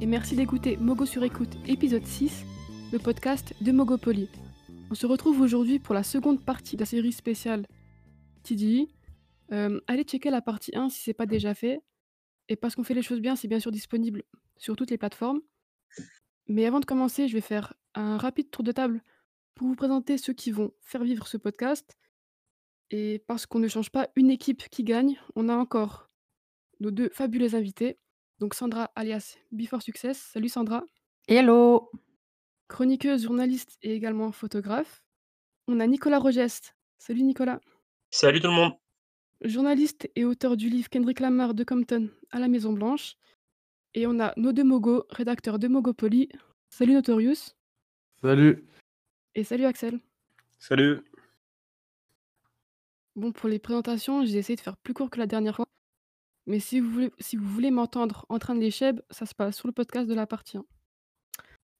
Et merci d'écouter Mogo sur écoute épisode 6, le podcast de Mogopoly. On se retrouve aujourd'hui pour la seconde partie de la série spéciale TDI. Euh, allez checker la partie 1 si c'est pas déjà fait. Et parce qu'on fait les choses bien, c'est bien sûr disponible sur toutes les plateformes. Mais avant de commencer, je vais faire un rapide tour de table pour vous présenter ceux qui vont faire vivre ce podcast. Et parce qu'on ne change pas une équipe qui gagne, on a encore nos deux fabuleux invités. Donc Sandra alias Before Success. Salut Sandra. Hello Chroniqueuse, journaliste et également photographe. On a Nicolas Rogest. Salut Nicolas. Salut tout le monde. Journaliste et auteur du livre Kendrick Lamar de Compton à la Maison Blanche. Et on a No de Mogo, rédacteur de Mogopoly. Salut Notorious. Salut. Et salut Axel. Salut. Bon, pour les présentations, j'ai essayé de faire plus court que la dernière fois. Mais si vous voulez, si vous voulez m'entendre en train de les cheb, ça se passe sur le podcast de la partie 1.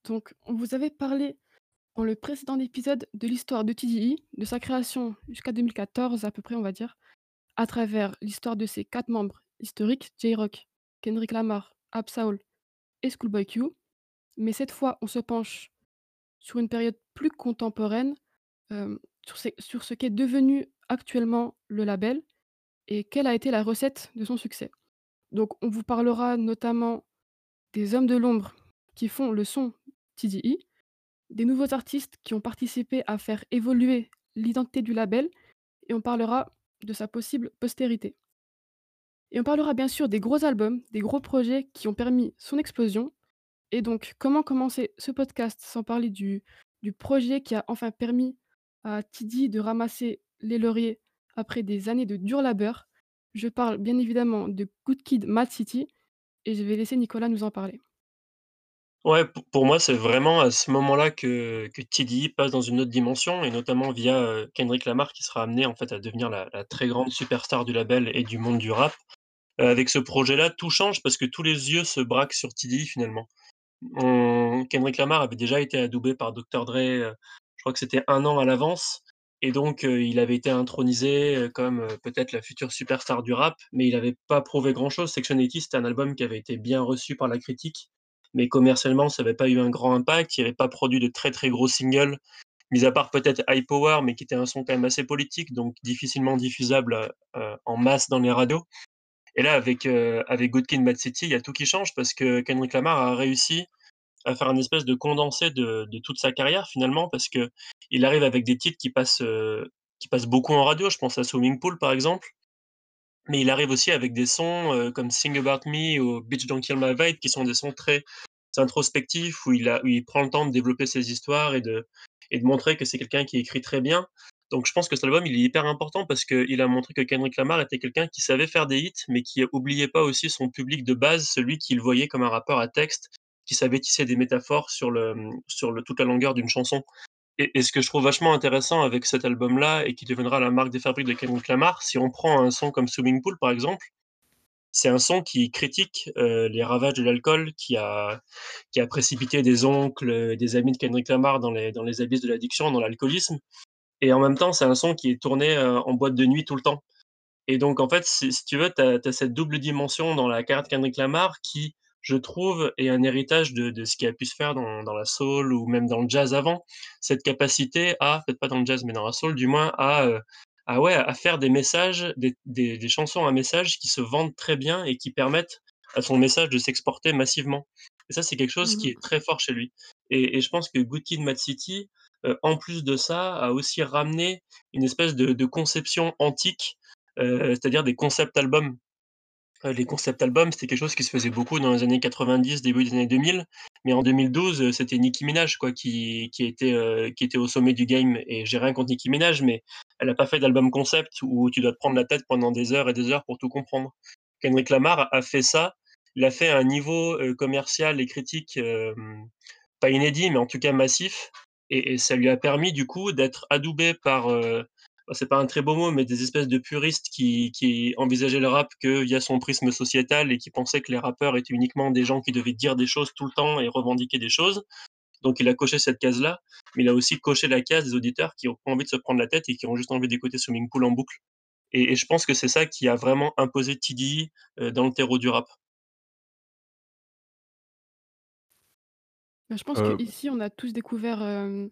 Donc, on vous avait parlé dans le précédent épisode de l'histoire de TDI, de sa création jusqu'à 2014 à peu près, on va dire, à travers l'histoire de ses quatre membres historiques, J-Rock, Kendrick Lamar, Absaul et Schoolboy Q. Mais cette fois, on se penche sur une période plus contemporaine, euh, sur ce qu'est devenu actuellement le label et quelle a été la recette de son succès. Donc, on vous parlera notamment des hommes de l'ombre qui font le son TDI, des nouveaux artistes qui ont participé à faire évoluer l'identité du label, et on parlera de sa possible postérité. Et on parlera bien sûr des gros albums, des gros projets qui ont permis son explosion. Et donc, comment commencer ce podcast sans parler du, projet qui a enfin permis à Tidy de ramasser les lauriers après des années de dur labeur Je parle bien évidemment de Good Kid, Mad City, et je vais laisser Nicolas nous en parler. Ouais, pour moi, c'est vraiment à ce moment-là que, que TDI passe dans une autre dimension, et notamment via euh, Kendrick Lamar, qui sera amené en à devenir la, très grande superstar du label et du monde du rap. Euh, avec ce projet-là, tout change parce que tous les yeux se braquent sur TDI finalement. Kendrick Lamar avait déjà été adoubé par Dr. Dre, euh, je crois que c'était un an à l'avance, et donc euh, il avait été intronisé euh, comme euh, peut-être la future superstar du rap, mais il n'avait pas prouvé grand-chose. Section 80, c'était un album qui avait été bien reçu par la critique, mais commercialement, ça n'avait pas eu un grand impact. Il n'avait pas produit de très très gros singles, mis à part peut-être High Power, mais qui était un son quand même assez politique, donc difficilement diffusable en masse dans les radios. Et là, avec, avec Good Kid, City, il y a tout qui change parce que Kendrick Lamar a réussi à faire un espèce de condensé de, de toute sa carrière finalement parce que il arrive avec des titres qui passent, euh, qui passent beaucoup en radio. Je pense à Swimming Pool par exemple. Mais il arrive aussi avec des sons euh, comme Sing About Me ou Bitch Don't Kill My Vibe qui sont des sons très introspectifs où il, prend le temps de développer ses histoires et de, montrer que c'est quelqu'un qui écrit très bien. Donc je pense que cet album il est hyper important parce qu'il a montré que Kendrick Lamar était quelqu'un qui savait faire des hits mais qui oubliait pas aussi son public de base, celui qu'il voyait comme un rappeur à texte qui savait tisser des métaphores sur le, toute la longueur d'une chanson. Et, et, ce que je trouve vachement intéressant avec cet album-là, et qui deviendra la marque des fabriques de Kendrick Lamar, si on prend un son comme Swimming Pool, par exemple, c'est un son qui critique euh, les ravages de l'alcool, qui a, qui a précipité des oncles, des amis de Kendrick Lamar dans les, dans les abysses de l'addiction, dans l'alcoolisme. Et en même temps, c'est un son qui est tourné euh, en boîte de nuit tout le temps. Et donc, en fait, si, tu veux, tu as, as, cette double dimension dans la carte Kendrick Lamar qui, je trouve, est un héritage de, de ce qui a pu se faire dans, dans, la soul ou même dans le jazz avant. Cette capacité à, peut-être pas dans le jazz, mais dans la soul, du moins, à, euh, à, ouais, à faire des messages, des, des, des, chansons à message qui se vendent très bien et qui permettent à son message de s'exporter massivement. Et ça, c'est quelque chose mmh. qui est très fort chez lui. Et, et je pense que Good Kid, Mad City, euh, en plus de ça, a aussi ramené une espèce de, de conception antique, euh, c'est-à-dire des concept albums les concept albums, c'était quelque chose qui se faisait beaucoup dans les années 90, début des années 2000, mais en 2012, heu, c'était Nicki Minaj quoi qui qui était, heu, qui était au sommet du game. Et j'ai rien contre Nicki Minaj, mais elle a pas fait d'album concept où tu dois te prendre la tête pendant des heures et des heures pour tout comprendre. Kendrick Lamar a fait ça, il l'a fait un niveau, commercial et critique, pas inédit, mais en tout cas massif. Et ça lui a permis du coup d'être adoubé par, c'est pas un très beau mot, mais des espèces de puristes qui qui envisageaient le rap que via son prisme sociétal et qui pensaient que les rappeurs étaient uniquement des gens qui devaient dire des choses tout le temps et revendiquer des choses. Donc il a coché cette case-là, mais il a aussi coché la case des auditeurs qui ont pas envie de se prendre la tête et qui ont juste envie d'écouter Swimming Pool en boucle et et je pense que c'est ça qui a vraiment imposé TDE, heu, dans le terreau du rap. Bah, je pense Heu qu'ici, on a tous découvert, hem,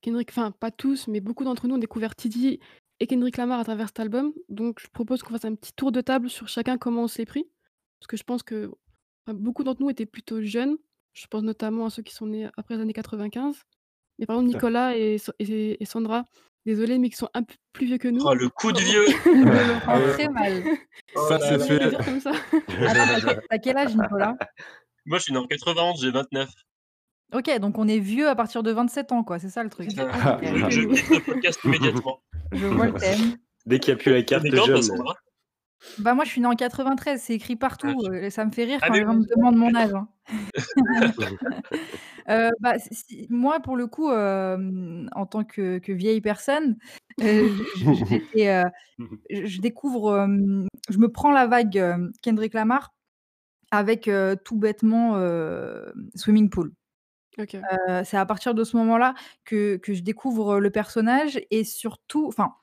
Kendrick enfin pas tous, mais beaucoup d'entre nous ont découvert TDE et Kendrick Lamar à travers cet album. Donc je propose qu'on fasse un petit tour de table sur chacun comment on se l'est pris. Parce que je pense que, enfin, beaucoup d'entre nous étaient plutôt jeunes. Je pense notamment à ceux qui sont nés après les années 95. Mais par exemple. Nicolas et Sa et et Sandra, désolée, mais qui sont un peu plus vieux que nous. Oh le coup de vieux! Heu, très mal. Oh ça c'est fait. comme ça. Attends, as quel âge Nicolas? Moi, je suis né en 91, j'ai 29. OK, donc on est vieux à partir de 27 ans quoi, c'est ça le truc? Je quitte le podcast immédiatement. Je vois le thème. Dès qu'il y a plus la carte quand toi, jeune. Bah, moi je suis née en 93, c'est écrit Ah partout, heu, et ça me fait rire Ah quand mais les gens oui. me demandent mon âge, hein. Heu, bah, si moi pour le coup, hem, en tant que que vieille personne, heu, j j j'étais, heu, je je découvre, je me prends la vague, Kendrick Lamar avec, tout bêtement, Swimming Pool. C'est à partir de ce moment-là que je découvre le personnage et surtout enfin,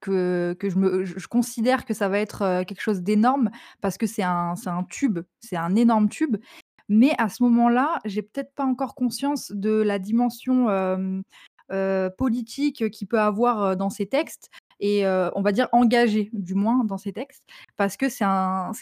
que je considère que ça va être, quelque chose d'énorme parce que c'est un tube, c'est un énorme tube. Mais à ce moment-là, j'ai peut-être pas encore conscience de la dimension, politique qu'il peut avoir, dans ses textes et on va dire engagé, du moins dans ses textes. Parce que c'est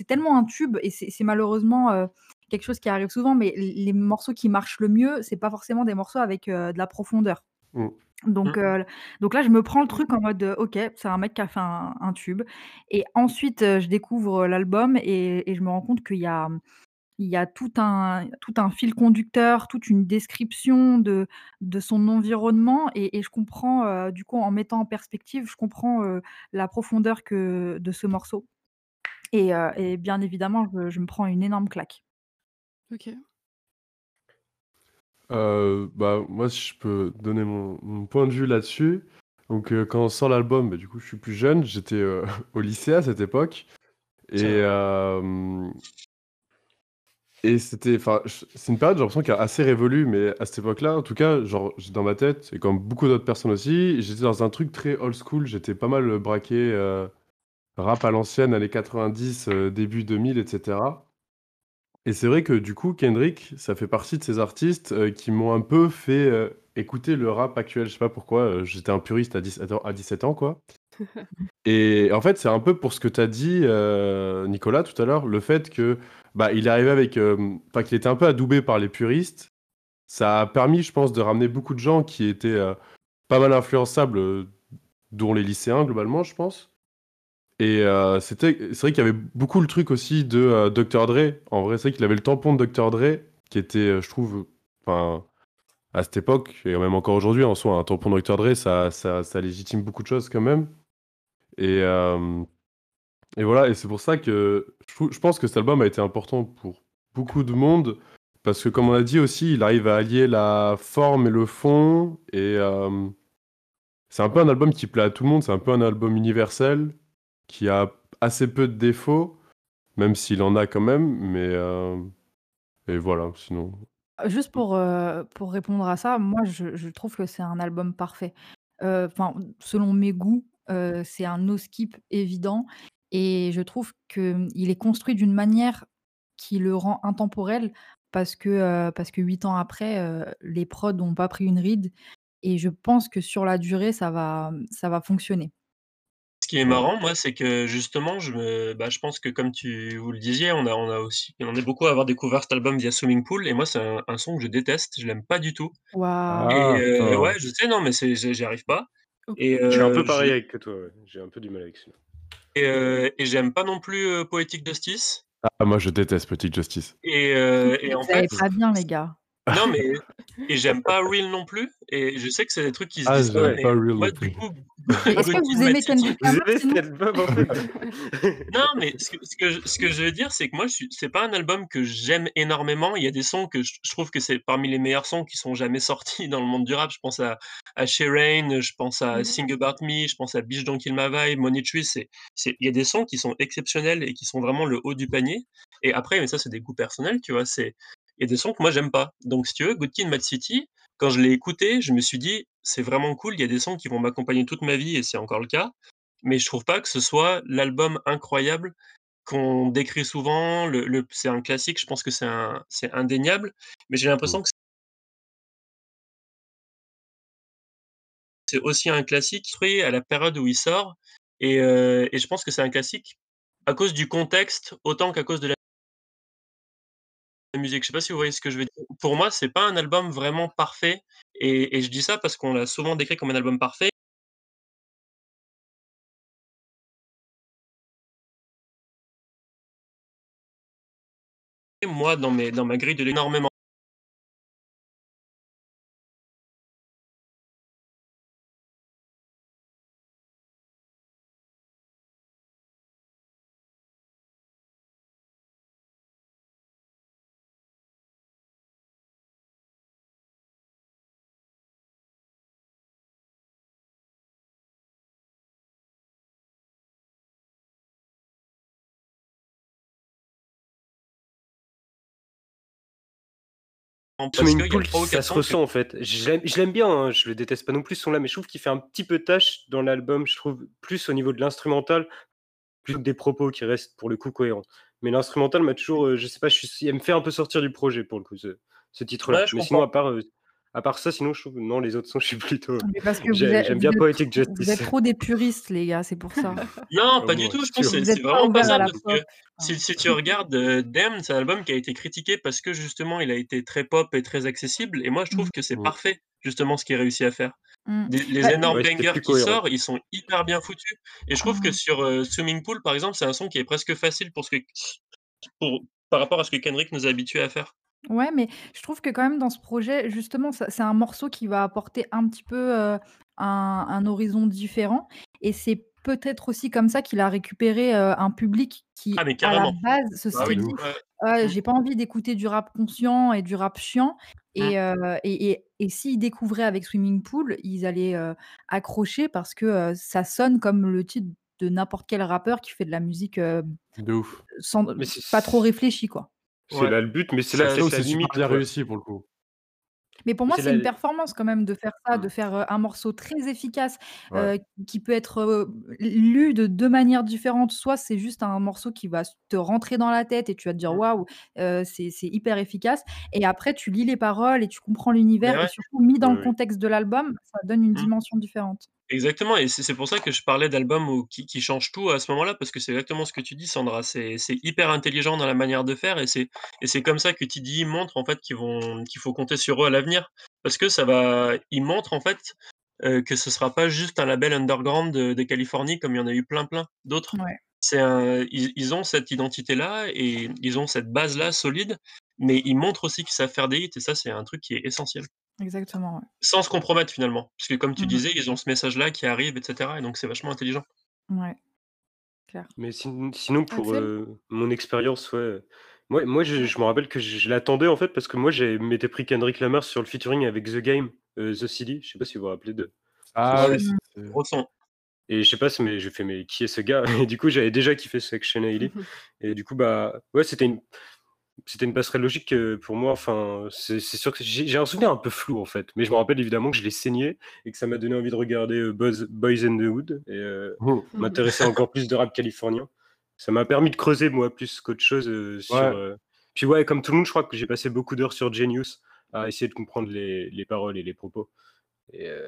tellement un tube et c'est malheureusement, heu, quelque chose qui arrive souvent, mais les morceaux qui marchent le mieux, c'est pas forcément des morceaux avec, heu, de la profondeur. Mmh. Donc Mmh. heu, donc là, je me prends le truc en mode, heu, OK, c'est un mec qui a fait un un tube et ensuite, je découvre l'album et et je me rends compte qu'il y a, il y a tout un tout un fil conducteur, toute une description de de son environnement et et je comprends, du coup, en mettant en perspective, je comprends, la profondeur que de ce morceau et bien évidemment, je je me prends une énorme claque. OK. Heu, bah, moi, si je peux donner mon mon point de vue là-dessus. Donc, heu, quand on sort l'album, bah, du coup, je suis plus jeune, j'étais, heu, au lycée à cette époque et hem et c'était enfin, c'est une période, j'ai l'impression qui a assez révolu, mais à cette époque-là, en tout cas, genre, dans ma tête et comme beaucoup d'autres personnes aussi, j'étais dans un truc très old school. J'étais pas mal, heu, braqué, heu, rap à l'ancienne, années 90, heu, début 2000 et cetera et c'est vrai que, du coup, Kendrick, ça fait partie de ces artistes, heu, qui m'ont un peu fait, heu, écouter le rap actuel. Je sais pas pourquoi, heu, j'étais un puriste à 17 ans à 17 ans, quoi et en fait, c'est un peu pour ce que tu as dit, Nicolas, tout à l'heure, le fait que, bah, il est arrivé avec, enfin, qu'il était un peu adoubé par les puristes. Ça a permis, je pense, de ramener beaucoup de gens qui étaient, pas mal influençables, dont les lycéens, globalement, je pense et heu, c'était c'est vrai qu'il y avait beaucoup le truc aussi de, heu, Dr Dre. En vrai, c'est vrai qu'il avait le tampon de Dr Dre qui était, heu, je trouve, enfin, à cette époque et même encore aujourd'hui, en soi, un tampon de Dr Dre, ça ça légitime beaucoup de choses quand même et hem et voilà et c'est pour ça que je je pense que cet album a été important pour beaucoup de monde parce que, comme on a dit aussi, il arrive à allier la forme et le fond et c'est un peu un album qui plaît à tout le monde. C'est un peu un album universel qui a assez peu de défauts, même s'il en a quand même, mais hem et voilà, sinon Heu, juste pour, heu, pour répondre à ça, moi, je trouve que c'est un album parfait. Selon mes goûts, c'est un no skip évident et je trouve qu'il est construit d'une manière qui le rend intemporel parce que, parce que 8 ans après, les prods ont pas pris une ride et je pense que sur la durée, ça va, ça va fonctionner. Ce qui est marrant, moi, c'est que justement, je me bah, je pense que comme tu vous le disiez, on a on a aussi on est beaucoup à avoir découvert cet album via Swimming Pool et moi, c'est un un son que je déteste, je l'aime pas du tout Waouh! et Ah heu, ouais, je sais, non, mais j'y arrive pas et Je suis un peu pareil j'ai avec que toi, ouais. J'ai un peu du mal avec celui-là. Et, euh, et j'aime pas non plus euh, Poetic Justice. Ah, moi je déteste Poetic Justice. Et, euh, et en Vous allez fait, pas bien, les gars. Non mais et j'aime pas Real non plus. Et je sais que c'est des trucs qui se Ah, disent pas. j'aime pas Real moi, non plus. Est-ce que vous aimez Kendrick Vous Lamar aimez sinon cet album en fait Non, mais ce que, ce que, je, ce que je veux dire, c'est que moi, je c'est pas un album que j'aime énormément. Il y a des sons que je, je trouve que c'est parmi les meilleurs sons qui sont jamais sortis dans le monde du rap. Je pense à, à Sherain, je pense à Mhm. Sing About Me, je pense à Bitch Don't Kill My Vibe, Money Tree. C'est, il y a des sons qui sont exceptionnels et qui sont vraiment le haut du panier. Et après, mais ça, c'est des goûts personnels, tu vois. C'est, a des sons que moi, j'aime pas. Donc, si tu veux, Good Kid, Mad City, quand je l'ai écouté, je me suis dit, c'est vraiment cool. Il y a des sons qui vont m'accompagner toute ma vie et c'est encore le cas. Mais je trouve pas que ce soit l'album incroyable qu'on décrit souvent. Le, le- c'est un classique, je pense que c'est c'est indéniable. Mais j'ai l'impression que c'est aussi un classique fait à la période où il sort. Et, euh, et je pense que c'est un classique à cause du contexte autant qu'à cause de la musique. Je sais pas si vous voyez ce que je veux dire. Pour moi, c'est pas un album vraiment parfait. Et, et je dis ça parce qu'on l'a souvent décrit comme un album parfait. Moi, dans, mes, dans ma grille de l'énormément. Parce Pool, ça se que- ressent en fait. Je l'aime bien, hein, je le déteste pas non plus ce son-là, mais je trouve qu'il fait un petit peu tâche dans l'album, je trouve, plus au niveau de l'instrumental, plutôt que des propos qui restent pour le coup cohérents. Mais l'instrumental m'a toujours, euh, je sais pas, je suis, elle me fait un peu sortir du projet pour le coup, ce, ce titre-là. Ouais, mais sinon, à part, euh, à part ça, sinon, je trouve, non, les autres sons, je suis plutôt. J'aime bien Poetic trop- vous êtes Justice. trop des puristes, les gars, c'est pour ça. Non, Ah, pas du tout. Je pense que c'est vraiment pas ça. la Parce pop. que si, si tu regardes euh, Damned, c'est un album qui a été critiqué parce que justement il a été très pop et très accessible. Et moi je trouve Mm. que c'est Mm. parfait, justement, ce qu'il a réussi à faire. Mm. Des- les Bah, énormes Ouais, bangers qui sortent, ils sont hyper bien foutus. Et je trouve que sur euh, Swimming Pool, par exemple, c'est un son qui est presque facile pour ce que, pour, par rapport à ce que Kendrick nous a habitués à faire. Ouais, mais je trouve que quand même dans ce projet, justement, ça c'est un morceau qui va apporter un petit peu, un un horizon différent et c'est peut-être aussi comme ça qu'il a récupéré, un public qui, Ah, mais à la carrément. base, se Bah serait oui. dit: ouais. «Ah, Mm. j'ai pas envie d'écouter du rap conscient et du rap chiant» Mm. et et et et s'ils découvraient avec Swimming Pool, ils allaient, accrocher parce que, ça sonne comme le titre de n'importe quel rappeur qui fait de la musique, heu, De ouf. sans Mais c'est pas trop réfléchie, quoi. C'est Ouais. là le but, mais c'est là la c'est super limite. bien réussi pour le coup. Mais pour moi, c'est la- une performance quand même de faire ça, de Mm. faire, heu, un morceau très efficace, Ouais. heu, qui peut être, heu, lu de 2 manières différentes. Soit c'est juste un morceau qui va te rentrer dans la tête et tu vas te dire: Mm. «Waouh, c'est c'est hyper efficace» et après tu lis les paroles et tu comprends l'univers et surtout mis dans le contexte de l'album, ça donne une Mm. dimension différente. Exactement, et c'est c'est pour ça que je parlais d'albums où- qui, qui changent tout à ce moment-là, parce que c'est exactement ce que tu dis, Sandra. C'est c'est hyper intelligent dans la manière de faire, et c'est et c'est comme ça que TDI montre en fait qu'ils vont qu'il faut compter sur eux à l'avenir, parce que ça va, ils montrent en fait euh, que ce sera pas juste un label underground de, de Californie comme il y en a eu plein plein d'autres. Ouais. C'est un, ils, ils ont cette identité-là et ils ont cette base-là solide, mais ils montrent aussi qu'ils savent faire des hits, et ça c'est un truc qui est essentiel Exactement, ouais. sans se compromettre finalement. Parce que comme tu Mmh mh. disais, ils ont ce message-là qui arrive, etc. Et donc c'est vachement intelligent. Ouais. Clair. Mais sin- sinon, pour euh, mon expérience, ouais. Moi, moi je, je me rappelle que je, je l'attendais en fait parce que moi, j'ai m'étais pris Kendrick Lamar sur le featuring avec The Game, euh, The CD. Je sais pas si vous vous rappelez de. Ah oui, Mmh. c'est- Gros son. Et je sais pas, si- mais j'ai fait, mais qui est ce gars? Et du coup, j'avais déjà kiffé ce Hailey. Et du coup, bah, ouais, c'était une, c'était une passerelle logique euh, pour moi. Enfin, c'est sûr que j'ai un souvenir un peu flou en fait, mais je me rappelle évidemment que je l'ai saigné et que ça m'a donné envie de regarder euh, Buzz- Boys in the Hood et euh, Mmh. m'intéresser encore plus de rap californien. Ça m'a permis de creuser moi plus qu'autre chose euh, sur. Ouais. euh, Puis ouais, comme tout le monde, je crois que j'ai passé beaucoup d'heures sur Genius à essayer de comprendre les, les paroles et les propos. Et, euh,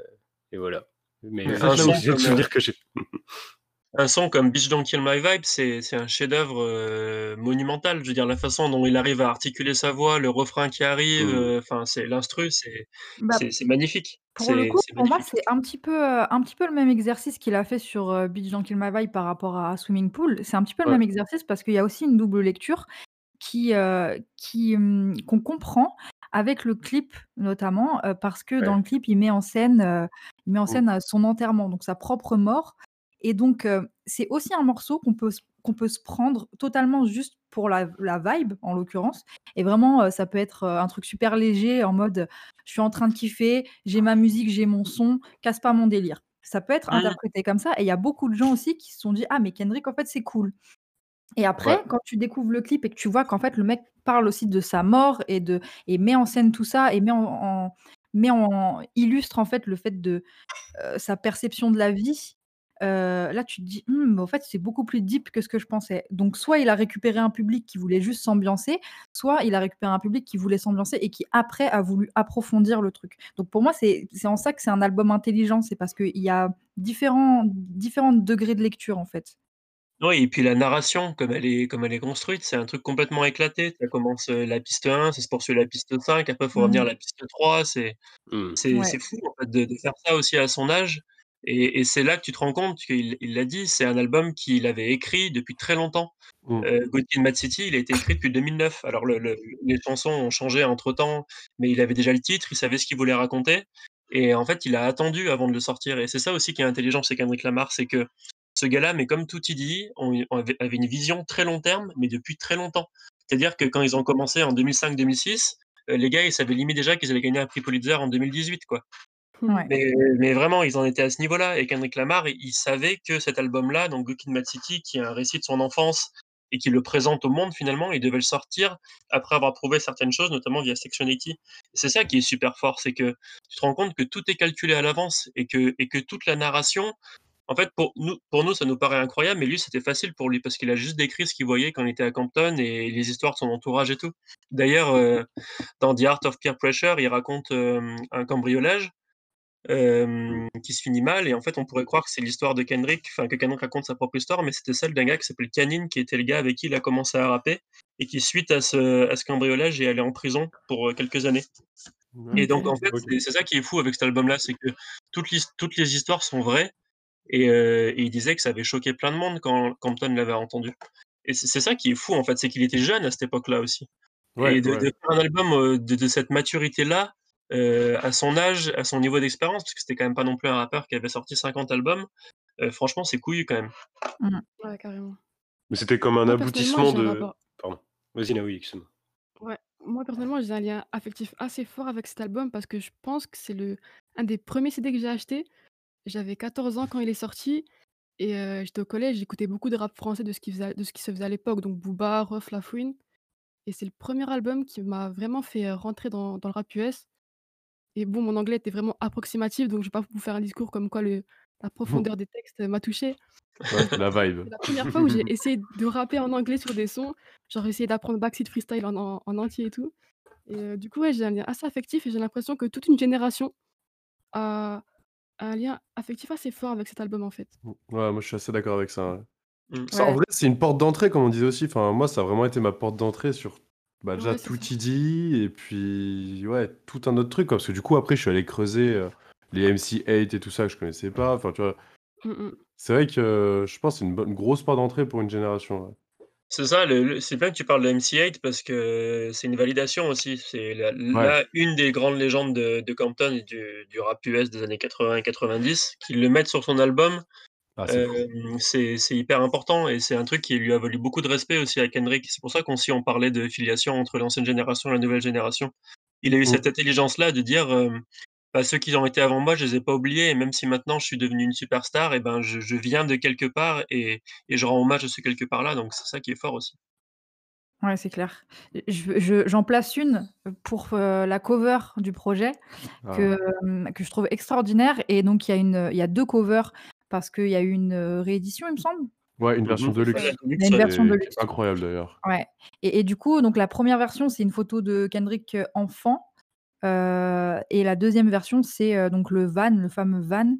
et voilà. Mais euh, Un c'est comme, souvenir que j'ai. un son comme Bitch Don't Kill My Vibe, c'est c'est un chef-d'œuvre euh, monumental. Je veux dire, la façon dont il arrive à articuler sa voix, le refrain qui arrive, Mm. euh, enfin, c'est l'instru, c'est Bah c'est c'est magnifique. Pour le C'est coup, c'est pour moi, c'est un petit peu, heu, un petit peu le même exercice qu'il a fait sur, Bitch Don't Kill My Vibe par rapport à Swimming Pool. C'est un petit peu le Ouais. même exercice parce qu'il y a aussi une double lecture qui, qui, mmh, qu'on comprend avec le clip notamment, parce que dans le clip, il met en scène, il met en Mmh. scène, son enterrement, donc sa propre mort et donc heu, c'est aussi un morceau qu'on peut se qu'on peut se prendre totalement juste pour la la vibe, en l'occurrence et vraiment, heu, ça peut être, heu, un truc super léger en mode, «Je suis en train de kiffer, j'ai ma musique, j'ai mon son, casse pas mon délire». Ça peut être interprété comme ça et il y a beaucoup de gens aussi qui se sont dit: «Ah mais Kendrick en fait c'est cool». Et après, Ouais. quand tu découvres le clip et que tu vois qu'en fait le mec parle aussi de sa mort et de et met en scène tout ça et met en en met en illustre en fait le fait de, sa perception de la vie, heu, là tu te dis: «Mmh, mais en fait c'est beaucoup plus deep que ce que je pensais». Donc soit il a récupéré un public qui voulait juste s'ambiancer, soit il a récupéré un public qui voulait s'ambiancer et qui après a voulu approfondir le truc. Donc pour moi c'est c'est en ça que c'est un album intelligent, c'est parce qu'il y a différents différents degrés de lecture en fait. Oui et puis la narration comme elle est comme elle est construite, c'est un truc complètement éclaté. Ça commence, heu, la piste 1, ça se poursuit à la piste 5, après faut revenir à Mmh. la piste 3, c'est Mmh. c'est Ouais. fou en fait de de faire ça aussi à son âge et et c'est là que tu te rends compte qu'il il l'a dit, c'est un album qu'il avait écrit depuis très longtemps. Mmh. Good Kid, Mad City, il a été écrit depuis 2009. Alors le le les chansons ont changé entre-temps, mais il avait déjà le titre, il savait ce qu'il voulait raconter et en fait, il a attendu avant de le sortir et c'est ça aussi qui est intelligent chez Kendrick Lamar, c'est que ce gars-là, mais comme tout ont avait avait une vision très long terme, mais depuis très longtemps. C'est-à-dire que quand ils ont commencé en 2005-2006, heu, les gars, ils savaient limite déjà qu'ils allaient gagner un prix Pulitzer en 2018, quoi. Mais vraiment, ils en étaient à ce niveau-là et Kendrick Lamar, il savait que cet album-là, donc Good Kid, City, qui est un récit de son enfance et qui le présente au monde finalement, il devait le sortir après avoir prouvé certaines choses, notamment via Section 80. C'est ça qui est super fort, c'est que tu te rends compte que tout est calculé à l'avance et que toute la narration en fait, pour nous ça nous paraît incroyable, mais lui, c'était facile pour lui parce qu'il a juste décrit ce qu'il voyait quand il était à Compton et les histoires de son entourage et tout. D'ailleurs, heu, dans The Art of Peer Pressure, il raconte, hem, un cambriolage hem, qui se finit mal et en fait, on pourrait croire que c'est l'histoire de Kendrick, enfin que Kendrick raconte sa propre histoire, mais c'était celle d'un gars qui s'appelle Canine, qui était le gars avec qui il a commencé à rapper et qui suite à ce à ce cambriolage est allé en prison pour, heu, quelques années. Et donc en fait, c'est ça qui est fou avec cet album-là, c'est que toutes l'his toutes les histoires sont vraies et heu, et il disait que ça avait choqué plein de monde quand Compton l'avait entendu. Et c'est ça qui est fou en fait, c'est qu'il était jeune à cette époque-là aussi. Ouais, Et de faire un album, de cette maturité-là, heu, à son âge, à son niveau d'expérience, parce que c'était quand même pas non plus un rappeur qui avait sorti 50 albums, heu, franchement, c'est couillu quand même. Mmh. Ouais, carrément. Mais c'était comme un Moi, aboutissement un de pardon. Vas-y, Naoui, excuse-moi. ouais, moi, personnellement, j'ai un lien affectif assez fort avec cet album parce que je pense que c'est le un des premiers CD que j'ai acheté. J'avais 14 ans quand il est sorti et heu, j'étais au collège, j'écoutais beaucoup de rap français de ce qui faisait de ce qui se faisait à l'époque, donc Booba, Rof, La Fouine et c'est le premier album qui m'a vraiment fait, rentrer dans dans le rap US et bon, mon anglais était vraiment approximatif, donc je vais pas vous faire un discours comme quoi le la profondeur des textes, m'a. Ouais, c'était la vibe. C'est la première fois où j'ai essayé de rapper en anglais sur des sons, genre essayé d'apprendre Backseat Freestyle en en en entier et tout et heu, du coup, ouais, j'ai un lien assez affectif et j'ai l'impression que toute une génération a un lien affectif assez fort avec cet album, en fait. Ouais, moi, je suis assez d'accord avec ça, ouais. Mmh. Ça, en vrai, c'est une porte d'entrée, comme on disait aussi. Enfin, moi, ça a vraiment été ma porte d'entrée sur, bah, déjà Ouais, c'est tout ça. Diddy et puis, ouais, tout un autre truc, quoi. Parce que du coup, après, je suis allé creuser, heu, les MC8 et tout ça que je connaissais pas. Enfin, tu vois? Mmh mh. C'est vrai que je pense que c'est une bonne grosse porte d'entrée pour une génération, ouais. C'est ça, le le c'est bien que tu parles de MC8 parce que c'est une validation aussi. C'est la Ouais. là, une des grandes légendes de de Compton et du du rap US des années 80 et 90. Qu'il le mette sur son album, Ah, c'est hyper important et c'est un truc qui lui a valu beaucoup de respect aussi à Kendrick. C'est pour ça qu'aussi on parlait de filiation entre l'ancienne génération et la nouvelle génération. Il a eu cette Mmh. intelligence-là de dire, «Bah, ceux qui ont été avant moi, je les ai pas oubliés et même si maintenant je suis devenu une superstar et ben, je je viens de quelque part et et je rends hommage à ce quelque part-là», donc c'est ça qui est fort aussi. Ouais, c'est clair. Je je j'en place une, pour, la cover du projet Ah. que, que je trouve extraordinaire et donc il y a une, il y a 2 covers parce qu'il y a eu une, réédition, il me semble? Ouais, une Mmh version mh. Ouais, deluxe la Il y a une version deluxe. est incroyable d'ailleurs. Ouais et et du coup, donc la 1re version, c'est une photo de Kendrick, enfant, et la 2e version, c'est, donc le van, le fameux van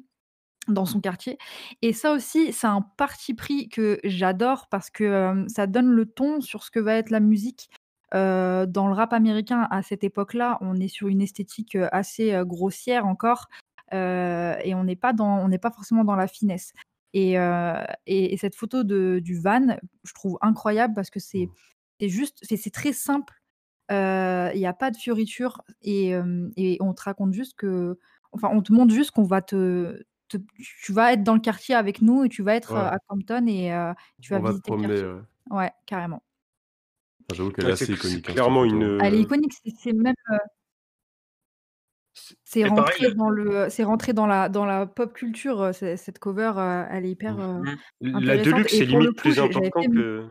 dans son quartier et ça aussi, c'est un parti pris que j'adore parce que, ça donne le ton sur ce que va être la musique, dans le rap américain à cette époque-là. On est sur une esthétique, assez, grossière encore et on n'est pas, dans, on pas forcément dans la finesse. Et, et, cette photo de, du van, je trouve incroyable parce que c'est juste, c'est très simple. Il n'y a pas de fioriture et, et, on te raconte juste que, enfin, on te montre juste qu'on va te, tu vas être dans le quartier avec nous et tu vas être à Compton et tu vas visiter le quartier. Ouais, carrément. J'avoue qu'elle est assez iconique. Hein, clairement une. Elle est iconique, c'est même. C'est rentré, dans le, c'est rentré dans la, dans la pop culture, cette cover, elle est hyper. Mmh. la Deluxe est limite plus important que.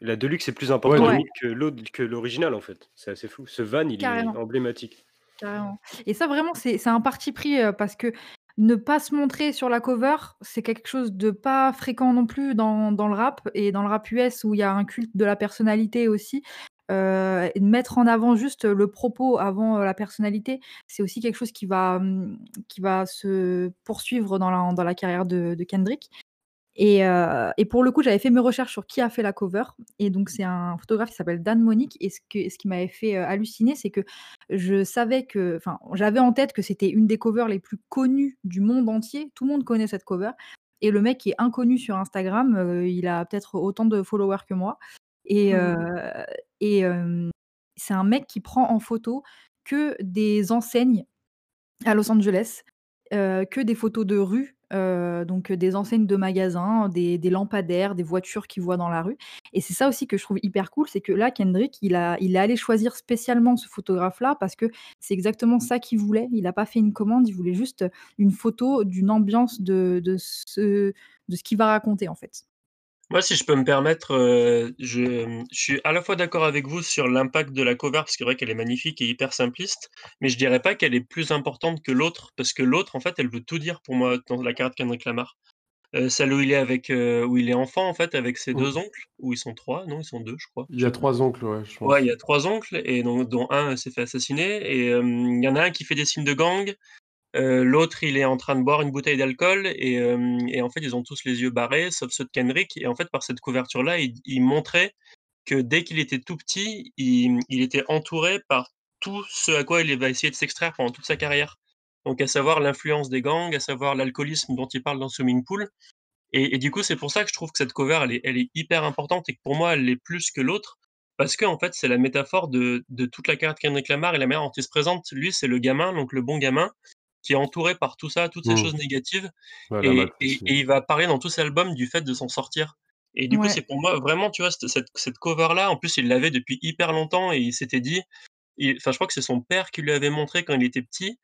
La Deluxe est plus important que l'autre, que l'original en fait. C'est assez fou. Ce van, il est emblématique. Carrément. Et ça, vraiment, c'est un parti pris parce que ne pas se montrer sur la cover, c'est quelque chose de pas fréquent non plus dans, dans le rap et dans le rap US où il y a un culte de la personnalité aussi. Euh, mettre en avant juste le propos avant la personnalité, c'est aussi quelque chose qui va, mmh, qui va se poursuivre dans la, dans la carrière de, Kendrick. Euh, et, pour le coup, j'avais fait mes recherches sur qui a fait la cover. Et donc, c'est un photographe qui s'appelle Dan Monique. Et ce, que, ce qui m'avait fait euh, halluciner, c'est que je savais que, enfin, j'avais en tête que c'était une des covers les plus connues du monde entier. Tout le monde connaît cette cover. Et le mec est inconnu sur Instagram, euh, il a peut-être autant de followers que moi. Et, mmh. et c'est un mec qui prend en photo que des enseignes à Los Angeles, que des photos de rue donc des enseignes de magasins, des des lampadaires, des voitures qu'il voit dans la rue et c'est ça aussi que je trouve hyper cool, c'est que là, Kendrick, il a il est allé choisir spécialement ce photographe-là parce que c'est exactement ça qu'il voulait. Il n'a pas fait une commande, il voulait juste une photo d'une ambiance de de ce de ce qu'il va raconter, en fait. Moi, si je peux me permettre, euh, je, suis à la fois d'accord avec vous sur l'impact de la cover, parce que c'est vrai qu'elle est magnifique et hyper simpliste, mais je dirais pas qu'elle est plus importante que l'autre, parce que l'autre, en fait, elle veut tout dire pour moi dans la carte Kendrick Lamar. Euh, celle où il est avec, euh, où il est enfant, en fait, avec ses deux oncles, ou ils sont trois, non, ils sont deux, je crois. Il y a trois oncles, ouais, je pense. Ouais, il y a trois oncles, et dont, dont un s'est fait assassiner, et il y en a un qui fait des signes de gang, euh, l'autre, il est en train de boire une bouteille d'alcool et, en fait, ils ont tous les yeux barrés, sauf ceux de Kendrick. Et en fait, par cette couverture-là, il, montrait que dès qu'il était tout petit, il, était entouré par tout ce à quoi il va essayer de s'extraire pendant toute sa carrière. Donc, à savoir l'influence des gangs, à savoir l'alcoolisme dont il parle dans Swimming Pool. Et, du coup, c'est pour ça que je trouve que cette cover, elle est, elle est hyper importante et que pour moi, elle est plus que l'autre. Parce que en fait, c'est la métaphore de, toute la carrière de Kendrick Lamar et la manière dont il se présente. Lui, c'est le gamin, donc le bon gamin, qui est entouré par tout ça, toutes ces mmh. choses négatives. et, il va parler dans tout cet album du fait de s'en sortir. Et du coup, c'est pour moi vraiment, tu vois, cette, cette cover-là, en plus, il l'avait depuis hyper longtemps et il s'était dit, enfin, je crois que c'est son père qui lui avait montré quand il était petit.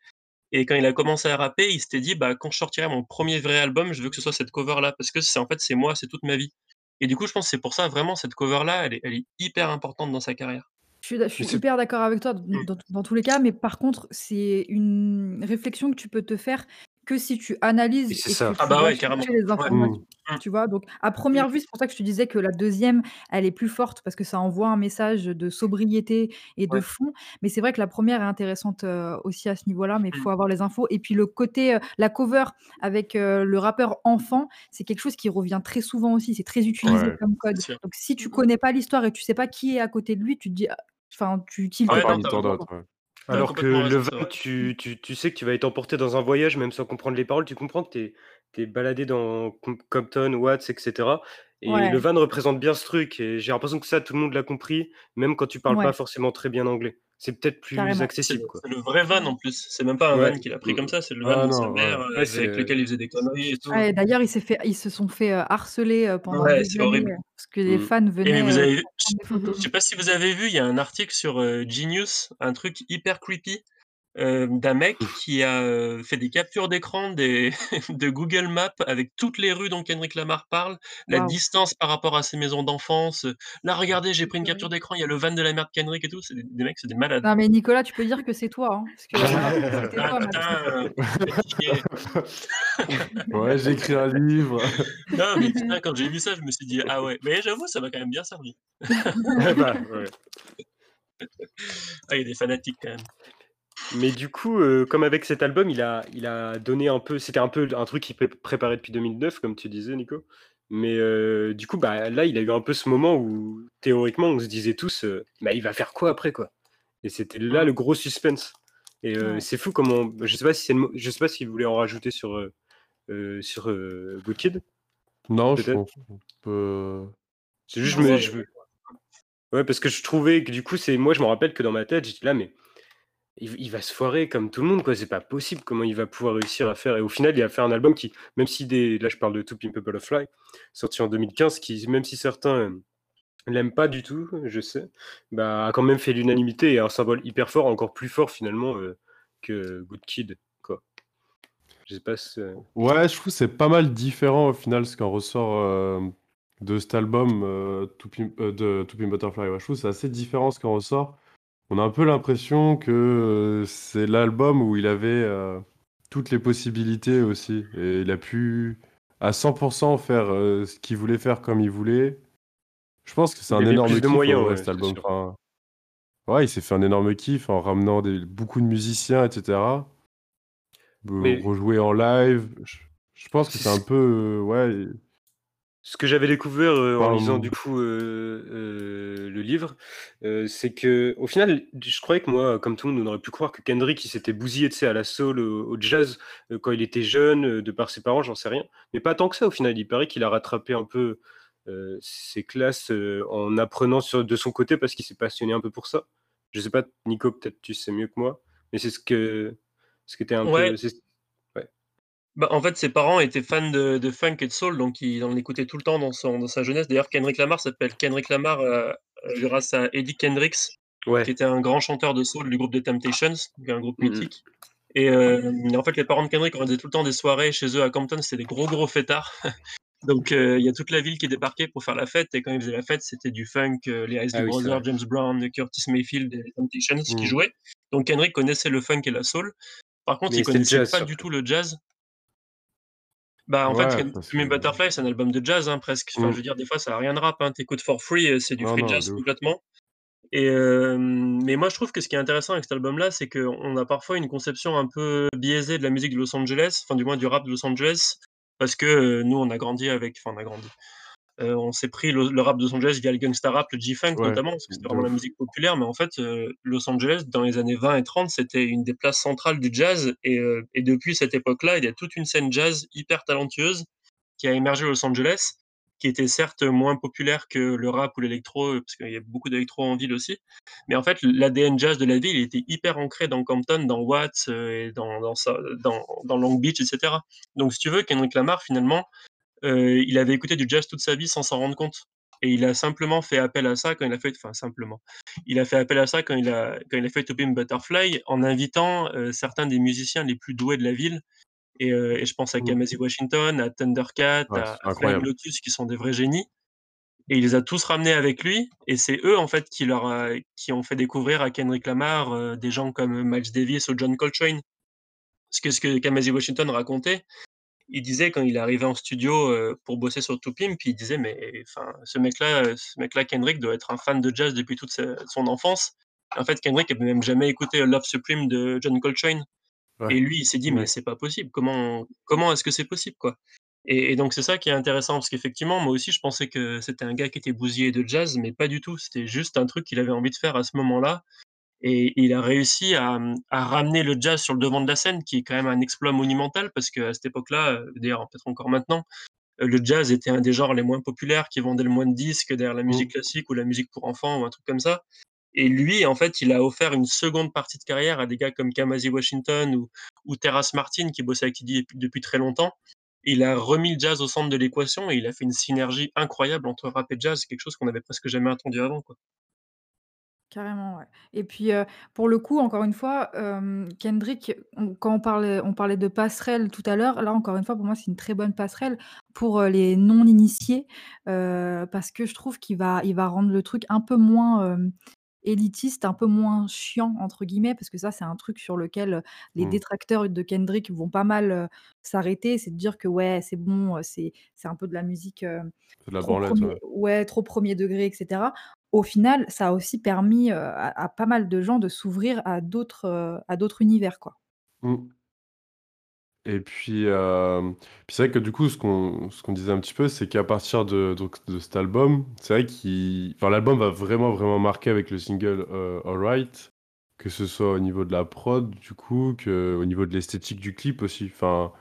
Et quand il a commencé à rapper, il s'était dit, bah, quand je sortirai mon premier vrai album, je veux que ce soit cette cover-là, parce que c'est en fait, c'est moi, c'est toute ma vie. Et du coup, je pense que c'est pour ça, vraiment, cette cover-là, elle est, elle est hyper importante dans sa carrière. Je suis super d'accord avec toi mmh. dans tous les cas, mais par contre, c'est une réflexion que tu peux te faire que si tu analyses et que tu Ah bah les informations, mmh. tu vois? Donc à première mmh. vue, c'est pour ça que je te disais que la deuxième, elle est plus forte parce que ça envoie un message de sobriété et de fond. Mais c'est vrai que la première est intéressante, aussi à ce niveau-là, mais il faut avoir les infos et puis le côté, la cover avec, le rappeur enfant, c'est quelque chose qui revient très souvent aussi, c'est très utilisé comme code. Donc si tu connais pas l'histoire et tu sais pas qui est à côté de lui, tu te dis: «Ah» enfin tu tiltes pas. Alors que le vin, tu, tu, sais que tu vas être emporté dans un voyage, même sans comprendre les paroles, tu comprends que tu es, baladé dans Compton, Watts, etc. Et le van représente bien ce truc. Et j'ai l'impression que ça, tout le monde l'a compris, même quand tu parles pas forcément très bien anglais c'est peut-être plus accessible. C'est le vrai van en plus. C'est même pas un van qu'il a pris comme ça, c'est le van ah de sa mère euh, avec lequel il faisait des conneries et tout. D'ailleurs, ils, fait, ils se sont fait euh, harceler euh, pendant des années parce que les mmh. fans venaient. vous avez Je sais pas si vous avez vu, il y a un article sur Genius, un truc hyper creepy euh, d'un mec qui a fait des captures d'écran des de Google Maps avec toutes les rues dont Kendrick Lamar parle, la distance par rapport à ses maisons d'enfance. Là, regardez, j'ai pris une capture d'écran, il y a le van de la mère de Kendrick et tout. C'est des, mecs, c'est des malades. Non, mais Nicolas, tu peux dire que c'est toi. Hein, ouais, j'ai écrit un livre. non, mais quand j'ai vu ça, je me suis dit, ah ouais, mais j'avoue, ça m'a quand même bien servi. bah, ouais. ah, il y a des fanatiques quand même. Mais du coup, euh, comme avec cet album, il a, il a donné un peu. C'était un peu un truc qu'il préparait depuis 2009, comme tu disais, Nico. Mais euh, du coup, bah, là, il a eu un peu ce moment où, théoriquement, on se disait tous, euh, bah, il va faire quoi après, quoi? Et c'était là le gros suspense. Et euh, Ouais. c'est fou comment. Je sais pas si c'est le je sais pas s'il voulait en rajouter sur, sur Good Kid. Non, je pense peut. C'est juste, Non, je me, je. Ouais, parce que je trouvais que du coup, c'est moi, je me rappelle que dans ma tête, j'étais là, mais il, va se foirer comme tout le monde, quoi. C'est pas possible comment il va pouvoir réussir à faire. Et au final, il a fait un album qui, même si des, là, je parle de To Pimp a Butterfly, sorti en 2015, qui, même si certains euh, l'aiment pas du tout, je sais, bah, a quand même fait l'unanimité et un symbole hyper fort, encore plus fort finalement euh, que Good Kid. Je sais pas si. euh, Ouais, je trouve c'est pas mal différent au final ce qu'en ressort de cet album de To Butterfly. Je trouve c'est assez différent ce qu'en ressort. On a un peu l'impression que euh, c'est l'album où il avait euh, toutes les possibilités aussi. Et il a pu à 100% faire euh, ce qu'il voulait faire comme il voulait. Je pense que c'est un énorme de kiff en moyens, vrai, ouais, cet album. Enfin, ouais, il s'est fait un énorme kiff en ramenant des, beaucoup de musiciens, etc. Mais- Rejouer en live. Je, je pense que C'est un peu. euh, ouais. Ce que j'avais découvert euh, en lisant du coup euh, euh, le livre, euh, c'est que au final, je croyais que moi, comme tout le monde, on aurait pu croire que Kendrick il s'était bousillé tu sais, à la soul, au, au jazz euh, quand il était jeune, euh, de par ses parents, j'en sais rien. Mais pas tant que ça au final. Il paraît qu'il a rattrapé un peu euh, ses classes euh, en apprenant sur, de son côté parce qu'il s'est passionné un peu pour ça. Je sais pas, Nico, peut-être tu sais mieux que moi, mais c'est ce que ce qui était un Ouais. peu. Bah, en fait, ses parents étaient fans de, de funk et de soul, donc il en écoutait tout le temps dans, son, dans sa jeunesse. D'ailleurs, Kendrick Lamar s'appelle Kendrick Lamar euh, grâce à Eddie Kendricks, Ouais. qui était un grand chanteur de soul du groupe The Temptations, un groupe Mhm. mythique. Et euh, en fait, les parents de Kendrick organisaient tout le temps des soirées chez eux à Compton, c'était des gros gros fêtards. donc euh, il y a toute la ville qui débarquait pour faire la fête, et quand ils faisaient la fête, c'était du funk, euh, les Isley Ah oui, Brothers. James Brown, Curtis Mayfield, les Temptations qui Mhm. jouaient. Donc Kendrick connaissait le funk et la soul. Par contre, Mais il connaissait jazz, pas surtout. du tout le jazz. Bah, en Ouais, fait, Me que- Butterfly, c'est un album de jazz, hein, presque. Enfin, Mm. je veux dire, des fois, ça a rien de rap. Hein. T'écoutes For Free, euh, c'est du free non, jazz complètement. Et euh, mais moi, je trouve que ce qui est intéressant avec cet album-là, c'est qu'on a parfois une conception un peu biaisée de la musique de Los Angeles, enfin, du moins du rap de Los Angeles, parce que euh, nous, on a grandi avec. Enfin, on a grandi. Euh, on s'est pris le, le rap de Los Angeles via le gangsta rap, le G-Funk Ouais, notamment, parce que c'était vraiment la musique populaire. Mais en fait, euh, Los Angeles, dans les années 20 et 30, c'était une des places centrales du jazz. Et, euh, et depuis cette époque-là, il y a toute une scène jazz hyper talentueuse qui a émergé à Los Angeles, qui était certes moins populaire que le rap ou l'électro, parce qu'il y a beaucoup d'électro en ville aussi. Mais en fait, l'ADN jazz de la ville il était hyper ancré dans Compton, dans Watts et dans, dans, ça- dans, dans Long Beach, etc. Donc, si tu veux, Kendrick Lamar, finalement, euh, il avait écouté du jazz toute sa vie sans s'en rendre compte. Et il a simplement fait appel à ça quand il a fait, enfin simplement, il a fait appel à ça quand il a, quand il a fait To Pimp Butterfly en invitant euh, certains des musiciens les plus doués de la ville. Et, euh, et je pense à Mm. Kamasi Washington, à Thundercat, Ouais, à, à Flying. Lotus, qui sont des vrais génies. Et il les a tous ramenés avec lui. Et c'est eux, en fait, qui, leur a- qui ont fait découvrir à Kendrick Lamar euh, des gens comme Miles Davis ou John Coltrane. Parce que ce que Kamasi Washington racontait, il disait quand il est arrivé en studio euh, pour bosser sur To Pimp, il disait mais enfin ce mec-là, euh, ce mec-là Kendrick doit être un fan de jazz depuis toute sa- son enfance. En fait, Kendrick avait même jamais écouté Love Supreme de John Coltrane. Ouais. Et lui, il s'est dit mais c'est pas possible. Comment comment est-ce que c'est possible quoi? Et, et donc c'est ça qui est intéressant parce qu'effectivement moi aussi je pensais que c'était un gars qui était bousillé de jazz, mais pas du tout. C'était juste un truc qu'il avait envie de faire à ce moment-là. Et il a réussi à, à ramener le jazz sur le devant de la scène, qui est quand même un exploit monumental, parce qu'à cette époque-là, euh, d'ailleurs peut-être encore maintenant, euh, le jazz était un des genres les moins populaires, qui vendait le moins de disques derrière la musique classique ou la musique pour enfants ou un truc comme ça. Et lui, en fait, il a offert une seconde partie de carrière à des gars comme Kamasi Washington ou, ou Terrace Martin, qui bossait avec depuis, très longtemps. Il a remis le jazz au centre de l'équation et il a fait une synergie incroyable entre rap et jazz, quelque chose qu'on avait presque jamais entendu avant. Quoi. Carrément, ouais. Et puis, heu, pour le coup, encore une fois, hem, Kendrick, on quand on parlait on parlait de passerelle tout à l'heure, là, encore une fois, pour moi, c'est une très bonne passerelle pour, heu, les non initiés, heu, parce que je trouve qu'il va il va rendre le truc un peu moins, hem, élitiste, un peu moins «chiant» entre guillemets, parce que ça, c'est un truc sur lequel, heu, les Mmh. détracteurs de Kendrick vont pas mal, heu, s'arrêter. C'est de dire que ouais, c'est bon, heu, c'est c'est un peu de la musique, heu, C'est de la trop branlette, premier ouais. ouais, trop 1er degré et cetera. Au final, ça a aussi permis, heu, à à pas mal de gens de s'ouvrir à d'autres, heu, à d'autres univers, quoi. Mmh. Et puis, hem, puis c'est vrai que du coup, ce qu'on ce qu'on disait un petit peu, c'est qu'à partir de donc de cet album, c'est vrai qu'il enfin l'album va vraiment, vraiment marquer avec le single, Alright, Que ce soit au niveau de la prod, du coup, qu'au niveau de l'esthétique du clip aussi. Enfin,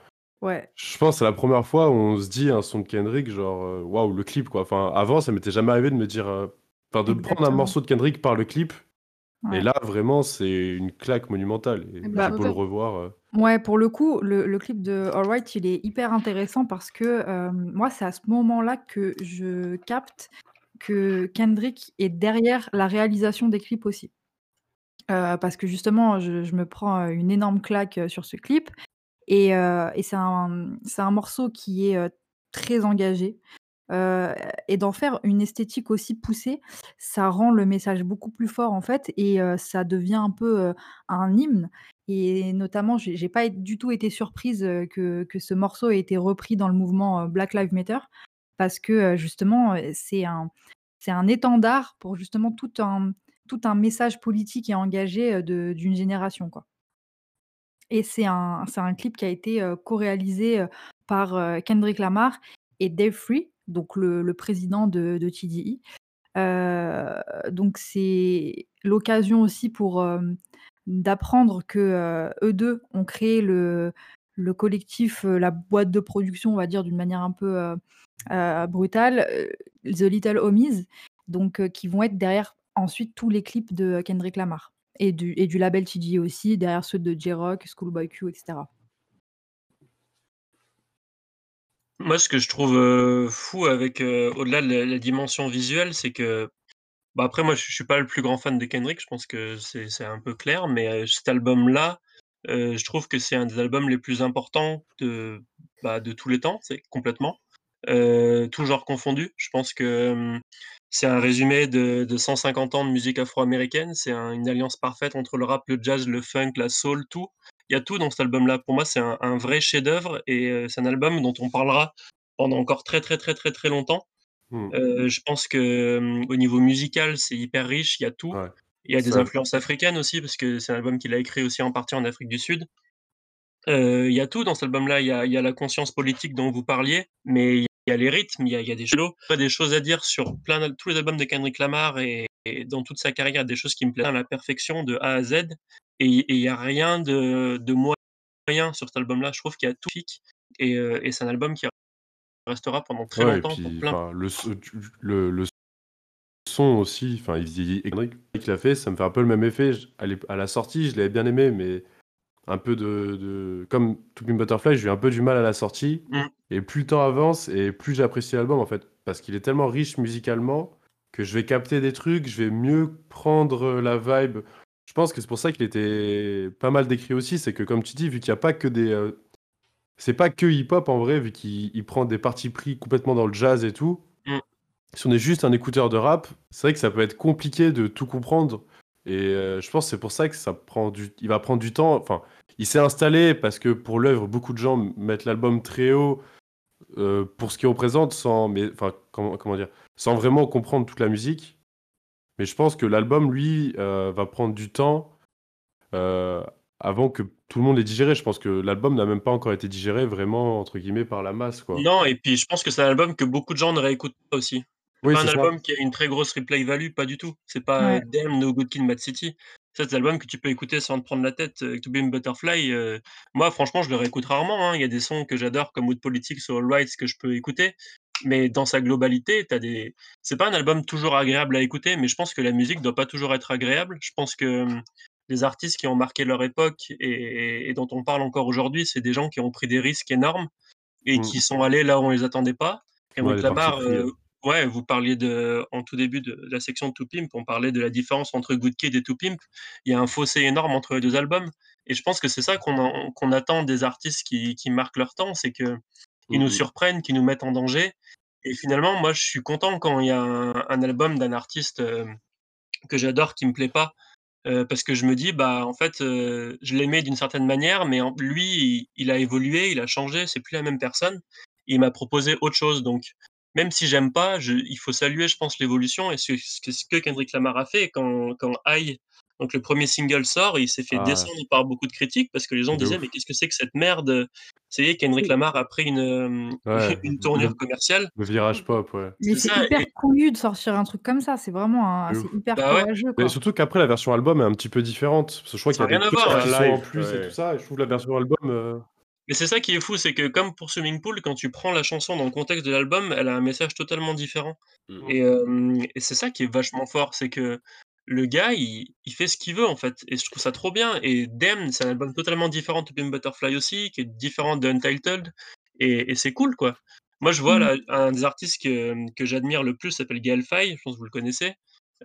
Ouais. je pense que c'est la première fois où on se dit un son de Kendrick, genre, euh, waouh, le clip, quoi. Enfin, avant, ça m'était jamais arrivé de me dire, euh, enfin, de prendre un morceau de Kendrick par le clip. Ouais. Et là, vraiment, c'est une claque monumentale. Et j'ai beau le revoir. euh, Ouais, pour le coup, le, le clip de Alright, il est hyper intéressant parce que euh, moi, c'est à ce moment-là que je capte que Kendrick est derrière la réalisation des clips aussi. Euh, parce que justement, je, je me prends euh, une énorme claque euh, sur ce clip et, euh, et c'est un, c'est un morceau qui est euh, très engagé. Et d'en faire une esthétique aussi poussée, ça rend le message beaucoup plus fort en fait, et ça devient un peu un hymne. Et notamment, j'ai j'ai pas du tout été surprise que, que ce morceau ait été repris dans le mouvement Black Lives Matter, parce que justement, c'est un, c'est un étendard pour justement tout un, tout un message politique et engagé de- d'une génération, quoi. Et c'est un, c'est un clip qui a été co-réalisé par Kendrick Lamar et Dave Free, donc le, président de, de TDE. Euh, donc c'est l'occasion aussi pour euh, d'apprendre que euh, eux deux ont créé le, le collectif, la boîte de production, on va dire d'une manière un peu brutale, The Little Homies, donc qui vont être derrière ensuite tous les clips de Kendrick Lamar et du, et du label TDE aussi, derrière ceux de J-Rock, Schoolboy Q, etc. Moi, ce que je trouve fou avec, au-delà de la, dimension visuelle, c'est que, bah après, moi, je, je suis pas le plus grand fan de Kendrick, je pense que c'est un peu clair, mais cet album-là, je trouve que c'est un des albums les plus importants de, bah, de tous les temps, c'est complètement. Tout genre confondu. Je pense que c'est un résumé de, de 150 ans de musique afro-américaine. C'est un- une alliance parfaite entre le rap, le jazz, le funk, la soul, tout. Il y a tout dans cet album-là. Pour moi, c'est un, un vrai chef-d'œuvre et euh, c'est un album dont on parlera pendant encore très très très très très longtemps. hmm, Euh, je pense que hum, au niveau musical, c'est hyper riche. Il y a tout. ouais. Il y a des Ça- influences africaines aussi parce que c'est un album qu'il a écrit aussi en partie en Afrique du Sud. Euh, Il y a tout dans cet album-là. Il y a, il y a la conscience politique dont vous parliez, mais il y a les rythmes, il y a, il y a des choses, des choses à dire sur plein tous les albums de Kendrick Lamar et, et dans toute sa carrière, des choses qui me plaisent à la perfection de A à Z. Et, il y a rien de, de moyen sur cet album-là. Je trouve qu'il y a tout et, euh, et c'est un album qui restera pendant très Ouais, longtemps pour puis, plein. enfin, le, so- le, le son aussi, enfin, il vieillit. Kendrick l'a fait, ça me fait un peu le même effet. À la sortie, je l'avais bien aimé, mais un peu de, de... comme To Pimp Butterfly, j'ai eu un peu du mal à la sortie. Mm. Et plus le temps avance, et plus j'apprécie l'album en fait, parce qu'il est tellement riche musicalement que je vais capter des trucs, je vais mieux prendre la vibe. Je pense que c'est pour ça qu'il était pas mal décrit aussi, c'est que comme tu dis, vu qu'il n'y a pas que des, euh, c'est pas que hip-hop en vrai, vu qu'il il prend des parties pris complètement dans le jazz et tout. Mm. Si on est juste un écouteur de rap, c'est vrai que ça peut être compliqué de tout comprendre. Et euh, je pense que c'est pour ça que ça prend du... il va prendre du temps. Enfin, il s'est installé parce que pour l'œuvre, beaucoup de gens mettent l'album très haut euh, pour ce qu'il représente, sans, comment, dire, sans vraiment comprendre toute la musique. Mais je pense que l'album, lui, euh, va prendre du temps euh, avant que tout le monde l'ait digéré. Je pense que l'album n'a même pas encore été digéré vraiment, entre guillemets, par la masse. Non, et puis je pense que c'est un album que beaucoup de gens ne réécoutent pas aussi. C'est Oui, pas un c'est ça. album qui a une très grosse replay value, pas du tout. C'est pas Ouais. Damn No Good Kid, Mad City. Ça, C'est un album que tu peux écouter sans te prendre la tête. euh, To Be a Butterfly, euh, moi, franchement, je le réécoute rarement. hein. Il y a des sons que j'adore, comme Wood Politics ou All Rights, que je peux écouter. Mais dans sa globalité, t'as des. C'est pas un album toujours agréable à écouter, mais je pense que la musique doit pas toujours être agréable. Je pense que hum, les artistes qui ont marqué leur époque et, et dont on parle encore aujourd'hui, c'est des gens qui ont pris des risques énormes et Mm. qui sont allés là où on les attendait pas. Ouais, Lamar, pris, euh, euh. Ouais, vous parliez de, en tout début de la section de To Pimp, on parlait de la différence entre Good Kid et To Pimp. Il y a un fossé énorme entre les deux albums. Et je pense que c'est ça qu'on qu'on attend des artistes qui, qui marquent leur temps, c'est que ils nous surprennent, qu'ils nous mettent en danger. Et finalement, moi, je suis content quand il y a un, un album d'un artiste euh, que j'adore qui me plaît pas. euh, parce que je me dis, bah, en fait, euh, je l'aimais d'une certaine manière, mais en- lui, il, il a évolué, il a changé, c'est plus la même personne. Il m'a proposé autre chose. Donc, même si j'aime pas, je- il faut saluer, je pense, l'évolution et ce, ce que- ce que Kendrick Lamar a fait. Quand, quand High Donc le premier single sort, il s'est fait Ah. descendre par beaucoup de critiques parce que les gens De disaient ouf. mais qu'est-ce que c'est que cette merde? Ça y est, Kendrick. Lamar a pris une, Ouais, une tournure le- commerciale. Le virage pop, ouais. Mais C'est c'est hyper et- couillu de sortir un truc comme ça. C'est vraiment un, c'est hyper Bah ouais. courageux. Quoi. Mais surtout qu'après, la version album est un petit peu différente. Parce que je crois Ça qu'il y a a des rien à trucs voir, qui sont en plus et ouais. tout ça. Et je trouve la version album. euh, Mais c'est ça qui est fou, c'est que comme pour Swimming Pool, quand tu prends la chanson dans le contexte de l'album, elle a un message totalement différent. Et, euh, et c'est ça qui est vachement fort, c'est que le gars, il, il fait ce qu'il veut en fait. Et je trouve ça trop bien. Et Damn, c'est un album totalement différent de Pimp Butterfly aussi, qui est différent de Untitled. Et, et c'est cool quoi. Moi, je vois Mm. là, un des artistes que, que j'admire le plus s'appelle Gaël Faye, je pense que vous le connaissez.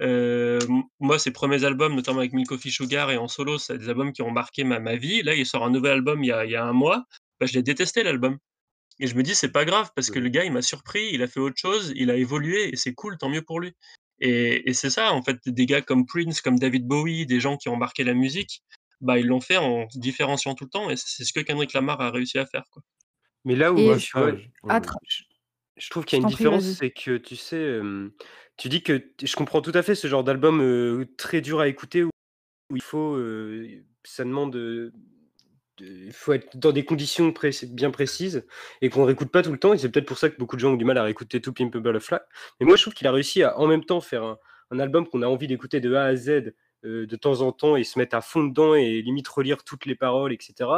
Euh, moi, ses premiers albums, notamment avec Milk Coffee Sugar et en solo, c'est des albums qui ont marqué ma, ma vie. Là, il sort un nouvel album il y a, il y a un mois. Bah, je l'ai détesté l'album. Et je me dis, c'est pas grave, parce que le gars, il m'a surpris, il a fait autre chose, il a évolué, et c'est cool, tant mieux pour lui. Et, et c'est ça, en fait, des gars comme Prince, comme David Bowie, des gens qui ont marqué la musique, bah, ils l'ont fait en se différenciant tout le temps, et c'est ce que Kendrick Lamar a réussi à faire, quoi. Mais là où vois, je- trouve qu'il y a une différence, c'est que tu sais, euh, tu dis que je comprends tout à fait ce genre d'album très dur à écouter où, il faut, ça demande, de- il faut être dans des conditions bien précises et qu'on réécoute pas tout le temps. Et c'est peut-être pour ça que beaucoup de gens ont du mal à réécouter tout Pimp a Butterfly. Mais moi, je trouve qu'il a réussi à en même temps faire un, un album qu'on a envie d'écouter de A à Z de temps en temps et se mettre à fond dedans et limite relire toutes les paroles, etc.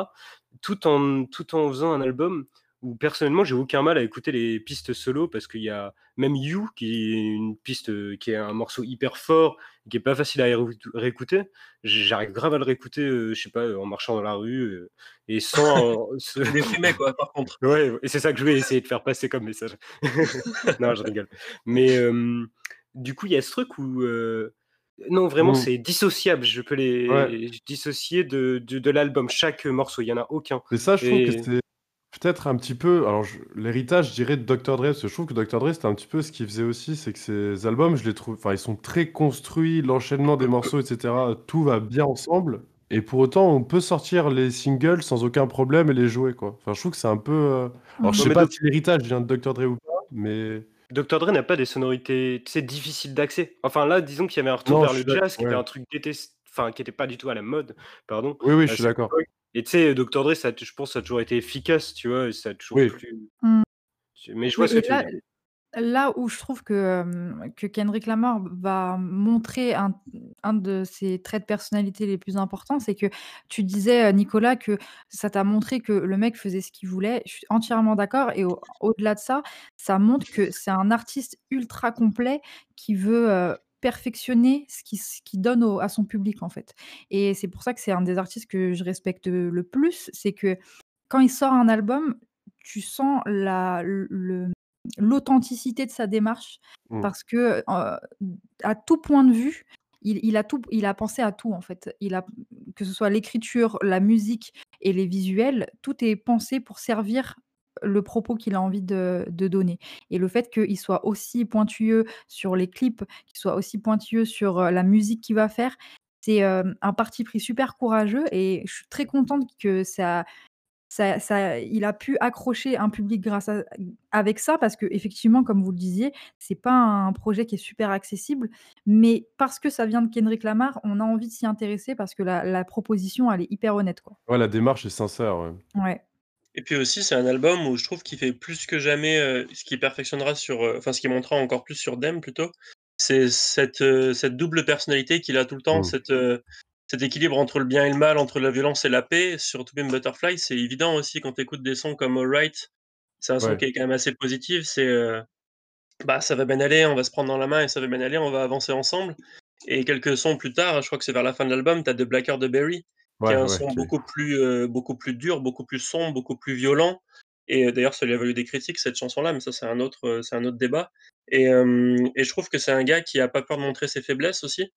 Tout en, tout en faisant un album où personnellement j'ai aucun mal à écouter les pistes solo parce qu'il y a même You qui est une piste euh, qui est un morceau hyper fort qui est pas facile à ré- réécouter j'arrive grave à le réécouter euh, je sais pas euh, en marchant dans la rue euh, et sans se- C'est déprimé, quoi, par contre. ouais et c'est ça que je vais essayer de faire passer comme message non je rigole mais euh, du coup il y a ce truc où euh, non vraiment Mm. c'est dissociable je peux les Ouais. dissocier de, de, de l'album chaque morceau il y en a aucun Mais ça, je trouve Et- que c'est peut-être un petit peu. Alors, je- l'héritage, je dirais, de Dr. Dre, parce que je trouve que Dr. Dre, c'était un petit peu ce qu'il faisait aussi, c'est que ses albums, je les trouve. Enfin, ils sont très construits, l'enchaînement des morceaux, etc. Tout va bien ensemble. Et pour autant, on peut sortir les singles sans aucun problème et les jouer, quoi. Enfin, je trouve que c'est un peu. euh, Alors, je sais mais pas Doc- si l'héritage vient de Dr. Dre ou pas, mais. Dr. Dre n'a pas des sonorités tu sais, difficiles d'accès. Enfin là, disons qu'il y avait un retour Non, vers je le suis jazz qui était ouais. un truc détest... enfin qui était pas du tout à la mode, pardon. Oui, oui, je suis d'accord. Et tu sais, Dr. Dre, ça, je pense, ça a toujours été efficace, tu vois, et ça a toujours Oui. plu. Mm. Mais je vois Oui, ce que tu veux là, dire. là où je trouve que, que Kendrick Lamar va montrer un, un de ses traits de personnalité les plus importants, c'est que tu disais, euh, Nicolas, que ça t'a montré que le mec faisait ce qu'il voulait. Je suis entièrement d'accord. Et au- au-delà de ça, ça montre que c'est un artiste ultra complet qui veut euh, perfectionner ce qu'il donne au- à son public, en fait. Et c'est pour ça que c'est un des artistes que je respecte le plus. C'est que quand il sort un album, tu sens la, le, l'authenticité de sa démarche Mm. parce que euh, à tout point de vue il, il a tout il a pensé à tout en fait il a que ce soit l'écriture la musique et les visuels tout est pensé pour servir le propos qu'il a envie de, de donner et le fait qu'il soit aussi pointilleux sur les clips qu'il soit aussi pointilleux sur la musique qu'il va faire c'est euh, un parti pris super courageux et je suis très contente que ça ça, ça, il a pu accrocher un public grâce à, avec ça parce que effectivement, comme vous le disiez, c'est pas un projet qui est super accessible, mais parce que ça vient de Kendrick Lamar, on a envie de s'y intéresser parce que la, la proposition, elle est hyper honnête, quoi. Ouais, la démarche est sincère, ouais. Ouais. Et puis aussi, c'est un album où je trouve qu'il fait plus que jamais euh, ce qui perfectionnera sur. euh, Enfin, ce qui montrera encore plus sur Dem plutôt. C'est cette, euh, cette double personnalité qu'il a tout le temps, Mm. cette, euh, cet équilibre entre le bien et le mal, entre la violence et la paix. Sur To Be Butterfly, c'est évident aussi quand tu écoutes des sons comme Alright. C'est un son Ouais. qui est quand même assez positif. C'est. bah, ça va bien aller, on va se prendre dans la main et ça va bien aller, on va avancer ensemble. Et quelques sons plus tard, je crois que c'est vers la fin de l'album, tu as The Blacker the Berry, qui Ouais, est un ouais, son beaucoup plus, euh, beaucoup plus dur, beaucoup plus sombre, beaucoup plus violent. Et euh, d'ailleurs, ça lui a valu des critiques, cette chanson-là, mais ça, c'est un autre, euh, c'est un autre débat. Et, euh, et je trouve que c'est un gars qui a pas peur de montrer ses faiblesses aussi,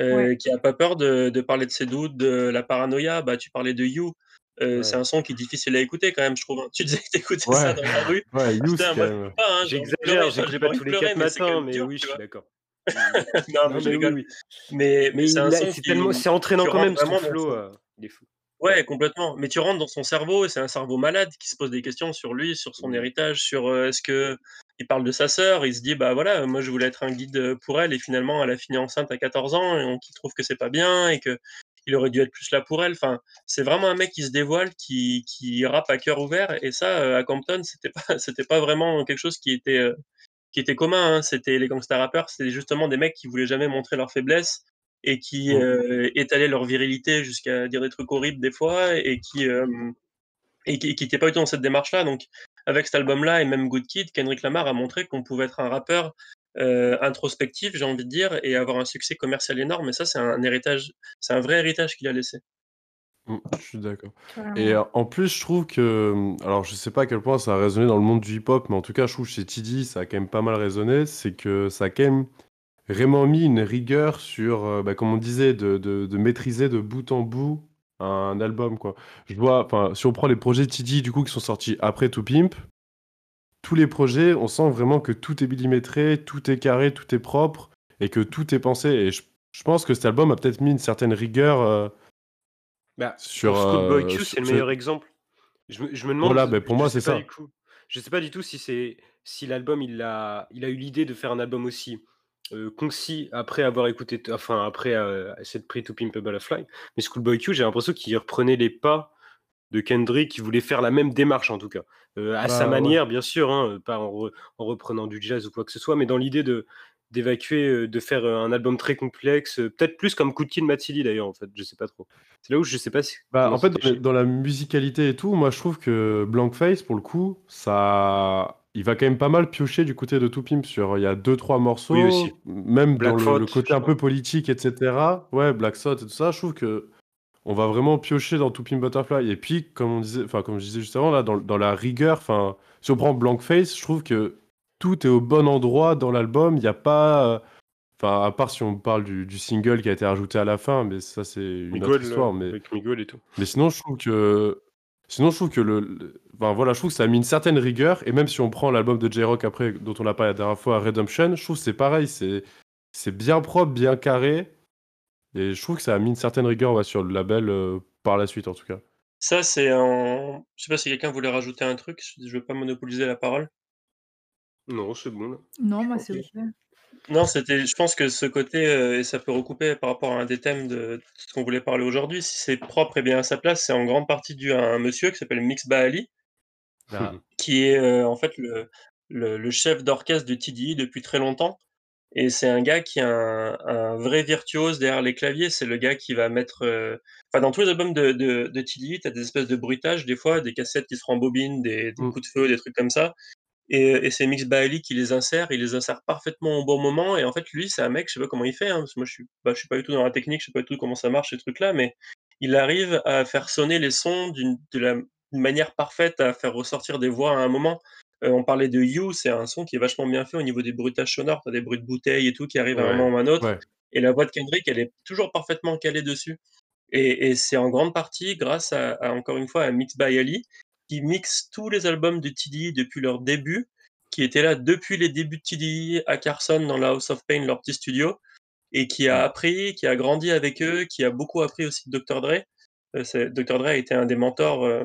euh, Ouais. qui a pas peur de, de parler de ses doutes, de la paranoïa. Bah, tu parlais de You. Euh, Ouais. C'est un son qui est difficile à écouter quand même, je trouve. hein. Tu disais que t'écoutais Ouais. ça dans la rue. Ouais, You, Putain, moi, même. pas, hein, j'ai envie de pleurer, J'exagère, enfin, j'écoute j'ai pas pas envie tous les pleurer, quatre mais c'est quand matins, même mais dur, oui, je tu suis vois. d'accord. non, mais Non, je mais rigole. oui. Mais, mais Mais c'est il qui, entraînant qui quand même, dans flow. euh, il est fou. Ouais, complètement. Mais tu rentres dans son cerveau et c'est un cerveau malade qui se pose des questions sur lui, sur son Mm. héritage, sur euh, est-ce que il parle de sa sœur, il se dit: «Bah, voilà, moi je voulais être un guide, pour elle et finalement elle a fini enceinte à 14 ans et donc il trouve que c'est pas bien et qu'il aurait dû être plus là pour elle». Enfin, c'est vraiment un mec qui se dévoile, qui qui rappe à cœur ouvert et ça, à Compton, c'était pas c'était pas vraiment quelque chose qui était, qui était commun, hein. C'était les gangsta rappeurs, c'était justement des mecs qui voulaient jamais montrer leurs faiblesses et qui, mmh. étalaient leur virilité jusqu'à dire des trucs horribles des fois et qui, et qui n'était pas du tout dans cette démarche-là. Donc, avec cet album-là et même Good Kid, Kendrick Lamar a montré qu'on pouvait être un rappeur euh, introspectif, j'ai envie de dire, et avoir un succès commercial énorme. Et ça, c'est un héritage, c'est un vrai héritage qu'il a laissé. Mmh, je suis d'accord. Et euh, en plus, je trouve que, mmh, alors je sais pas à quel point ça a résonné dans le monde du hip-hop, mais en tout cas, je trouve que chez Tidy, ça a quand même pas mal résonné. C'est que ça a quand même vraiment mis une rigueur sur, euh, bah, comme on disait, de, de, de maîtriser de bout en bout un album, quoi. Je vois, enfin, si on prend les projets TD, du coup, qui sont sortis après To Pimp, tous les projets, on sent vraiment que tout est millimétré, tout est carré, tout est propre, et que tout est pensé. Et je, pense que cet album a peut-être mis une certaine rigueur euh, bah, sur. Schoolboy Q, c'est le meilleur exemple. Je me, je me demande. Voilà, bah, pour moi, c'est ça. je sais pas du tout si c'est si l'album il a il a eu l'idée de faire un album aussi euh, concis après avoir écouté, enfin après euh, cette pris to Pimp a Butterfly. Mais Schoolboy Q, j'ai l'impression qu'il reprenait les pas de Kendrick, qui voulait faire la même démarche en tout cas, euh, à sa bah, manière bien sûr, hein, pas en, reprenant du jazz ou quoi que ce soit, mais dans l'idée de d'évacuer, de faire un album très complexe, peut-être plus comme de Matsili d'ailleurs en fait, je sais pas trop. C'est là où je sais pas si. Bah, en fait, dans, la musicalité et tout, moi je trouve que Blank Face pour le coup, ça il va quand même pas mal piocher du côté de Pimp sur il y a deux trois morceaux, même dans le, côté un peu politique, etc. Ouais, Black Thought et tout ça, je trouve que on va vraiment piocher dans Pimp Butterfly. Et puis, comme on disait, comme je disais juste avant là, dans, dans la rigueur, si on prend Blank Face, je trouve que tout est au bon endroit dans l'album. Il n'y a pas, enfin à part si on parle du, du, single qui a été rajouté à la fin, mais ça c'est une autre histoire. Mais avec Miguel et tout. Mais sinon, je trouve que Sinon, je trouve que le, voilà, je trouve que ça a mis une certaine rigueur. Et même si on prend l'album de J-Rock après, dont on a parlé la dernière fois, Redemption, je trouve que c'est pareil. C'est, c'est bien propre, bien carré. Et je trouve que ça a mis une certaine rigueur sur le label euh, par la suite, en tout cas. Ça, c'est un. Je sais pas si quelqu'un voulait rajouter un truc. Je veux pas monopoliser la parole. Non, c'est bon. Non, moi, c'est ok. Non, c'était je pense que ce côté, euh, et ça peut recouper par rapport à un des thèmes de ce qu'on voulait parler aujourd'hui, si c'est propre et bien à sa place, c'est en grande partie dû à un monsieur qui s'appelle Mix Baali ah. qui est, euh, en fait le le chef d'orchestre de TDI depuis très longtemps et c'est un gars qui est un vrai virtuose derrière les claviers. C'est le gars qui va mettre, euh, enfin dans tous les albums de de de TDI, tu as des espèces de bruitages des fois, des cassettes qui se rembobinent, des des mmh. coups de feu, des trucs comme ça et, et c'est Mix Bailey qui les insère, il les insère parfaitement au bon moment. Et en fait, lui, c'est un mec, je sais pas comment il fait, hein, parce que moi, je suis, bah, je suis pas du tout dans la technique, je sais pas du tout comment ça marche ces trucs-là, mais il arrive à faire sonner les sons d'une de la manière parfaite, à faire ressortir des voix à un moment. Euh, on parlait de You, c'est un son qui est vachement bien fait au niveau des bruitages sonores, des bruits de bouteilles et tout qui arrivent à un moment ou à un autre. Et la voix de Kendrick, elle est toujours parfaitement calée dessus. Et, et c'est en grande partie grâce à, à, encore une fois à Mix by Ali, qui mixe tous les albums de TDI depuis leur début, qui était là depuis les débuts de TDI à Carson dans la House of Pain, leur petit studio, et qui a appris, qui a grandi avec eux, qui a beaucoup appris aussi de Dr. Dre. Euh, Dr. Dre a été un des mentors, euh,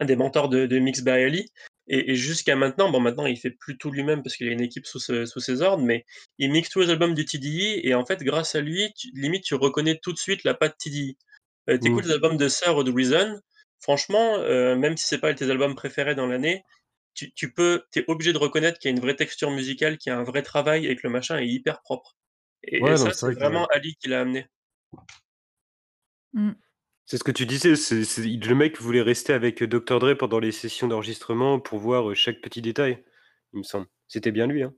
un des mentors de, de Mix by Ali. Et, jusqu'à maintenant, bon, maintenant il fait plus tout lui-même parce qu'il a une équipe sous, sous, ses ordres, mais il mixe tous les albums du TDI et en fait, grâce à lui, limite, tu reconnais tout de suite la patte TDI. Euh, T'écoutes mmh. les albums de Sir ou de Reason, franchement, euh, même si c'est pas tes albums préférés dans l'année, tu, tu peux, es obligé de reconnaître qu'il y a une vraie texture musicale, qu'il y a un vrai travail et que le machin est hyper propre. Et, ça, c'est vraiment Ali qui l'a amené. Mmh. C'est ce que tu disais, c'est, le mec voulait rester avec Dr. Dre pendant les sessions d'enregistrement pour voir euh, chaque petit détail, il me semble. C'était bien lui, hein.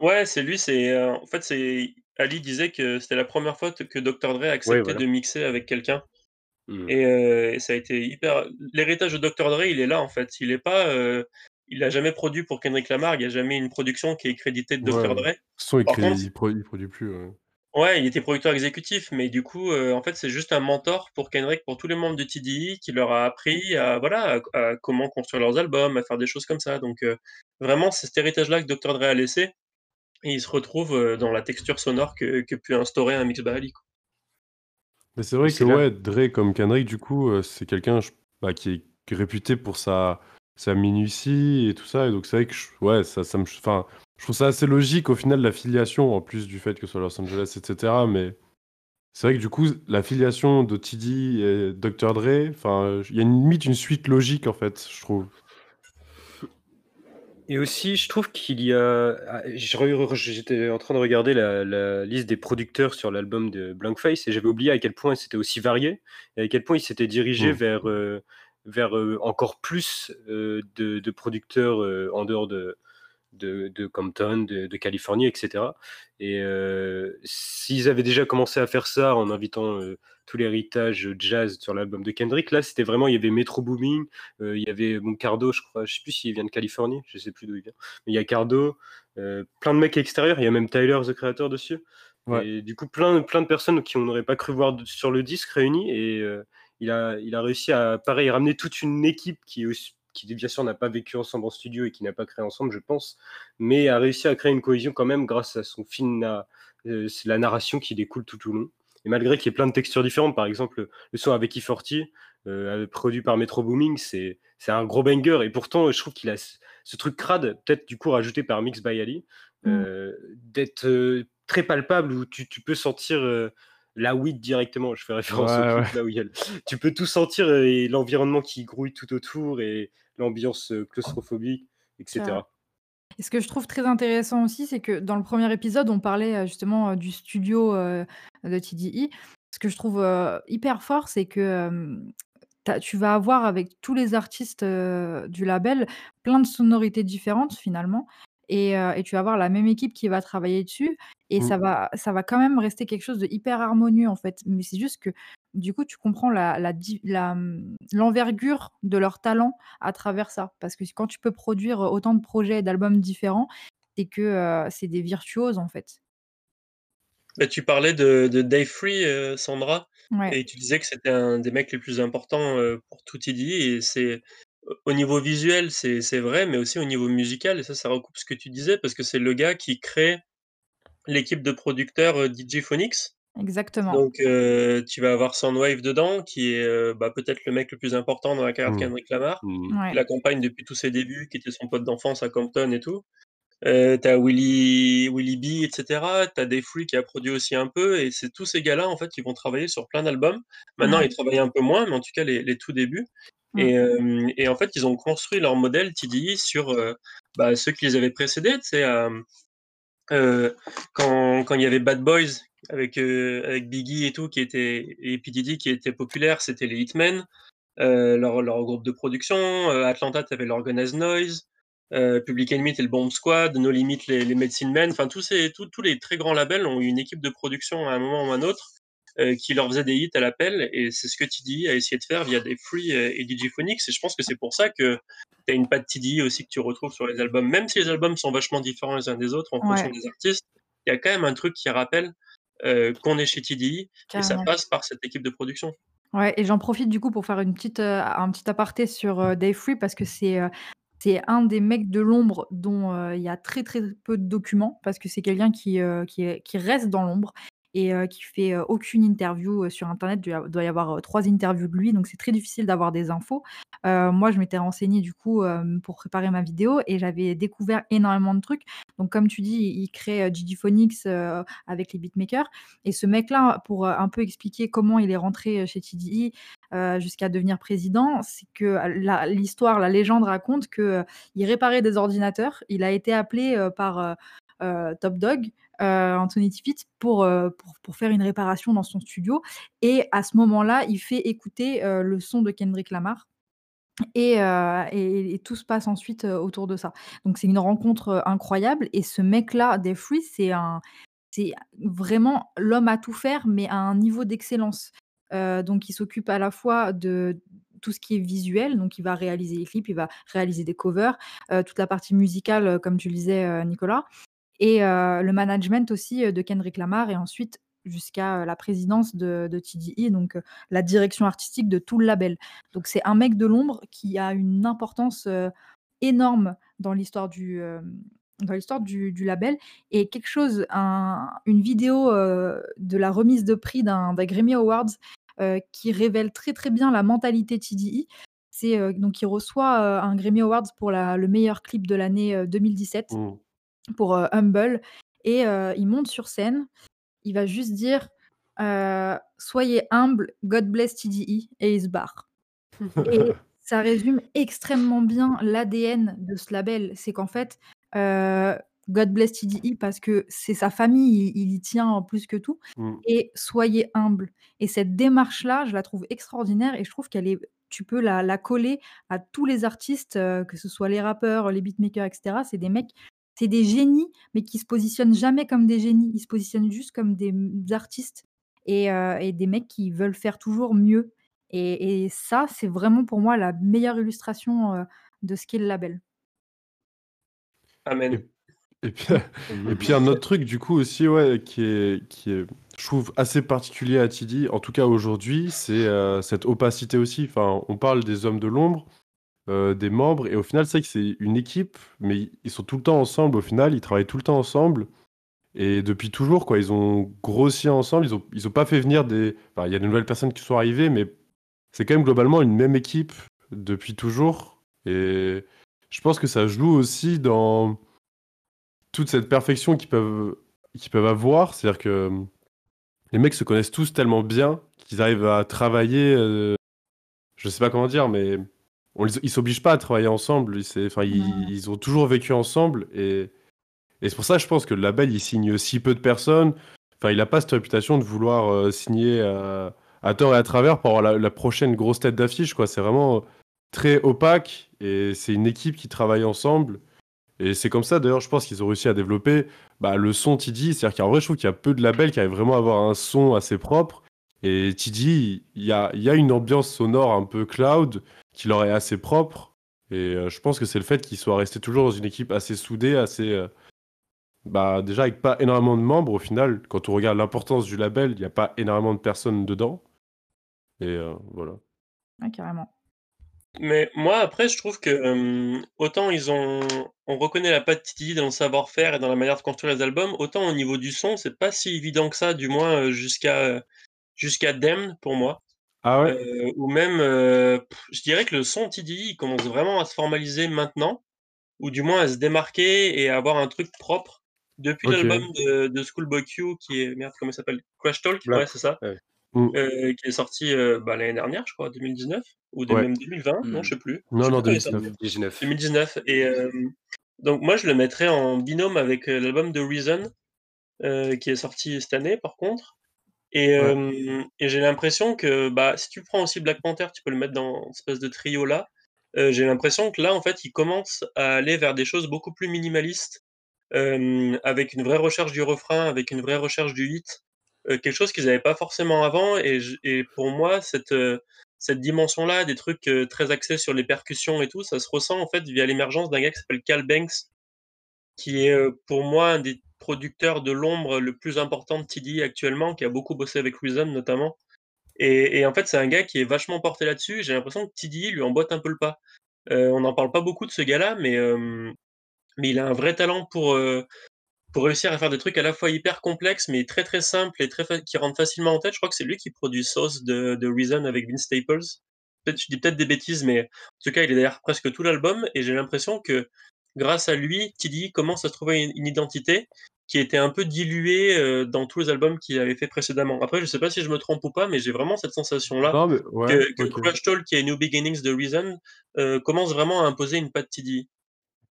Ouais, c'est lui, c'est euh, en fait, c'est Ali disait que c'était la première fois que Dr. Dre acceptait de mixer avec quelqu'un. Mmh. Et, ça a été hyper. L'héritage de Dr. Dre, il est là en fait. Il est pas. Il a jamais produit pour Kendrick Lamar. Il n'y a jamais une production qui est créditée de Dr. Dre. Son, il, il, produit, produit plus. Ouais. il était producteur exécutif, mais du coup, en fait, c'est juste un mentor pour Kendrick, pour tous les membres de TDI, qui leur a appris à, voilà, à, comment construire leurs albums, à faire des choses comme ça. Donc, vraiment, c'est cet héritage-là que Dr. Dre a laissé. Et il se retrouve dans la texture sonore que, que peut instaurer un mix Bahali. Mais c'est vrai que ouais, Dre comme Kendrick, du coup, euh, c'est quelqu'un bah, qui est réputé pour sa à minutie et tout ça et donc c'est vrai que je ouais, ça ça me enfin, je trouve ça assez logique au final l'affiliation en plus du fait que ce soit Los Angeles et cetera mais c'est vrai que du coup, l'affiliation de TD et Dr Dre, enfin, il y a une limite une suite logique en fait, je trouve. Et aussi, je trouve qu'il y a. Ah, j'étais en train de regarder la, liste des producteurs sur l'album de Blankface et j'avais oublié à quel point c'était aussi varié et à quel point il s'était dirigé mmh. vers, euh, vers euh, encore plus euh, de, producteurs en dehors de, de, Compton, de, Californie, etc. Et s'ils avaient déjà commencé à faire ça en invitant tout l'héritage jazz sur l'album de Kendrick, là c'était vraiment, il y avait Metro Booming, il y avait bon, Cardo, je crois, je sais plus s'il vient de Californie, je sais plus d'où il vient, mais il y a Cardo, plein de mecs extérieurs, il y a même Tyler, the Creator dessus. Et du coup, plein, plein de personnes qui on n'aurait pas cru voir sur le disque réunis. Et il, a, il a réussi à, pareil, ramener toute une équipe qui aussi, qui bien sûr n'a pas vécu ensemble en studio et qui n'a pas créé ensemble, je pense, mais a réussi à créer une cohésion quand même grâce à son film, euh, la narration qui découle tout au long. Et malgré qu'il y ait plein de textures différentes, par exemple, le son avec E40, euh, produit par Metro Booming, c'est un gros banger. Et pourtant, je trouve qu'il a ce truc crade, peut-être du coup rajouté par Mix by Ali, mm. euh, d'être euh, très palpable où tu, tu peux sentir la weed directement. Je fais référence au clip là où il y a Tu peux tout sentir et l'environnement qui grouille tout autour et l'ambiance claustrophobique, etc. Et ce que je trouve très intéressant aussi, c'est que dans le premier épisode, on parlait justement du studio de TDI. Ce que je trouve hyper fort, c'est que tu vas avoir avec tous les artistes du label plein de sonorités différentes finalement. Et, tu vas avoir la même équipe qui va travailler dessus et mmh. ça va ça va quand même rester quelque chose de hyper harmonieux, en fait. Mais c'est juste que, du coup, tu comprends la mmh, l'envergure de leur talent à travers ça. Parce que quand tu peux produire, autant de projets et d'albums différents, c'est que, c'est des virtuoses, en fait. Bah, tu parlais de Dave Free, Sandra et tu disais que c'était un des mecs les plus importants, pour tout TDI et c'est au niveau visuel, c'est vrai, mais aussi au niveau musical et ça, ça recoupe ce que tu disais parce que c'est le gars qui crée l'équipe de producteurs, euh, DJ Phonics. Exactement. Donc euh, tu vas avoir Soundwave dedans qui est, euh, bah, peut-être le mec le plus important dans la carrière de mmh. Kendrick Lamar, mmh. qui l'accompagne depuis tous ses débuts, qui était son pote d'enfance à Compton et tout. Euh, tu Willy Willy B et cetera. Tu as Dave Free qui a produit aussi un peu et c'est tous ces gars-là, en fait, qui vont travailler sur plein d'albums. Maintenant, ils travaillent un peu moins, mais en tout cas les les tout débuts. Mmh. Et, en fait, ils ont construit leur modèle TDI sur bah, ceux qui les avaient précédés. Tu sais, quand, quand il y avait Bad Boys avec, avec Biggie et tout, qui était, et P. qui était populaire, c'était les Hitmen, leur, leur, groupe de production. Atlanta, tu avais l'Organized Noise. Public Enemy, et le Bomb Squad, No Limit, les, les Medicine Men, enfin tous, ces, tous les très grands labels ont eu une équipe de production à un moment ou à un autre euh, qui leur faisait des hits à l'appel, et c'est ce que TDI a essayé de faire via des Free euh, et DJ Phonics, et je pense que c'est pour ça que tu as une patte TDI aussi que tu retrouves sur les albums, même si les albums sont vachement différents les uns des autres en fonction des artistes, il y a quand même un truc qui rappelle euh, qu'on est chez TDI, et ça passe par cette équipe de production. Ouais, et j'en profite du coup pour faire une petite, un petit aparté sur Dave Free parce que c'est c'est un des mecs de l'ombre dont il y a très très peu de documents parce que c'est quelqu'un qui, qui, qui, reste dans l'ombre et qui fait aucune interview sur internet. Il doit y avoir trois interviews de lui, donc c'est très difficile d'avoir des infos. moi, je m'étais renseignée du coup pour préparer ma vidéo et j'avais découvert énormément de trucs. Donc, comme tu dis, il crée Gigi Phonics avec les beatmakers. Et ce mec-là, pour un peu expliquer comment il est rentré chez TDI jusqu'à devenir président, c'est que l'histoire, la, légende raconte qu'il réparait des ordinateurs. Il a été appelé par Top Dog euh, Anthony Tippett euh, pour, pour, faire une réparation dans son studio. Et à ce moment-là, il fait écouter euh, le son de Kendrick Lamar. Et, et, tout se passe ensuite autour de ça. Donc c'est une rencontre incroyable. Et ce mec-là, Free, c'est un, c'est vraiment l'homme à tout faire, mais à un niveau d'excellence. donc il s'occupe à la fois de tout ce qui est visuel, donc il va réaliser les clips, il va réaliser des covers, toute la partie musicale, comme tu le disais, Nicolas, et le management aussi de Kendrick Lamar et ensuite jusqu'à la présidence de, de TDI, donc la direction artistique de tout le label. Donc c'est un mec de l'ombre qui a une importance énorme dans l'histoire du, dans l'histoire du, label et quelque chose, une vidéo de la remise de prix d'un Grammy Awards qui révèle très très bien la mentalité TDI C'est, heu, donc il reçoit, un Grammy Awards pour le meilleur clip de l'année, 2017 Mmh. Pour, Humble et il monte sur scène, il va juste dire, «Soyez humble, God bless TDE» et il se barre et ça résume extrêmement bien l'ADN de ce label. C'est qu'en fait, God bless TDE parce que c'est sa famille, il y tient plus que tout Mmh. et soyez humble et cette démarche-là, je la trouve extraordinaire et je trouve qu'elle est tu peux la la coller à tous les artistes, que ce soit les rappeurs, les beatmakers et cetera. C'est des mecs, c'est des génies, mais qui se positionnent jamais comme des génies. Ils se positionnent juste comme des, artistes et heu et des mecs qui veulent faire toujours mieux et et ça, c'est vraiment pour moi la meilleure illustration, heu, de ce qu'est le label. Amen. Et puis et puis un autre truc du coup aussi, ouais, qui est qui est, je trouve assez particulier à Tidy, en tout cas aujourd'hui, c'est, heu, cette opacité aussi. Enfin, on parle des hommes de l'ombre, heu, des membres et au final, c'est que c'est une équipe, mais ils sont tout le temps ensemble au final, ils travaillent tout le temps ensemble et depuis toujours quoi. Ils ont grossi ensemble, ils ont ils ont pas fait venir des enfin, il y a de nouvelles personnes qui sont arrivées, mais c'est quand même globalement une même équipe depuis toujours et je pense que ça joue aussi dans toute cette perfection qu'ils peuvent, qu'ils peuvent avoir. C'est-à-dire que les mecs se connaissent tous tellement bien qu'ils arrivent à travailler. euh, je sais pas comment dire, mais on les- ils s'obligent pas à travailler ensemble. C'est- Enfin, ils, ils ont toujours vécu ensemble et, et c'est pour ça, je pense que le label il signe si peu de personnes. Enfin, il a pas cette réputation de vouloir euh, signer à, à tort et à travers pour avoir la, la prochaine grosse tête d'affiche. Quoi, c'est vraiment très opaque et c'est une équipe qui travaille ensemble. Et c'est comme ça, d'ailleurs, je pense qu'ils ont réussi à développer bah, le son TD. C'est-à-dire qu'en vrai, je trouve qu'il y a peu de labels qui arrivent vraiment à avoir un son assez propre. Et TD, il y a, il y a une ambiance sonore un peu cloud qui leur est assez propre. Et euh, je pense que c'est le fait qu'ils soient restés toujours dans une équipe assez soudée, assez. euh, bah, déjà, avec pas énormément de membres, au final, quand on regarde l'importance du label, il n'y a pas énormément de personnes dedans. Et euh, voilà. Ouais, carrément. Mais moi, après, je trouve que euh, autant ils ont, on reconnaît la patte Titi dans le savoir-faire et dans la manière de construire les albums, autant au niveau du son, c'est pas si évident que ça, du moins jusqu'à jusqu'à Damned pour moi. Ah ouais? Euh, ou même, euh, je dirais que le son TDI il commence vraiment à se formaliser maintenant, ou du moins à se démarquer et à avoir un truc propre depuis l'album de, de Schoolboy Q qui est merde comment il s'appelle? Crash Talk Black. ouais c'est ça Ouais. Mm. Euh, qui est sorti euh, bah, l'année dernière je crois 2019 ou de Ouais. même 2020 non Mm. je sais plus Non, Je non, plus quand il est sorti. 2019. 19. 2019 et euh, donc moi je le mettrais en binôme avec l'album de Reason euh, qui est sorti cette année par contre et, Ouais. euh, et j'ai l'impression que bah, si tu prends aussi Black Panther, tu peux le mettre dans cette espèce de trio là. Euh, j'ai l'impression que là, en fait, il commence à aller vers des choses beaucoup plus minimalistes, euh, avec une vraie recherche du refrain, avec une vraie recherche du hit, quelque chose qu'ils n'avaient pas forcément avant. Et, et pour moi, cette, cette dimension-là, des trucs très axés sur les percussions et tout, ça se ressent en fait via l'émergence d'un gars qui s'appelle Cal Banks, qui est pour moi un des producteurs de l'ombre le plus important de TD actuellement, qui a beaucoup bossé avec Reason notamment. Et, en fait, c'est un gars qui est vachement porté là-dessus. J'ai l'impression que TD lui emboîte un peu le pas. Euh, on n'en parle pas beaucoup de ce gars-là, mais, euh, mais il a un vrai talent pour, euh, pour réussir à faire des trucs à la fois hyper complexes, mais très très simples et très qui rentrent facilement en tête. Je crois que c'est lui qui produit Sauce de, de Reason avec Vince Staples. Je dis peut-être des bêtises, mais en tout cas, il est derrière presque tout l'album. Et j'ai l'impression que grâce à lui, TD commence à trouver une identité qui était un peu diluée euh, dans tous les albums qu'il avait fait précédemment. Après, je sais pas si je me trompe ou pas, mais j'ai vraiment cette sensation-là ouais, que, que ok. Crush Talk et New Beginnings de Reason euh, commence vraiment à imposer une patte TD.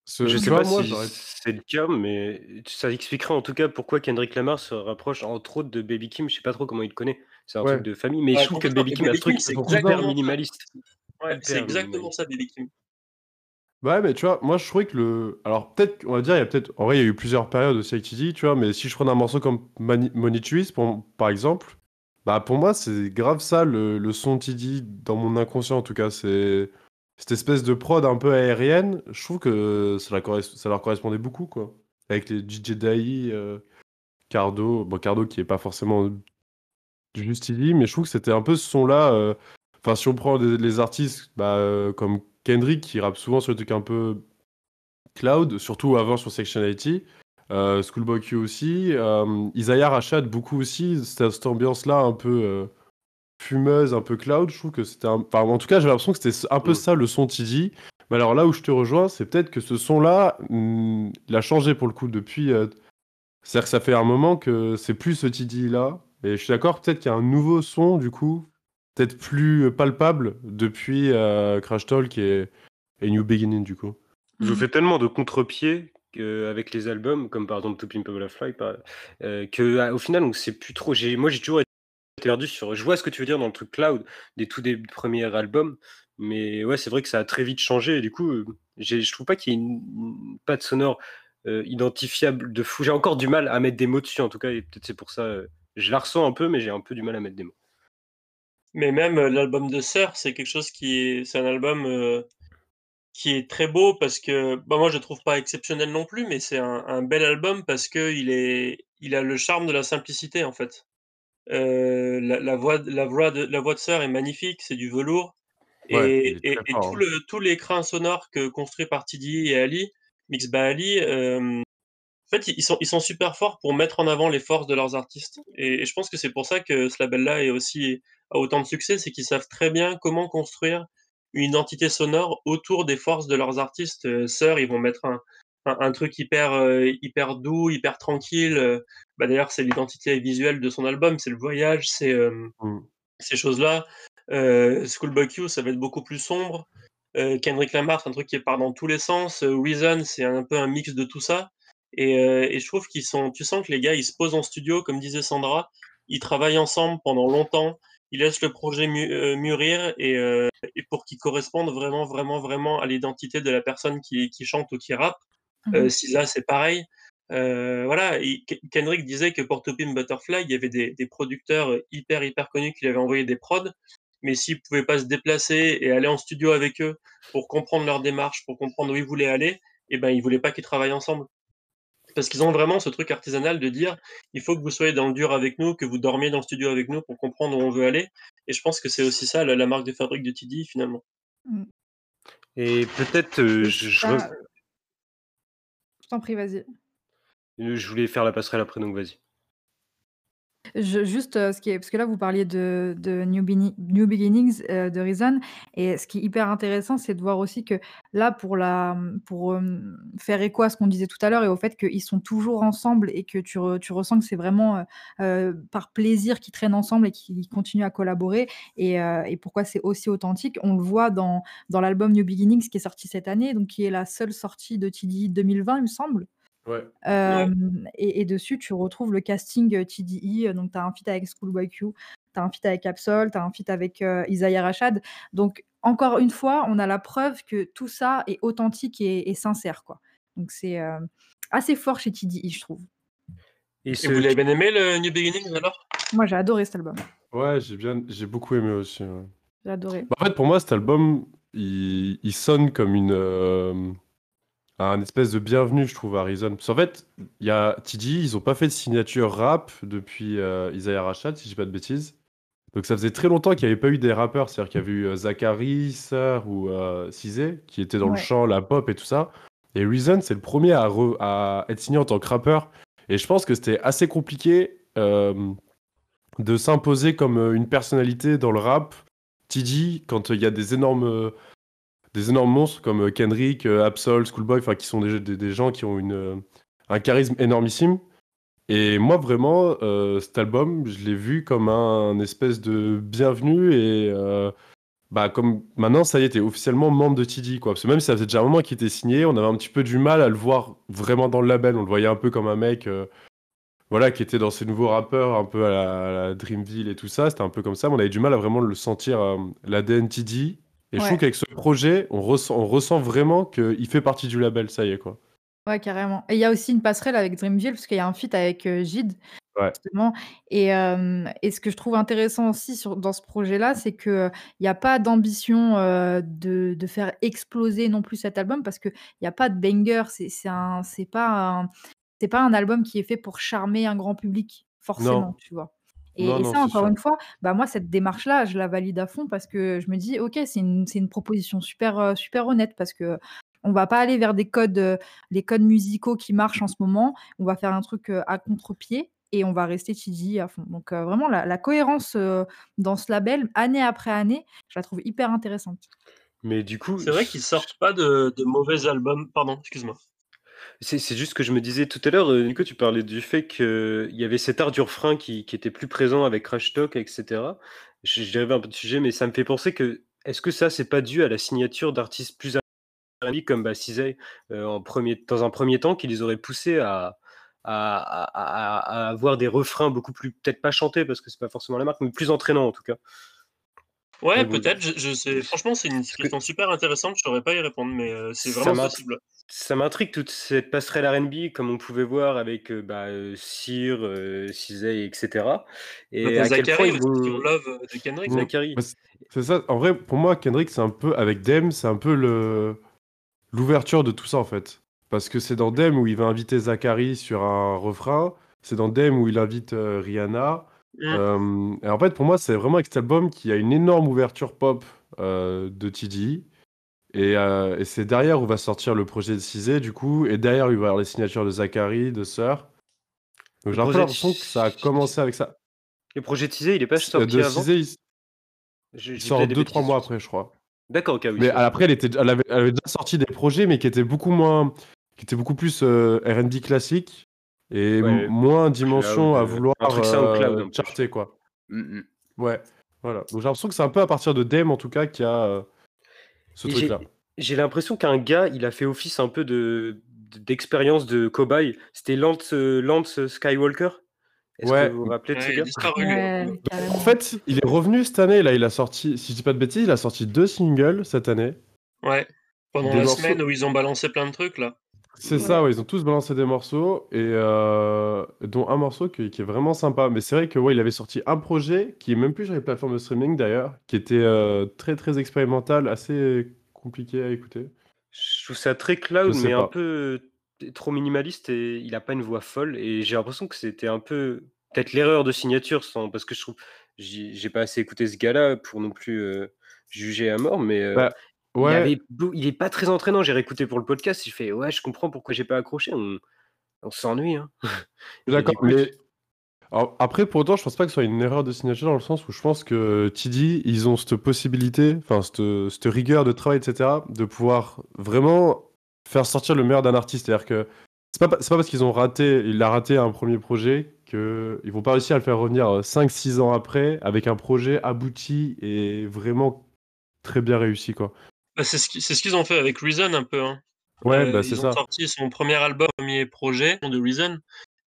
Ce- Je sais pas moi, si c'est le cas, mais ça expliquerait en tout cas pourquoi Kendrick Lamar se rapproche entre autres de Baby Kim. Je sais pas trop comment il le connaît. C'est un Ouais. truc de famille, mais Ouais, je trouve que. Baby Kim a ce truc hyper minimaliste. Ouais, c'est exactement minimaliste. ça, Baby Kim. Ouais, mais tu vois, moi je trouvais que le. Alors, peut-être, on va dire, il y a peut-être. En vrai, il y a eu plusieurs périodes aussi avec TD, tu vois, mais si je prenais un morceau comme Mani- par exemple, bah pour moi, c'est grave ça, le, son TD, dans mon inconscient en tout cas. C'est cette espèce de prod un peu aérienne. Je trouve que ça, leur correspondait beaucoup, quoi. Avec les DJ Dai, euh, Cardo. Bon, Cardo qui est pas forcément juste TD, mais je trouve que c'était un peu ce son-là. euh, Enfin, si on prend les artistes bah, euh, comme Kendrick qui rappe souvent sur des trucs un peu cloud, surtout avant sur Section 80, euh, Schoolboy Q aussi, euh, Isaiah Rashad beaucoup aussi, cette, cette ambiance-là un peu, euh, fumeuse, un peu cloud. Je trouve que c'était un... Enfin, en tout cas, j'ai l'impression que c'était un peu Mm. ça le son TD. Mais alors là où je te rejoins, c'est peut-être que ce son-là, il a changé pour le coup depuis. euh, C'est-à-dire que ça fait un moment que c'est plus ce TD-là. Et je suis d'accord, peut-être qu'il y a un nouveau son, du coup, peut-être plus palpable depuis euh, Crash Talk et, et New Beginning, du coup. Je vous Mhm. fais tellement de contre-pied que- avec les albums, comme par exemple To Pimp a Butterfly, par- euh, que ah, au final, on sait plus trop. J'ai, moi, j'ai toujours été perdu sur. Je vois ce que tu veux dire dans le truc cloud des tout des premiers albums, mais ouais, c'est vrai que ça a très vite changé. Et du coup, euh, je trouve pas qu'il y ait une, une patte sonore euh, identifiable de fou. J'ai encore du mal à mettre des mots dessus, en tout cas, et peut-être c'est pour ça. euh, je la ressens un peu, mais j'ai un peu du mal à mettre des mots. Mais même euh, l'album de Sœur, c'est quelque chose qui est, c'est un album euh, qui est très beau parce que, bah moi je le trouve pas exceptionnel non plus, mais c'est un, un bel album parce que il est, il a le charme de la simplicité en fait. Euh, la, la voix, de- la voix de, la voix de Sœur est magnifique, c'est du velours Ouais, et, et, tout hein. le, tous les crins sonores que construit par TDI et Ali, mix by Ali, en fait, ils sont, ils sont super forts pour mettre en avant les forces de leurs artistes. Et, et je pense que c'est pour ça que ce label-là est aussi a autant de succès, c'est qu'ils savent très bien comment construire une identité sonore autour des forces de leurs artistes. Euh, Sœur, ils vont mettre un, un, un truc hyper, euh, hyper doux, hyper tranquille. Euh, Bah, D'ailleurs, c'est l'identité visuelle de son album, c'est le voyage, c'est Mm. ces choses-là. Schoolboy Q, ça va être beaucoup plus sombre. Kendrick Lamar, c'est un truc qui part dans tous les sens. Reason, c'est un peu un mix de tout ça. Et, et je trouve qu'ils sont. Tu sens que les gars, ils se posent en studio, comme disait Sandra. Ils travaillent ensemble pendant longtemps. Ils laissent le projet mu- euh, mûrir et, euh, et pour qu'il corresponde vraiment, vraiment, vraiment à l'identité de la personne qui, qui chante ou qui rappe. Mhm. Sisa, c'est pareil. Euh, voilà, et Kendrick disait que pour To Pimp Butterfly, il y avait des, des producteurs hyper, hyper connus qui lui avaient envoyé des prods, mais s'ils pouvaient pas se déplacer et aller en studio avec eux pour comprendre leur démarche, pour comprendre où ils voulaient aller, eh ben, ils voulaient pas qu'ils travaillent ensemble. Parce qu'ils ont vraiment ce truc artisanal de dire il faut que vous soyez dans le dur avec nous, que vous dormiez dans le studio avec nous pour comprendre où on veut aller. Et je pense que c'est aussi ça la, la marque de fabrique de TD finalement. Mm. Et peut-être, euh, je, Je t'en prie, vas-y. je voulais faire la passerelle après, donc vas-y. Juste euh, ce qui est, parce que là vous parliez de, New, Beginnings euh, de Reason et ce qui est hyper intéressant c'est de voir aussi que là pour la pour euh, faire écho à ce qu'on disait tout à l'heure et au fait qu'ils sont toujours ensemble et que tu, tu ressens que c'est vraiment par plaisir qu'ils traînent ensemble et qu'ils continuent à collaborer et, et pourquoi c'est aussi authentique on le voit dans, dans l'album New Beginnings qui est sorti cette année donc qui est la seule sortie de TDI 2020 il me semble Ouais. Et et dessus, tu retrouves le casting, TDI, heu, donc tu as un feat avec Schoolboy Q, tu as un feat avec Absol, tu as un feat avec, Isaiah Rashad. Donc encore une fois, on a la preuve que tout ça est authentique et et sincère, quoi. Donc c'est, assez fort chez TDI, je trouve. Et Et ce, vous l'avez bien aimé le New Beginnings alors? Moi, j'ai adoré cet album. Ouais, j'ai bien, j'ai beaucoup aimé aussi. ouais. J'ai adoré. Bah, en fait, pour moi, cet album, il, il sonne comme une, euh, un espèce de bienvenue, je trouve, à Reason. Parce qu'en fait, il y a TD, ils ont pas fait de signature rap depuis euh, Isaiah Rashad, si je dis pas de bêtises. Donc ça faisait très longtemps qu'il n'y avait pas eu des rappeurs, c'est-à-dire qu'il y avait eu euh, Zachary, Sir ou euh, Cizé, qui étaient dans le chant, la pop et tout ça. Et Reason, c'est le premier à, re- à être signé en tant que rappeur. Et je pense que c'était assez compliqué euh, de s'imposer comme une personnalité dans le rap. TD, quand il y a des énormes, des énormes monstres comme euh, Kendrick, euh, Absol, Schoolboy, qui sont des, des- gens qui ont une, euh, un charisme énormissime. Et moi, vraiment, cet album, je l'ai vu comme un, espèce de bienvenue et bah, comme maintenant, ça y est, officiellement membre de TD, quoi. Parce que même si ça faisait déjà un moment qu'il était signé, on avait un petit peu du mal à le voir vraiment dans le label. On le voyait un peu comme un mec, voilà, qui était dans ces nouveaux rappeurs, un peu à la, à la Dreamville et tout ça. C'était un peu comme ça, mais on avait du mal à vraiment le sentir, l'ADN TD. Et je trouve qu'avec ce projet, on ressent, on ressent vraiment qu'il fait partie du label, ça y est, quoi. Ouais, carrément. Et il y a aussi une passerelle avec Dreamville, parce qu'il y a un feat avec euh, Jid, Ouais. justement. Et, euh, et ce que je trouve intéressant aussi sur, dans ce projet-là, c'est qu'il n'y a pas d'ambition euh, de, de faire exploser non plus cet album, parce qu'il n'y a pas de banger. C'est pas, un- pas un album qui est fait pour charmer un grand public, forcément, Non. tu vois. Et, Non, et non, ça, c'est encore sûr. une fois, bah moi, cette démarche-là, je la valide à fond parce que je me dis, ok, c'est une, c'est une proposition super, euh, super honnête parce que on va pas aller vers des codes, euh, les codes musicaux qui marchent en ce moment. On va faire un truc euh, à contre-pied et on va rester TDI à fond. Donc vraiment la la cohérence, dans ce label, année après année, je la trouve hyper intéressante. Mais du coup, C'est vrai qu'ils sortent pas de de mauvais albums pardon, excuse-moi. C'est juste que je me disais tout à l'heure, heu, Nico, tu parlais du fait qu'il y avait cet art du refrain qui était plus présent avec Crash Talk et cetera. Je je dérivais un peu du sujet, mais ça me fait penser que est-ce que ça, c'est pas dû à la signature d'artistes plus R&B comme, bah, premier dans un premier temps qui les aurait poussés à à avoir des refrains beaucoup plus peut-être pas chantés parce que c'est pas forcément la marque, mais plus entraînants en tout cas? Ouais, peut-être, je je sais franchement, c'est une que question super intéressante, je saurais pas y répondre, mais heu, c'est vraiment possible. ça m'intrigue toute cette passerelle R&B comme on pouvait voir avec, heu, bah, heu, Sir, heu, Ceesay et Bah, à quel point Zachary ils vont Love, heu, de Kendrick? Zachary. Bah, c'est ça. En vrai, pour moi, Kendrick, c'est un peu avec Dame, c'est un peu le l'ouverture de tout ça, en fait. Parce que c'est dans Dame où il va inviter Zachary sur un refrain, c'est dans Dame où il invite, Rihanna. Hem et en fait, pour moi, c'est vraiment avec cet album qu'il y a une énorme ouverture pop, heu, de TDE et heu et c'est derrière où va sortir le projet de Ceesay, du coup et derrière, il va y avoir les signatures de Zachary, de Sir. Donc j'ai l'impression que ça a commencé avec ça. le projet de Ceesay, il est pas C de sorti avant? Ceesay, il Je je sort peut-être des 2-3 bêtises mois après, je crois. D'accord, OK, oui, Mais après, elle était elle avait elle avait déjà sorti des projets, mais qui étaient beaucoup moins qui étaient beaucoup plus, R&B classique et Ouais, moins cloud, dimension à vouloir, un truc peu. charter, quoi. Mmh mh. Ouais, voilà. Donc j'ai l'impression que c'est un peu à partir de Dame, en tout cas, qu'il y a, heu, ce truc-là. j'ai l'impression qu'un gars, il a fait office un peu de d'expérience de cobaye. C'était Lance, heu, Lance Skywalker? Est-ce que Ouais, vous vous rappelez de ce gars? Ouais, en fait, il est revenu cette année, là, il a sorti, si je dis pas de bêtises, il a sorti 2 singles cette année. Ouais, pendant Des la morceaux semaine où ils ont balancé plein de trucs là. C'est Ouais. ça, ouais, ils ont tous balancé des morceaux et heu, dont un morceau qui qui est vraiment sympa. Mais c'est vrai que, ouais, il avait sorti un projet qui est même plus sur les plateformes de streaming d'ailleurs, qui était, heu, très, très expérimental, assez compliqué à écouter. Je trouve ça très Je cloud, sais mais un pas. peu trop minimaliste et il a pas une voix folle et j'ai l'impression que c'était un peu peut-être l'erreur de signature sans parce que je trouve j'ai j'ai pas assez écouté ce gars-là pour non plus, heu, juger à mort, mais Bah, il avait il est pas très entraînant. J'ai réécouté pour le podcast, j'ai fait: «Ouais, je comprends pourquoi j'ai pas accroché, on on s'ennuie, hein» je d'accord, mais alors après pour autant, je pense pas que ce soit une erreur de signature dans le sens où je pense que TD, ils ont cette possibilité, enfin cette cette rigueur de travail et cetera, de pouvoir vraiment faire sortir le meilleur d'un artiste. C'est-à-dire que c'est pas pas parce qu'ils ont raté il a raté un 1er projet qu'ils vont pas réussir à le faire revenir, heu, 5-6 ans après avec un projet abouti et vraiment très bien réussi, quoi. Bah, c'est ce qu'ils ont fait avec Reason un peu, hein. Ouais, Heu, bah, c'est ils ont ça. sorti son 1er album, 1er projet de Reason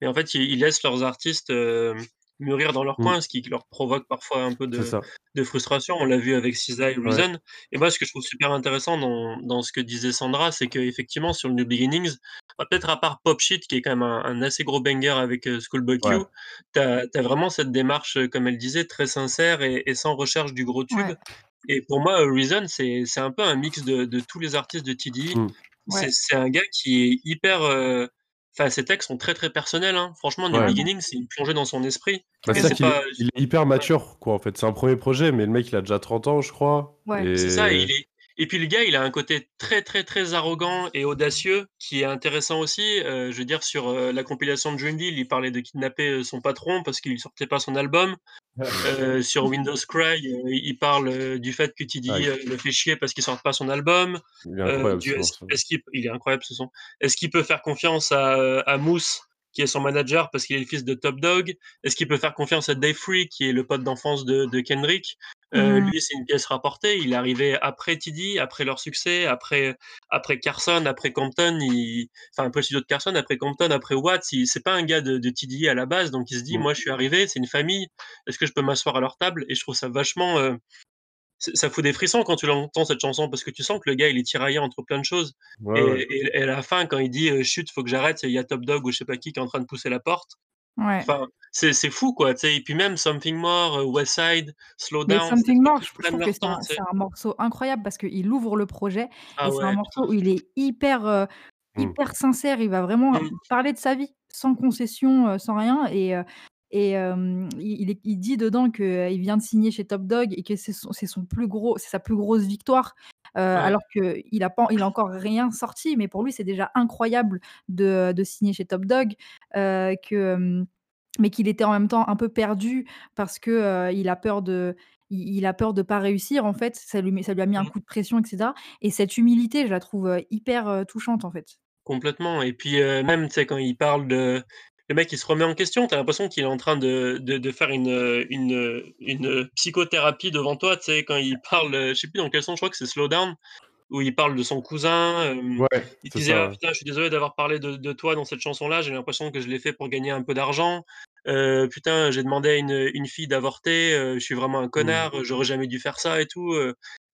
et en fait, ils ils laissent leurs artistes, hem, mûrir dans leur Mmh. coin, ce qui leur provoque parfois un peu de ça. de frustration. On l'a vu avec SZA et Ouais. Reason et moi, ce que je trouve super intéressant dans dans ce que disait Sandra, c'est qu'effectivement sur le New Beginnings, bah, peut-être à part Pop Shit qui est quand même un un assez gros banger avec, heu, Schoolboy Q, Ouais. tu as vraiment cette démarche, comme elle disait, très sincère et et sans recherche du gros tube Ouais. Et pour moi, Reason, c'est c'est un peu un mix de de tous les artistes de TDE. Mmh. C'est Ouais. un gars qui est hyper, heu enfin ses textes sont très, très personnels, hein. Franchement, New Ouais. Beginnings, c'est une plongée dans son esprit Bah, c'est pas il est hyper mature, quoi, en fait. C'est un 1er projet, mais le mec, il a déjà 30 ans, je crois Ouais. C'est ça, il est et puis le gars, il a un côté très, très, très arrogant et audacieux qui est intéressant aussi. Heu, je veux dire sur, heu, la compilation de Dream Deal, il parlait de kidnapper, heu, son patron parce qu'il sortait pas son album. Sur Windows Cry, il parle, du fait que TDE, Ouais. le fait chier parce qu'il sort pas son album. Il est incroyable du ce il est incroyable ce son. Est-ce qu'il peut faire confiance à, à Mouss, qui est son manager parce qu'il est le fils de Top Dawg? Est-ce qu'il peut faire confiance à Dave Free, qui est le pote d'enfance de de Kendrick? Heu, Mmh. lui, c'est une pièce rapportée. Il est arrivé après TDE, après leur succès, après après Carson, après Compton, il enfin après le studio de Carson, après Compton, après Watts. Il c'est pas un gars de de TDE à la base, donc il se dit: Mmh. «Moi, je suis arrivé, c'est une famille. Est-ce que je peux m'asseoir à leur table?» et je trouve ça vachement, heu, ç ça fout des frissons quand tu l'entends cette chanson parce que tu sens que le gars, il est tiraillé entre plein de choses Ouais, et ouais. et et à la fin, quand il dit, heu: «Chut, faut que j'arrête, il y a Top Dawg ou je sais pas qui, qui est en train de pousser la porte». Ouais. Enfin, c'est fou, quoi? Et puis même Something More, heu, West Side, Slow Down, Something More, je trouve que c'est un morceau incroyable parce qu'il ouvre le projet Ah et c'est un morceau où il est hyper, heu, Mmh. hyper sincère. Il va vraiment Mmh. parler de sa vie, sans concession, sans rien et et il il est il dit dedans qu'il vient de signer chez Top Dawg et que c'est son plus gros c'est sa plus grosse victoire, Ouais. alors qu'il a pas il a encore rien sorti, mais pour lui, c'est déjà incroyable de de signer chez Top heu, que, mais qu'il était en même temps un peu perdu parce que, heu, il a peur de il a peur de pas réussir en fait, ça lui met ça lui a mis un Mmh. coup de pression et cetera et cette humilité, je la trouve, hyper, touchante en fait. Complètement et puis, même, tu sais, quand il parle de le mec il se remet en question, tu as l'impression qu'il est en train de de de faire une, une, psychothérapie devant toi, tu sais? Quand il parle, je sais plus dans quel son, je crois que c'est Slow Down, où il parle de son cousin, hem, Ouais, il disait: «Ah putain, je suis désolé d'avoir parlé de de toi dans cette chanson-là, j'ai l'impression que je l'ai fait pour gagner un peu d'argent. Heu, putain, j'ai demandé à une, une fille d'avorter, heu, je suis vraiment un Mmh. connard, j'aurais jamais dû faire ça et tout».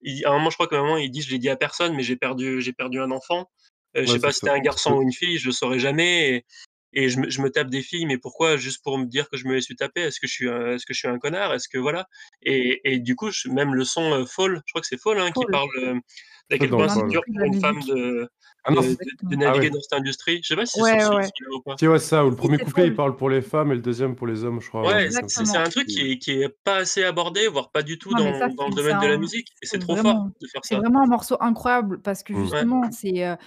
Il à un moment, je crois qu'à un moment, il dit: «Je l'ai dit à personne, mais j'ai perdu j'ai perdu un enfant. Je Ouais, sais pas si c'était un garçon ou une fille, je le saurais jamais et et je me je me tape des filles, mais pourquoi? Juste pour me dire que je me les suis tapées? Est-ce que je suis un est-ce que je suis un connard? Est-ce que voilà?» et et du coup, je même le son, heu, Fall, je crois que c'est Fall, hein, qui Fall. parle, heu, d'à quel dans point De c'est dur pour une femme de Ah non, de c'est de de ah naviguer ouais. dans cette industrie. Je sais pas si c'est Ouais, ce ouais, ou pas. C'est ça, où le Si, 1er c'est couplet, il parle pour les femmes et le 2e pour les hommes, je crois, Ouais, c'est c'est c'est un truc qui Mmh. est qui est pas assez abordé, voire pas du tout Non, mais ça, dans dans c'est le c'est domaine de la musique et c'est c'est trop fort de faire c'est ça. vraiment un morceau incroyable parce que Mmh. Justement, c'est, heu,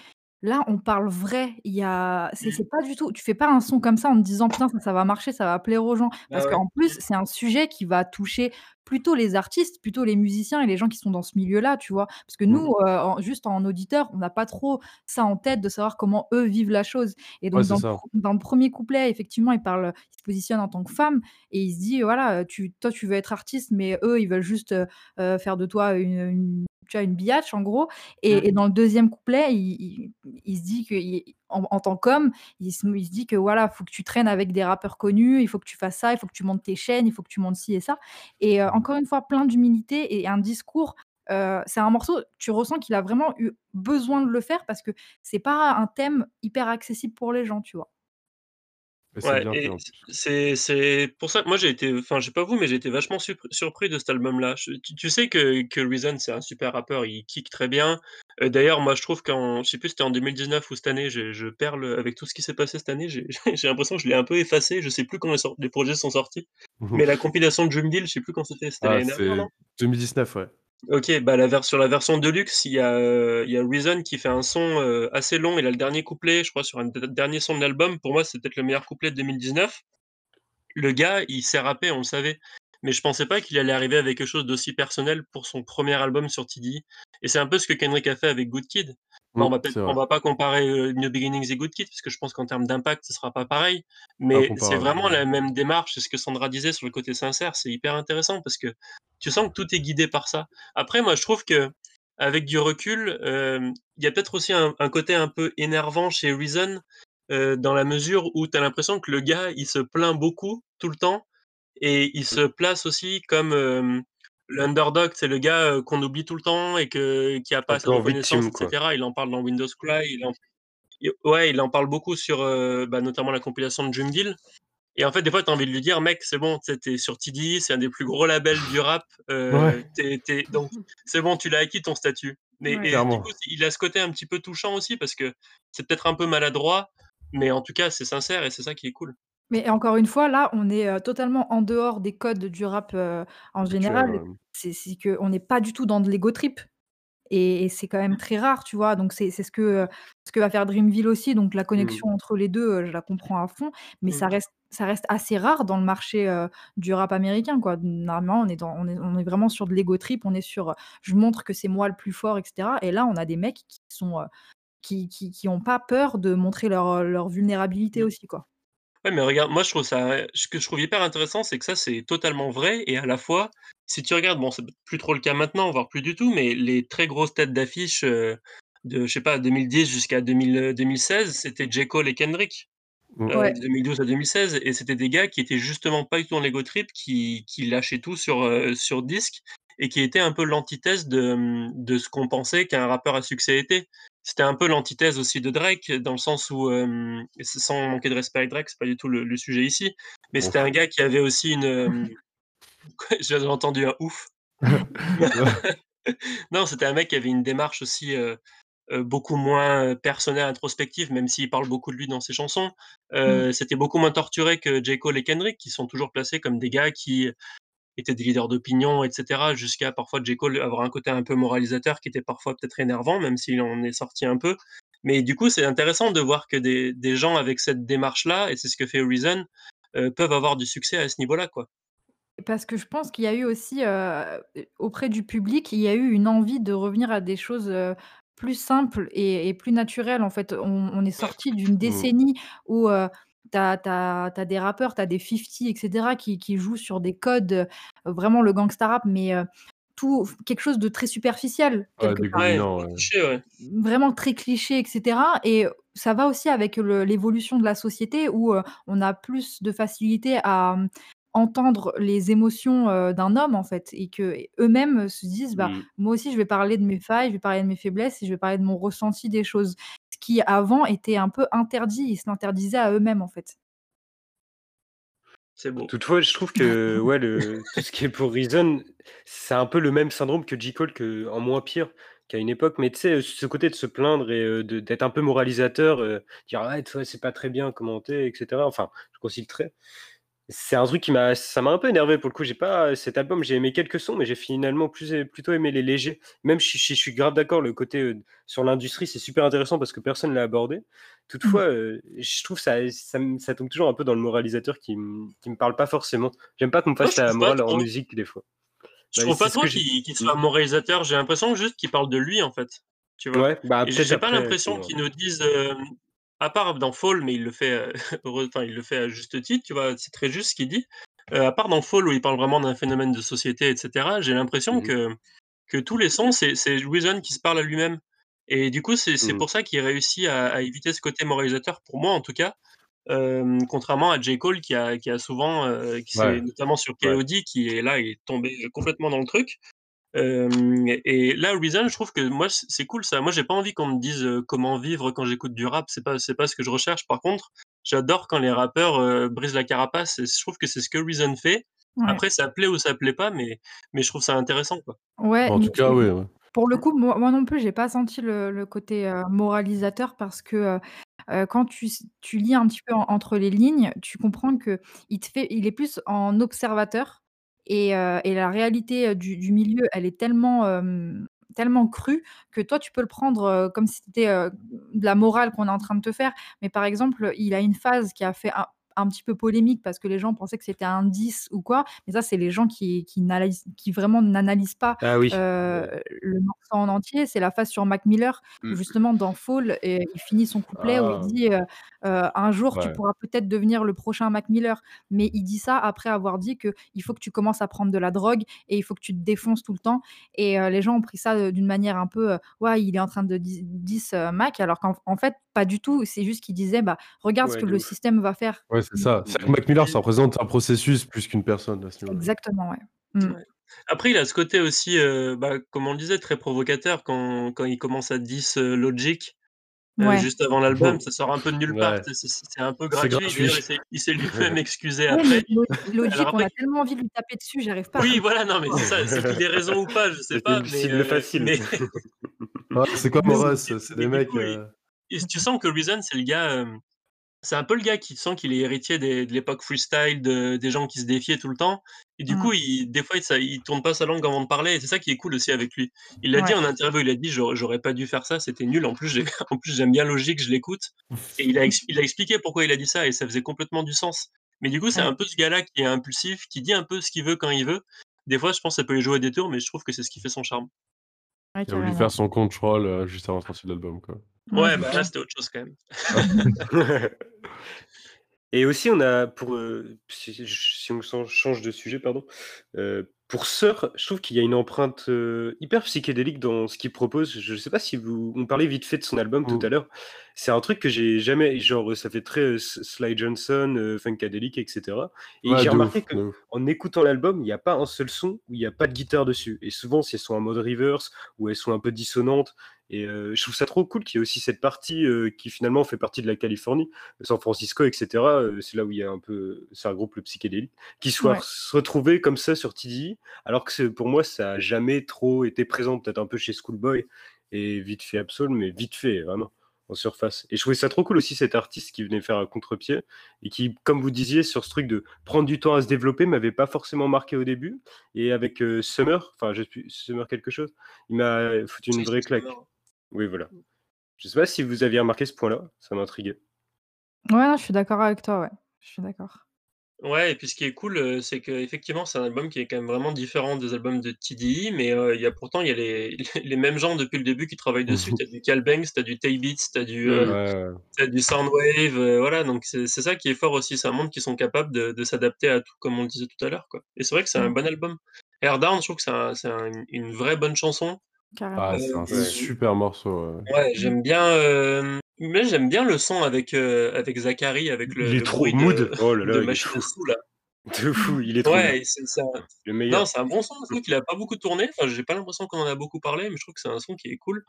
là, on parle vrai. Il y a c'est Mmh. c'est pas du tout tu fais pas un son comme ça en te disant: «Putain, ça ça va marcher, ça va plaire aux gens». Bah Parce ouais. qu'en plus, Mmh. c'est un sujet qui va toucher plutôt les artistes, plutôt les musiciens et les gens qui sont dans ce milieu-là, tu vois? Parce que Mmh. nous, heu, en juste en auditeur, on n'a pas trop ça en tête de savoir comment eux vivent la chose et Ouais, donc c'est dans le ça. pre dans le 1er couplet, effectivement, il parle il se positionne en tant que femme et il se dit: «Voilà, tu toi, tu veux être artiste, mais eux, ils veulent juste, heu heu, faire de toi une, une tu vois, une biatch, en gros» et et Mmh. dans le 2e couplet, il il il se dit qu'il en en tant qu'homme, il se il se dit que, voilà, faut que tu traînes avec des rappeurs connus, il faut que tu fasses ça, il faut que tu montes tes chaînes, il faut que tu montes ci et ça et heu, Mmh. encore une fois, plein d'humilité et un discours, heu, c'est un morceau, tu ressens qu'il a vraiment eu besoin de le faire parce que c'est pas un thème hyper accessible pour les gens, tu vois? C'est Ouais pour ça que moi j'ai été enfin, je sais pas vous, mais j'ai été vachement surp surpris de cet album-là. Tu tu sais que que Reason, c'est un super rappeur, il kick très bien. Heu, d'ailleurs, moi, je trouve qu'en je sais plus, c'était en 2019 ou cette année, je je perds le avec tout ce qui s'est passé cette année, j'ai l'impression que je l'ai un peu effacé. Je sais plus quand les projets sont sortis, mais la compilation Dream Deal, je sais plus quand c'était, c'était Ah, l'année dernière, c'est non? 2019, ouais. OK, bah, la sur la version Deluxe, il y a, heu, il y a Reason qui fait un son, heu, assez long. Il a le dernier couplet, je crois, sur un dernier son de l'album. Pour moi, c'est peut-être le meilleur couplet de 2019. Le gars, il sait rapper, on le savait, mais je pensais pas qu'il allait arriver avec quelque chose d'aussi personnel pour son 1er album sur TDE et c'est un peu ce que Kendrick a fait avec Good Kid. Bah, Mmh, on va c'est on va pas comparer, heu, New Beginnings et Good Kid parce que je pense qu'en termes d'impact, ce sera pas pareil, mais c'est Incomparable. vraiment la même démarche. C'est ce que Sandra disait sur le côté sincère, c'est hyper intéressant parce que tu sens que tout est guidé par ça. Après, moi, je trouve qu'avec du recul, hem, il y a peut-être aussi un un côté un peu énervant chez Reason, heu, dans la mesure où tu as l'impression que le gars, il se plaint beaucoup, tout le temps et il Mmh. se place aussi comme, l'underdog. C'est le gars, qu'on oublie tout le temps et que qui a pas assez de reconnaissance victime, et quoi. cetera. Il en parle dans Windows Cry, il en ouais, il en parle beaucoup sur, bah, notamment la compilation de Deal et en fait, des fois, tu as envie de lui dire: «Mec, c'est bon, tu sais, tu es sur TDE, c'est un des plus gros labels du rap, Ouais. es es donc c'est bon, tu l'as acquis ton statut». Mais Ouais. et du coup, il a ce côté un petit peu touchant aussi parce que c'est peut-être un peu maladroit, mais en tout cas, c'est sincère et c'est ça qui est cool. Mais encore une fois, là, on est, heu, totalement en dehors des codes du rap, heu, en général. ouais. C'est c'est qu'on n'est pas du tout dans de l'ego trip et et c'est quand même très rare, tu vois? Donc c'est c'est ce que, heu, ce que va faire Dreamville aussi, donc la Mmh. connexion entre les 2, heu, je la comprends à fond, mais Mmh. ça reste ça reste assez rare dans le marché, heu, du rap américain, quoi. Normalement, on est dans on est on est vraiment sur de l'ego trip, on est sur, heu, je montre que c'est moi le plus fort et cetera et là, on a des mecs qui sont, heu, qui qui qui ont pas peur de montrer leur, heu, leur vulnérabilité Mmh. aussi, quoi. Ouais, mais regarde, moi, je trouve ça ce que je trouve hyper intéressant, c'est que ça, c'est totalement vrai et à la fois, si tu regardes, bon, c'est plus trop le cas maintenant, voire plus du tout, mais les très grosses têtes d'affiche, heu, de, je sais pas, 2010 jusqu'à 2000, heu, 2016, c'était J. Cole et Kendrick, Mmh. heu, Ouais. de 2012 à 2016 et c'était des gars qui étaient justement pas du tout dans l'ego trip, qui qui lâchaient tout sur, disque et qui étaient un peu l'antithèse de, mmh, de ce qu'on pensait qu'un rappeur à succès était. C'était un peu l'antithèse aussi de Drake, dans le sens où, sans manquer de respect à Drake, c'est pas du tout le le sujet ici, mais c'était un gars qui avait aussi une, quoi? J'avais entendu un «ouf». Non, c'était un mec qui avait une démarche aussi, beaucoup moins, personnelle, introspective, même s'il parle beaucoup de lui dans ses chansons. Mmh. C'était beaucoup moins torturé que J. Cole et Kendrick, qui sont toujours placés comme des gars qui étaient des leaders d'opinion et cetera, jusqu'à parfois J. Cole avoir un côté un peu moralisateur qui était parfois peut-être énervant, même s'il en est sorti un peu. Mais du coup, c'est intéressant de voir que des des gens avec cette démarche-là et c'est ce que fait Reason, peuvent avoir du succès à ce niveau-là, quoi. Parce que je pense qu'il y a eu aussi, heu, auprès du public, il y a eu une envie de revenir à des choses, heu, plus simples et et plus naturelles, en fait. On on est sorti d'une Mmh. décennie où, tu as des rappeurs, tu as des 50 et cetera qui qui jouent sur des codes, heu, vraiment le gangsta rap, mais, heu, tout quelque chose de très superficiel Ouais, quelque part. Ouais, ouais. Vraiment très cliché et cetera et ça va aussi avec l'évolution de la société où, heu, on a plus de facilité à, mmh, entendre les émotions, d'un homme, en fait et qu'eux-mêmes se disent: «Bah, Mmh. moi aussi je vais parler de mes failles, je vais parler de mes faiblesses et je vais parler de mon ressenti des choses». Qui avant était un peu interdit, ils se l'interdisaient à eux-mêmes, en fait. C'est beau. Toutefois, je trouve que, ouais, le tout ce qui est pour Reason, c'est un peu le même syndrome que J. Cole, qu'en moins pire, qu'à une époque. Mais tu sais, ce côté de se plaindre et de d'être un peu moralisateur, heu, dire: «Ouais, toi, c'est pas très bien comment tu es» et cetera. Enfin, je trait. C'est un truc qui m'a ça m'a un peu énervé pour le coup. J'ai pas cet album, j'ai aimé quelques sons, mais j'ai finalement plus é plutôt aimé les légers. Même si je suis grave d'accord, le côté, heu, sur l'industrie, c'est super intéressant parce que personne l'a abordé. Mmh. Toutefois, je trouve ça ça tombe toujours un peu dans le moralisateur qui me qui me parle pas forcément. J'aime pas qu'on me fasse la morale en musique des fois. Je Bah, trouve pas trop qu'il mmh. soit moralisateur, j'ai l'impression juste qu'il parle de lui, en fait, tu vois? Ouais, bah, j'ai pas l'impression qu'il nous dise, à part dans Fall, mais il le fait, heureux enfin, il le fait à juste titre, tu vois? C'est très juste ce qu'il dit. Heu, à part dans Fall où il parle vraiment d'un phénomène de société et cetera, j'ai l'impression mmh mh. que que tous les sons, c'est Reason qui se parle à lui-même et du coup, c'est c'est Mmh. pour ça qu'il réussit à à éviter ce côté moralisateur, pour moi en tout cas, hem, contrairement à J. Cole qui a qui a souvent, qui Ouais. notamment sur Ouais. KOD qui est là, il est tombé complètement dans le truc. Et là, Reason, je trouve que moi, c'est cool ça. Moi, j'ai pas envie qu'on me dise, comment vivre quand j'écoute du rap, c'est pas c'est pas ce que je recherche. Par contre, j'adore quand les rappeurs, brisent la carapace et je trouve que c'est ce que Reason fait. Ouais. Après, ça plaît ou ça plaît pas, mais mais je trouve ça intéressant, quoi. Ouais, En tout cas, oui, ouais. pour le coup, moi moi non plus, j'ai pas senti le le côté, moralisateur parce que, quand tu tu lis un petit peu en entre les lignes, tu comprends qu'il te fait il est plus en observateur et la réalité, du milieu, elle est tellement, tellement crue que toi, tu peux le prendre, comme si c'était, de la morale qu'on est en train de te faire. Mais par exemple, il a une phase qui a fait un un petit peu polémique parce que les gens pensaient que c'était un diss ou quoi, mais ça, c'est les gens qui qui qui vraiment n'analysent pas Ah oui. Ouais. le morceau en entier, c'est la phase sur Mac Miller Mmh. justement dans Fall, heu, il finit son couplet où il Ah! dit, heu heu: «Un jour tu pourras peut-être devenir le prochain Mac Miller». Mais il dit ça après avoir dit qu'il faut que tu commences à prendre de la drogue et il faut que tu te défonces tout le temps et les gens ont pris ça, d'une manière un peu, «Ouais, il est en train de dis diss, heu, Mac», alors qu'en en fait pas du tout. C'est juste qu'il disait: «Bah, regarde ce que le ouf. système va faire». Ouais, c'est Mmh. ça. C'est que. Mac Miller, ça représente un processus plus qu'une personne à ce niveau-là. Exactement, ouais. Ouais. Après, il a ce côté aussi, heu, bah, comme on le disait, très provocateur quand quand il commence à diss, heu, Logic, Ouais. juste avant l'album, ça sort un peu de nulle part, Ouais. C'est c'est un peu C'est gratuit. Il s'est lui-même excusé Ouais, après. Lo Alors Logic, on après a tellement envie de lui taper dessus, j'arrive pas à oui, comprendre voilà, non, mais c'est ça, c'est qu'il ait raison ou pas, je sais pas, cible heu, facile. mais Ouais, c'est ouf. Horace, c'est des mecs, coup, il heu et tu sens que Reason, c'est le gars, c'est un peu le gars qui sent qu'il est héritier des de l'époque freestyle, de des gens qui se défiaient tout le temps et du coup, Mmh. il des fois, ça il tourne pas sa langue avant de parler et c'est ça qui est cool aussi avec lui. Il l'a dit en interview, il a dit: «J'aurais pas dû faire ça, c'était nul. En plus, j'ai en plus, j'aime bien Logic, je l'écoute» et il a ex il a expliqué pourquoi il a dit ça et ça faisait complètement du sens. Mais du coup, c'est Ouais. un peu ce gars-là qui est impulsif, qui dit un peu ce qu'il veut quand il veut. Des fois, je pense, ça peut lui jouer des tours, mais je trouve que c'est ce qui fait son charme. Ouais, Il a voulu faire son control, heu, juste avant de sortir l'album, quoi. Ouais, bah, là, c'était autre chose quand même. Et aussi, on a pour, heu, si si on s'en change de sujet, pardon, heu, pour Sœur, je trouve qu'il y a une empreinte, heu, hyper psychédélique dans ce qu'il propose. Je sais pas si vous on parlait vite fait de son album tout Mmh. à l'heure. C'est un truc que j'ai jamais genre, ça fait très, heu, S Sly Johnson, heu, Funkadelic et cetera et Ouais, j'ai remarqué qu'en écoutant l'album, il y a pas un seul son où il y a pas de guitare dessus et souvent, si elles sont en mode reverse ou elles sont un peu dissonantes et heu, je trouve ça trop cool qu'il y ait aussi cette partie, heu, qui finalement fait partie de la Californie, San Francisco et cetera, heu, c'est là où il y a un peu ça regroupe le psychédélique, qui soit Ouais. retrouvé comme ça sur TDI, alors que c'est pour moi, ça a jamais trop été présent, peut-être un peu chez Schoolboy et vite fait Absol, mais vite fait, vraiment, en surface et je trouvais ça trop cool aussi cet artiste qui venait faire un contre-pied et qui, comme vous disiez, sur ce truc de prendre du temps à se développer, m'avait pas forcément marqué au début et avec, Summer, enfin, je sais plus, Summer quelque chose, il m'a foutu une vraie c'est claque. Summer. Oui, voilà. Je sais pas si vous aviez remarqué ce point-là? Ça m'intriguait. Ouais, non, je suis d'accord avec toi, ouais. Je suis d'accord. Ouais et puis ce qui est cool, heu, c'est qu'effectivement, c'est un album qui est quand même vraiment différent des albums de TDI, mais heu, il y a pourtant il y a les les mêmes gens depuis le début qui travaillent dessus. Tu as du Cal Banks, tu as du Tay Beats, tu as du, heu, Ouais, as du Soundwave, heu, voilà donc c'est c'est ça qui est fort aussi. Ça montre qu'ils sont capables de de s'adapter à tout comme on le disait tout à l'heure, quoi et c'est vrai que c'est un Mmh. bon album. Air Down, je trouve que c'est un c'est un une vraie bonne chanson. Carrément. Ah, c'est un Ouais. super morceau, ouais. ouais, j'aime bien, hem, mais j'aime bien le son avec, heu, avec Zachary, avec le Il est le trop bruit mood. Oh là de là, il est machine à fou. sous là. De fou, il est trop. Ouais c'est c'est un Le non, meilleur. c'est un bon son, je trouve qu'il a pas beaucoup tourné. Enfin, j'ai pas l'impression qu'on en a beaucoup parlé, mais je trouve que c'est un son qui est cool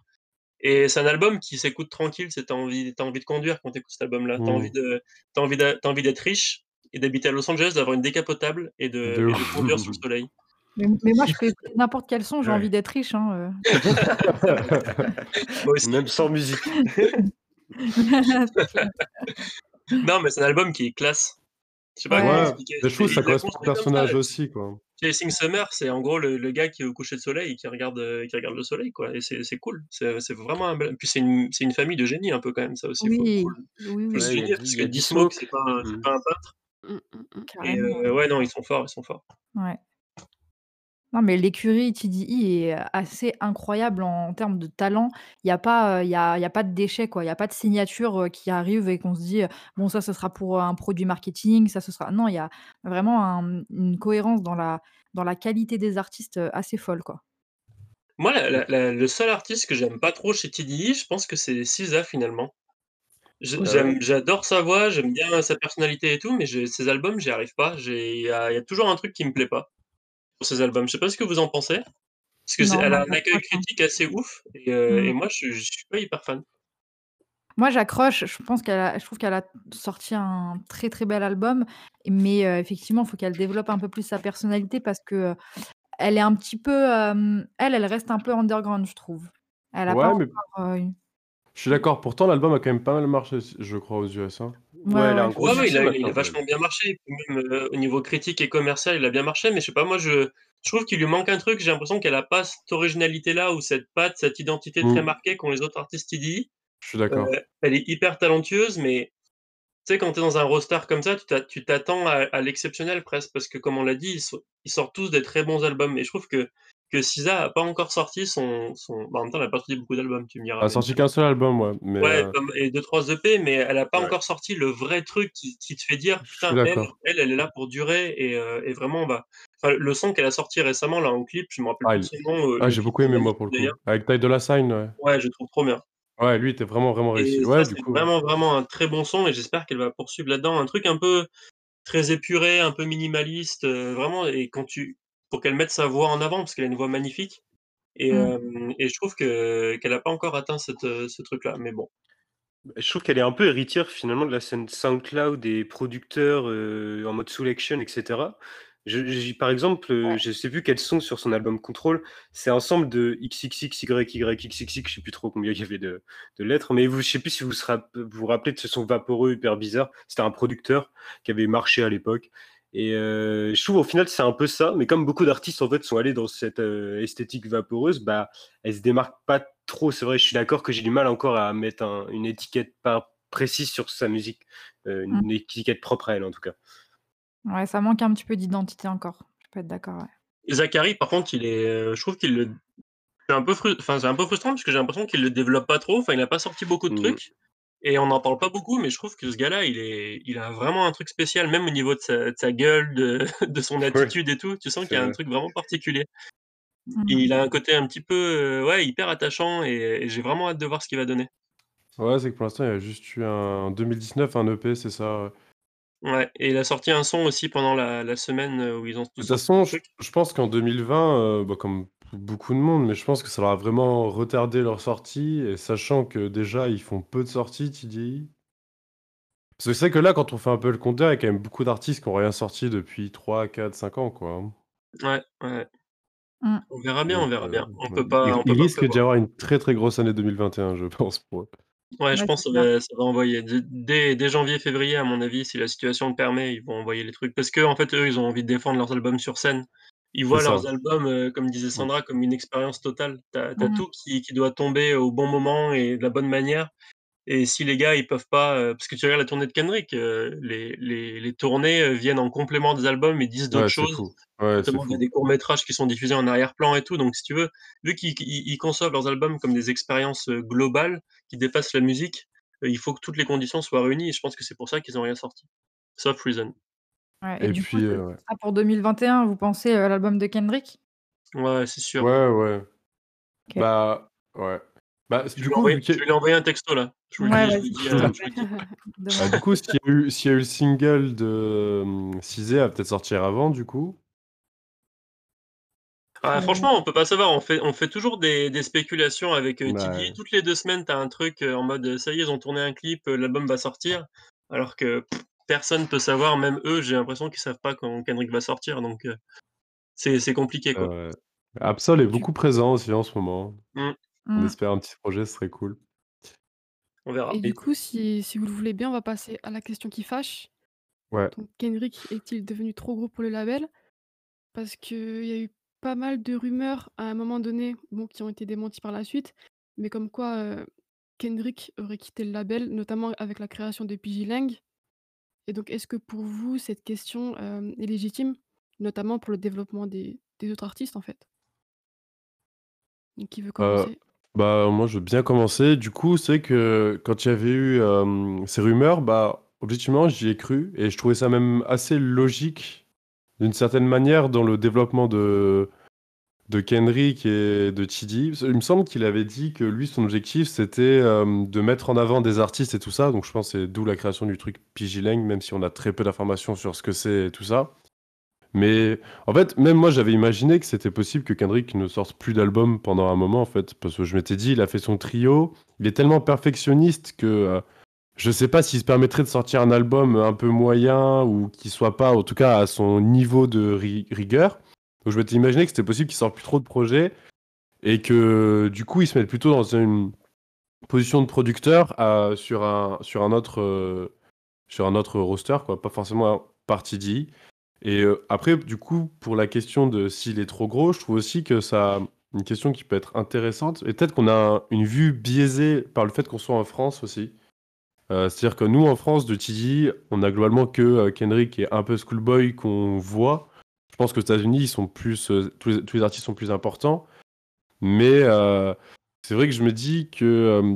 et c'est un album qui s'écoute tranquille. C'est tu as envie tu as envie de conduire quand tu écoutes cet album-là. Tu as envie Mmh. de tu as envie d'a tu as envie d'être riche et d'habiter à Los Angeles, d'avoir une décapotable et de De et de ouf. conduire sur le soleil. Mais mais moi, je peux écouter n'importe quel son, j'ai Ouais. envie d'être riche, hein, heu. Moi aussi. Même sans musique. Non, mais c'est un album qui est classe. Je sais pas Ouais. expliquer. je trouve ça correspond au personnage aussi, quoi. Chasing Summer, c'est en gros le le gars qui est au coucher de soleil et qui regarde, heu, qui regarde le soleil, quoi et c'est c'est cool. C'est c'est vraiment un bel puis c'est une c'est une famille de génies un peu quand même, ça aussi, Oui, faut oui, oui, Ouais, parce que D-Smoke. c'est pas un Mmh. pas un peintre Mmh, mmh, mmh. et carrément. heu, ouais, non, ils sont forts, ils sont forts. Ouais. Non, mais l'écurie TDI est assez incroyable en termes de talent. Il y a pas, heu, il y a il y a pas de déchets, quoi. Il y a pas de signature, heu, qui arrive et qu'on se dit, heu: «Bon ça, ce sera pour, heu, un produit marketing, ça ce sera» non, il y a vraiment un une cohérence dans la dans la qualité des artistes, heu, assez folle, quoi. Moi, la la la le seul artiste que j'aime pas trop chez TDI, je pense que c'est SZA finalement. J'aime j'adore sa voix, j'aime bien sa personnalité et tout, mais je ses albums, j'y arrive pas. J'ai il y a il y a toujours un truc qui me plaît pas ses albums. Je sais pas ce que vous en pensez? Parce que c'est Non, elle a un accueil critique assez ouf et Mmh. et moi je je suis pas hyper fan. Moi j'accroche, je pense qu'elle a je trouve qu'elle a sorti un très, très bel album, mais heu, effectivement, il faut qu'elle développe un peu plus sa personnalité parce que, heu, elle est un petit peu, elle, elle reste un peu underground, je trouve. Elle a pas mais encore, je suis d'accord. Pourtant, l'album a quand même pas mal marché, je crois, aux US, hein. Ouais, gros il a il a vachement bien marché même, heu, au niveau critique et commercial, il a bien marché, mais je sais pas, moi je je trouve qu'il lui manque un truc. J'ai l'impression qu'elle a pas cette originalité-là ou cette patte, cette identité très Mmh. marquée qu'ont les autres artistes TDI. Je suis d'accord. elle est hyper talentueuse, mais tu sais, quand tu es dans un roster comme ça, tu t'a tu t'attends à à l'exceptionnel presque parce que comme on l'a dit, ils so ils sortent tous des très bons albums et je trouve que que SZA a pas encore sorti son son bah, en même temps, elle a pas sorti beaucoup d'albums, tu me diras, Elle a mais sorti qu'un seul album, ouais, mais ouais, comme et 2-3 EP, mais elle a pas Ouais. encore sorti le vrai truc qui qui te fait dire: «Putain, elle d'accord. elle, elle est là pour durer» et et vraiment, bah, enfin, le son qu'elle a sorti récemment là en clip, je me rappelle Ah, plus de il son nom, heu, ah, j'ai beaucoup aimé, moi, pour le coup. Avec Ty Dolla $ign, ouais. Ouais, je trouve trop bien. Ouais, lui, était vraiment, vraiment réussi. Et Ouais, ça, du coup, vraiment, vraiment un très bon son et j'espère qu'elle va poursuivre là-dedans. Un truc un peu très épuré, un peu minimaliste, vraiment et quand tu pour qu'elle mette sa voix en avant parce qu'elle a une voix magnifique et Mmh. hem et je trouve que qu'elle a pas encore atteint cette, heu, ce truc-là, mais bon. Bah, je trouve qu'elle est un peu héritière finalement de la scène SoundCloud des producteurs, heu, en mode Soulection et cetera. Je j'ai par exemple, je sais plus quels sont sur son album Control, c'est un ensemble de XXXYYXXX, je sais plus trop combien il y avait de de lettres, mais vous je sais plus si vous vous rappelez de ce son vaporeux hyper bizarre. C'était un producteur qui avait marché à l'époque et heu, je trouve au final c'est un peu ça, mais comme beaucoup d'artistes en fait sont allés dans cette, heu, esthétique vaporeuse, bah, elle se démarque pas trop. C'est vrai, je suis d'accord que j'ai du mal encore à mettre un une étiquette pas précise sur sa musique, heu, Mmh. une étiquette propre à elle en tout cas. Ouais, ça manque un petit peu d'identité encore. Je peux être d'accord, ouais. Zachary, par contre, il est, je trouve qu'il le c'est un peu enfin, c'est un peu frustrant parce que j'ai l'impression qu'il le développe pas trop. Enfin, il a pas sorti beaucoup de Mmh. trucs et on n'en parle pas beaucoup, mais je trouve que ce gars-là, il est il a vraiment un truc spécial, même au niveau de sa de sa gueule, de de son Ouais, attitude et tout. Tu sens qu'il y a un truc vraiment particulier. Et Mmh. il a un côté un petit peu, heu, ouais, hyper attachant et et j'ai vraiment hâte de voir ce qu'il va donner. ouais, c'est que pour l'instant, il y a juste eu un en 2019, un EP, c'est ça, ouais. Ouais et il a sorti un son aussi pendant la la semaine, où ils ont De tous toute sorti des façon, je pense qu'en 2020, heu, bah, comme beaucoup de monde, mais je pense que ça leur a vraiment retardé leur sortie et sachant que déjà, ils font peu de sorties, TDI. Parce que c'est vrai que là, quand on fait un peu le compteur, il y a quand même beaucoup d'artistes qui ont rien sorti depuis 3-4-5 ans, quoi. Ouais, ouais. Mmh. On verra bien, on verra heu, bien. On ouais, peut pas il on il peut pas risque d'y avoir une très, très grosse année 2021, je pense, pour eux. Ouais, je pense que ça va ça va envoyer. Dès dès janvier-février, à mon avis, si la situation le permet, ils vont envoyer les trucs. Parce qu'en fait, eux, ils ont envie de défendre leurs albums sur scène. Ils voient leurs albums, heu, comme disait Mmh. Sandra, comme une expérience totale. Tu as Mmh. tout qui qui doit tomber au bon moment et de la bonne manière et si les gars, ils peuvent pas, heu parce que tu regardes la tournée de Kendrick, heu, les les les tournées, viennent en complément des albums et disent d'autres Ouais, choses. Ouais, Notamment, il y a des courts métrages qui sont diffusés en arrière-plan et tout, donc si tu veux, vu qu'ils qu'ils ils conçoivent leurs albums comme des expériences, globales qui dépassent la musique, il faut que toutes les conditions soient réunies et je pense que c'est pour ça qu'ils ont rien sorti. Sauf Reason. Ouais et Et du coup, puis, ce heu, ouais. sera pour 2021, vous pensez, heu, l'album de Kendrick? Ouais, c'est sûr. Ouais, ouais. OK. Bah, ouais. Bah, s Je vais du lui coup, envoyer vu je vais lui envoyer un texto là. Je vous le Ouais, dis je vous vas-y. le dis, heu, je vous le dis. Bah, Demande. du coup, s'il y a eu s'il y a eu le single de, mmh, Cizé, elle va peut-être sortir avant, du coup? Ah franchement, on peut pas savoir, on fait on fait toujours des des spéculations avec. Ouais. Toutes les 2 semaines, tu as un truc, heu, en mode, ça y est, ils ont tourné un clip, l'album va sortir. Alors que personne peut savoir, même eux, j'ai l'impression qu'ils savent pas quand Kendrick va sortir, donc heu, c'est c'est compliqué, quoi. vrai. Absol est beaucoup présent aussi en ce moment. Mmh. On Mmh. espère un petit projet, ce serait cool. On verra. Et du coup, si si vous le voulez bien, on va passer à la question qui fâche. Ouais. Donc Kendrick est-il devenu trop gros pour le label? Parce qu'il y a eu pas mal de rumeurs à un moment donné, bon, qui ont été démenties par la suite, mais comme quoi, heu, Kendrick aurait quitté le label, notamment avec la création de pgLang. Et donc est-ce que pour vous, cette question, hem, est légitime? Notamment pour le développement des des autres artistes, en fait? Donc qui veut Heu, commencer? bah, moi, je veux bien commencer. Du coup, c'est que quand il y avait eu, hem, ces rumeurs, bah, objectivement, j'y ai cru et je trouvais ça même assez logique, d'une certaine manière, dans le développement de de Kendrick et de. Parce il me semble qu'il avait dit que lui, son objectif, c'était, hem, de mettre en avant des artistes et tout ça. Donc je pense c'est d'où la création du truc pgLang, même si on a très peu d'informations sur ce que c'est et tout ça. Mais en fait, même moi, j'avais imaginé que c'était possible que Kendrick ne sorte plus d'album pendant un moment, en fait. Parce que je m'étais dit, il a fait son trio, il est tellement perfectionniste que euh, je sais pas s'il se permettrait de sortir un album un peu moyen ou qui soit pas, en tout cas, à son niveau de ri- rigueur. Donc je m'étais imaginé que c'était possible qu'il sorte plus trop de projets et que du coup, il se mette plutôt dans une position de producteur euh, sur, un, sur, un autre, euh, sur un autre roster. Pas forcément un parti D. Et euh, après, du coup, pour la question de s'il est trop gros, je trouve aussi que ça une question qui peut être intéressante. Et peut-être qu'on a un- une vue biaisée par le fait qu'on soit en France aussi. C'est-à-dire que nous, en France, de TD, on a globalement que Kendrick et un peu Schoolboy qu'on voit. Je pense qu'aux États-Unis, ils sont plus, euh, tous, les, artistes sont plus importants. Mais euh, c'est vrai que je me dis que euh,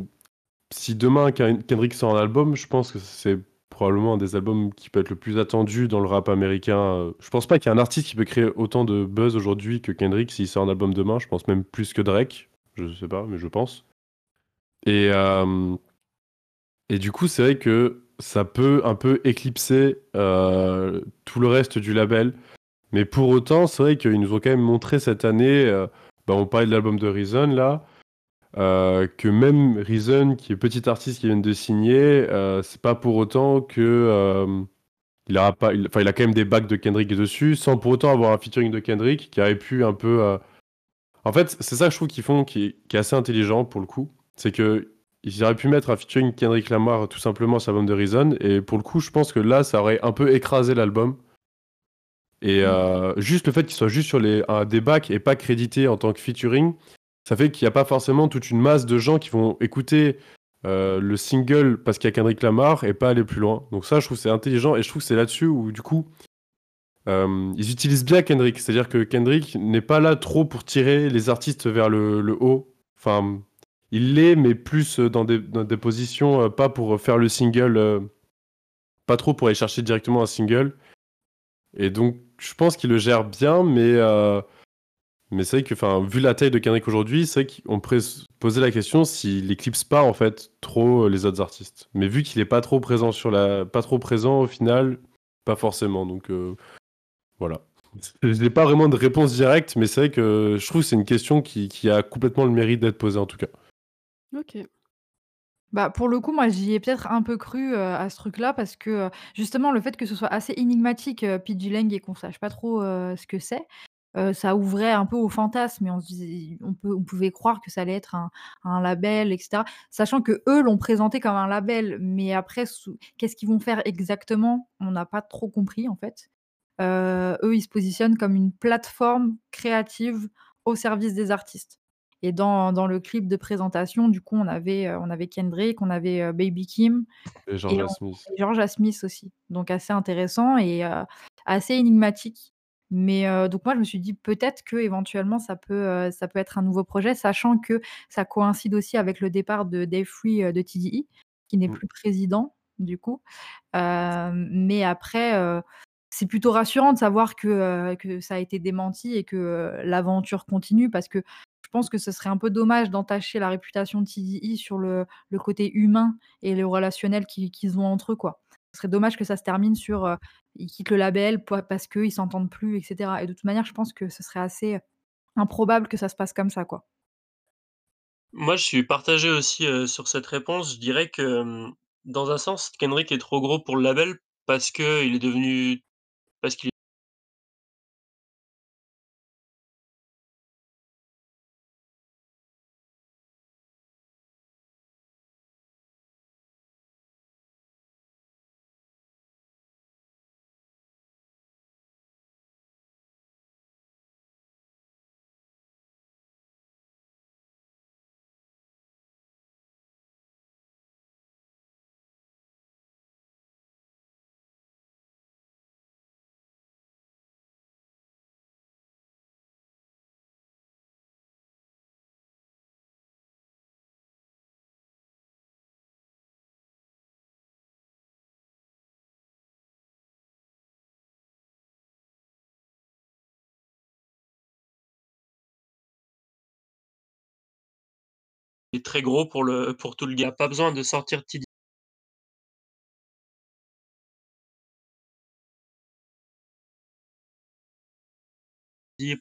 si demain Ken- Kendrick sort un album, je pense que c'est probablement un des albums qui peut être le plus attendu dans le rap américain. Je pense pas qu'il y ait un artiste qui peut créer autant de buzz aujourd'hui que Kendrick s'il sort un album demain. Je pense même plus que Drake. Je sais pas, mais je pense. Et, et du coup, c'est vrai que ça peut un peu éclipser tout le reste du label. Mais pour autant, c'est vrai qu'ils nous ont quand même montré cette année, euh, bah, on parlait de l'album de Reason là, euh, que même Reason, qui est petit artiste qui vient de signer, euh, c'est pas pour autant que il aura pas, il, a quand même des bacs de Kendrick dessus, sans pour autant avoir un featuring de Kendrick qui aurait pu un peu. En fait, c'est ça que je trouve qu'ils font, qui est, assez intelligent pour le coup, c'est que ils auraient pu mettre un featuring Kendrick Lamar tout simplement sur l'album de Reason, et pour le coup, je pense que là, ça aurait un peu écrasé l'album. Et euh, juste le fait qu'il soit juste sur les, un des bacs et pas crédité en tant que featuring, ça fait qu'il n'y a pas forcément toute une masse de gens qui vont écouter euh, le single parce qu'il y a Kendrick Lamar et pas aller plus loin. Donc ça, je trouve c'est intelligent et je trouve que c'est là-dessus où du coup, euh, ils utilisent bien Kendrick. C'est-à-dire que Kendrick n'est pas là trop pour tirer les artistes vers le, le haut. Enfin, il l'est, mais plus dans des, dans des positions, pas pour faire le single, pas trop pour aller chercher directement un single. Et donc, je pense qu'il le gère bien, mais, euh, mais c'est vrai que, enfin, vu la taille de Kendrick aujourd'hui, c'est vrai qu'on pourrait se poser la question s'il éclipse pas en fait trop les autres artistes. Mais vu qu'il est pas trop présent sur la, pas trop présent au final, pas forcément. Donc euh, voilà. Je n'ai pas vraiment de réponse directe, mais c'est vrai que je trouve que c'est une question qui, qui a complètement le mérite d'être posée en tout cas. OK. Bah, pour le coup, moi, j'y ai peut-être un peu cru, à ce truc-là parce que, justement, le fait que ce soit assez énigmatique, heu, pgLang et qu'on sache pas trop, ce que c'est, ça ouvrait un peu au fantasme on pouvait croire que ça allait être un label et cetera. Sachant qu'eux l'ont présenté comme un label, mais après qu'est-ce qu'ils vont faire exactement? On n'a pas trop compris, en fait. Eux, ils se positionnent comme une plateforme créative au service des artistes Et dans dans le clip de présentation, du coup, on avait, heu, on avait Kendrick, on avait, heu, Baby Kim Et et Georgia on Smith. et Georgia Smith aussi. Donc assez intéressant et heu, assez énigmatique. Mais donc moi, je me suis dit: «Peut-être qu'éventuellement ça peut, ça peut être un nouveau projet», sachant que ça coïncide aussi avec le départ de Dave Free, heu, de TDE, qui n'est Mmh. plus président, du coup. Mais après, c'est plutôt rassurant de savoir que, que ça a été démenti et que, l'aventure continue parce que je pense que ce serait un peu dommage d'entacher la réputation de TDE sur le côté humain et le relationnel qu'ils ont entre eux, quoi. Ce serait dommage que ça se termine sur, heu, ils quittent le label parce qu'ils s'entendent plus et cetera et de toute manière, je pense que ce serait assez improbable que ça se passe comme ça. Moi, je suis partagé aussi, heu, sur cette réponse. Je dirais que, dans un sens, Kendrick est trop gros pour le label parce qu'il est devenu très gros pour le pour tout le a pas besoin de sortir TD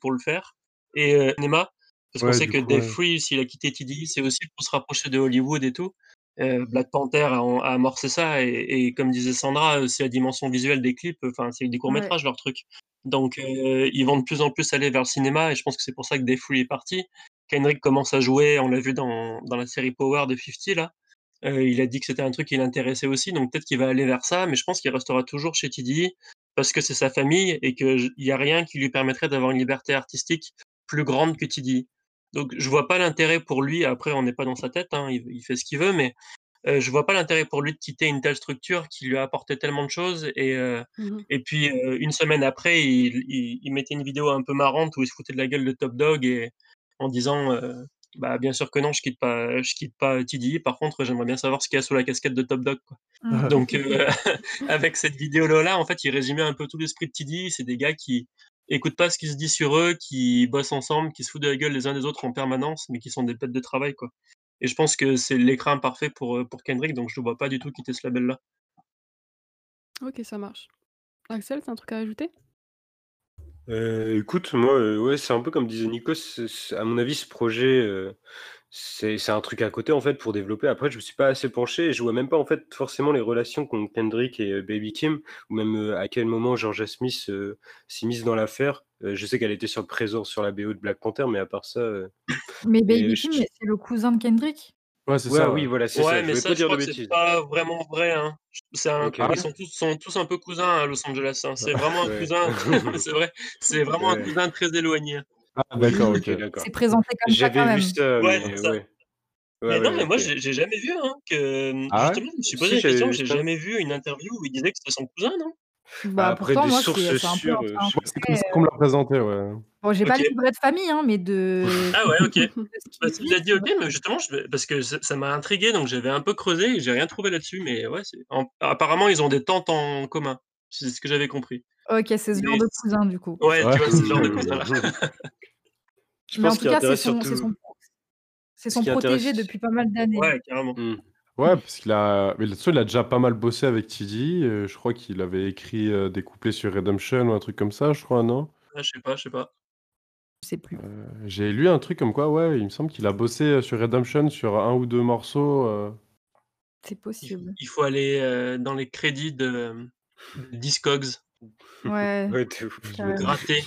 pour le faire et heu, cinéma, parce qu'on sait que coup, Dave ouais. Free, s'il a quitté TDE, c'est aussi pour se rapprocher de Hollywood et tout. Heu, Black Panther a amorcé ça et et comme disait Sandra, heu, c'est la dimension visuelle des clips, enfin, c'est des courts Ouais. métrages leur truc. Donc ils vont de plus en plus aller vers le cinéma et je pense que c'est pour ça que Dave Free est parti. Kendrick commence à jouer, on l'a vu dans dans la série Power de 50 là. Il a dit que c'était un truc qui l'intéressait aussi, donc peut-être qu'il va aller vers ça, mais je pense qu'il restera toujours chez TDE parce que c'est sa famille et qu'il y a rien qui lui permettrait d'avoir une liberté artistique plus grande que TDE. Donc je vois pas l'intérêt pour lui, après on n'est pas dans sa tête, hein, il il fait ce qu'il veut, mais je vois pas l'intérêt pour lui de quitter une telle structure qui lui a apporté tellement de choses et Mmh et puis, 1 semaine après, il il il mettait une vidéo un peu marrante où il se foutait de la gueule de Top Dawg et en disant, «Bah, bien sûr que non, je quitte pas je quitte pas TDE, par contre, j'aimerais bien savoir ce qu'il y a sous la casquette de Top quoi». Mmh. Donc avec cette vidéo-là, en fait, il résumait un peu tout l'esprit de TDE. C'est des gars qui écoutent pas ce qui se dit sur eux, qui bossent ensemble, qui se foutent de la gueule les uns des autres en permanence, mais qui sont des bêtes de travail, quoi et je pense que c'est l'écrin parfait pour, pour Kendrick, donc je le vois pas du tout quitter ce label-là. OK, ça marche. Axel, tu as un truc à ajouter? Heu, écoute, moi, heu, ouais, c'est un peu comme disait Nico, à mon avis, ce projet, c'est c'est un truc à côté, en fait, pour développer. Après, je me suis pas assez penché et je vois même pas, en fait, forcément les relations qu'ont Kendrick et heu, Baby Kim ou même, heu, à quel moment Georgia Smith, heu, s'est mise dans l'affaire. Heu, je sais qu'elle était sur le présent sur la BO de Black Panther, mais à part ça, Mais et Baby Kim, je c'est le cousin de Kendrick? Ouais, c'est Ouais, ça, oui, ouais. voilà, c'est Ouais, mais ça, pas je dire de crois que c'est pas vraiment vrai, hein. C'est un OK. Ils sont tous sont tous un peu cousins à Los Angeles, hein. C'est vraiment un cousin c'est vrai, c'est vraiment un cousin très éloigné. Ah d'accord, OK. D'accord. C'est présenté comme ça quand J'avais vu même. ça, Ouais, mais c'est ça. ouais. Ouais, Mais non, ouais, mais moi, OK. j'ai j'ai jamais vu, hein, que, mmh, Ah ouais? justement, je me suis posé Si, la j'avais question, vu j'ai ça. jamais vu une interview où il disait que c'était son cousin, non? Bah, Après pourtant, des moi, sources c'est un peu sûres, c'est je comme fait, ça qu'on me l'a présenté, ouais. bon, j'ai pas le OK. livret de famille, hein, mais de Ah ouais, OK. de ce Bah, qu'il s'il dit, l'a dit, OK, mais justement, je parce que ça ça m'a intrigué, donc j'avais un peu creusé et j'ai rien trouvé là-dessus, mais ouais, c'est en apparemment, ils ont des tantes en commun. C'est ce que j'avais compris. OK, c'est ce genre Mais de cousin, du coup. ouais, Ouais. tu vois, c'est ce genre de cousin-là. Je Mais en tout cas, c'est son surtout son protégé intéresse depuis pas mal d'années. Ouais, carrément. mmh. Ouais, parce qu'il a mais façon, il a déjà pas mal bossé avec TDE, heu, je crois qu'il avait écrit, heu, des couplets sur Redemption ou un truc comme ça, je crois, non? Ah, je sais pas, je sais pas. Je sais plus. Heu, j'ai lu un truc comme quoi, ouais, il me semble qu'il a bossé, sur Redemption sur 1 ou 2 morceaux, C'est possible. il faut aller, dans les crédits de, de Discogs. Ouais, Ouais, Gratter.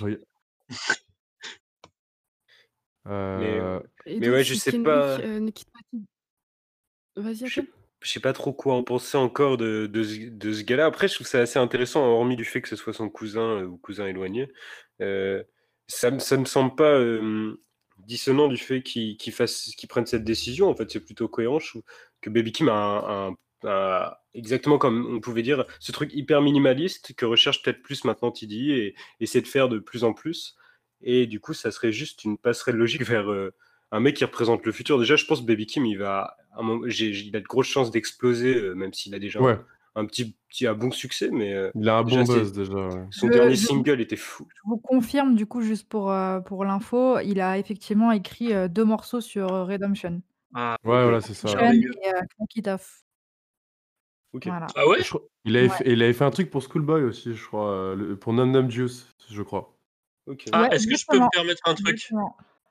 Mais donc ouais, je sais pas Tid vas-y, je je sais pas trop quoi en penser encore de de ce de ce gars-là. Après, je trouve ça assez intéressant, hormis du fait que ce soit son cousin, ou cousin éloigné. Heu, ça ça me semble pas, dissonant du fait qu'ils fassent qu'ils prennent cette décision. En fait, c'est plutôt cohérent. Je trouve que Baby Kim a un, exactement comme on pouvait dire, ce truc hyper minimaliste que recherche peut-être plus maintenant TD et essaie de faire de plus en plus. Et du coup, ça serait juste une passerelle logique vers euh, un mec qui représente le futur. Déjà, je pense que Baby Kim, il va, un moment- il a de grosses chances d'exploser, euh, même s'il a déjà Ouais, un, un petit, petit un bon succès, mais euh, il a un déjà, bon buzz déjà. ouais. son Je- dernier je- single était fou. Je vous confirme, du coup, juste pour, euh, pour l'info, il a effectivement écrit euh, deux morceaux sur Redemption. Ah, Ouais, voilà, c'est ça. Et euh, Cranky Tough. Ok. Voilà. ah ouais? Je Il avait, Ouais. fait, il avait fait un truc pour Schoolboy aussi, je crois, euh, le- pour Num Num Juice, je crois. Ah, Ouais, est-ce que je peux me permettre un truc?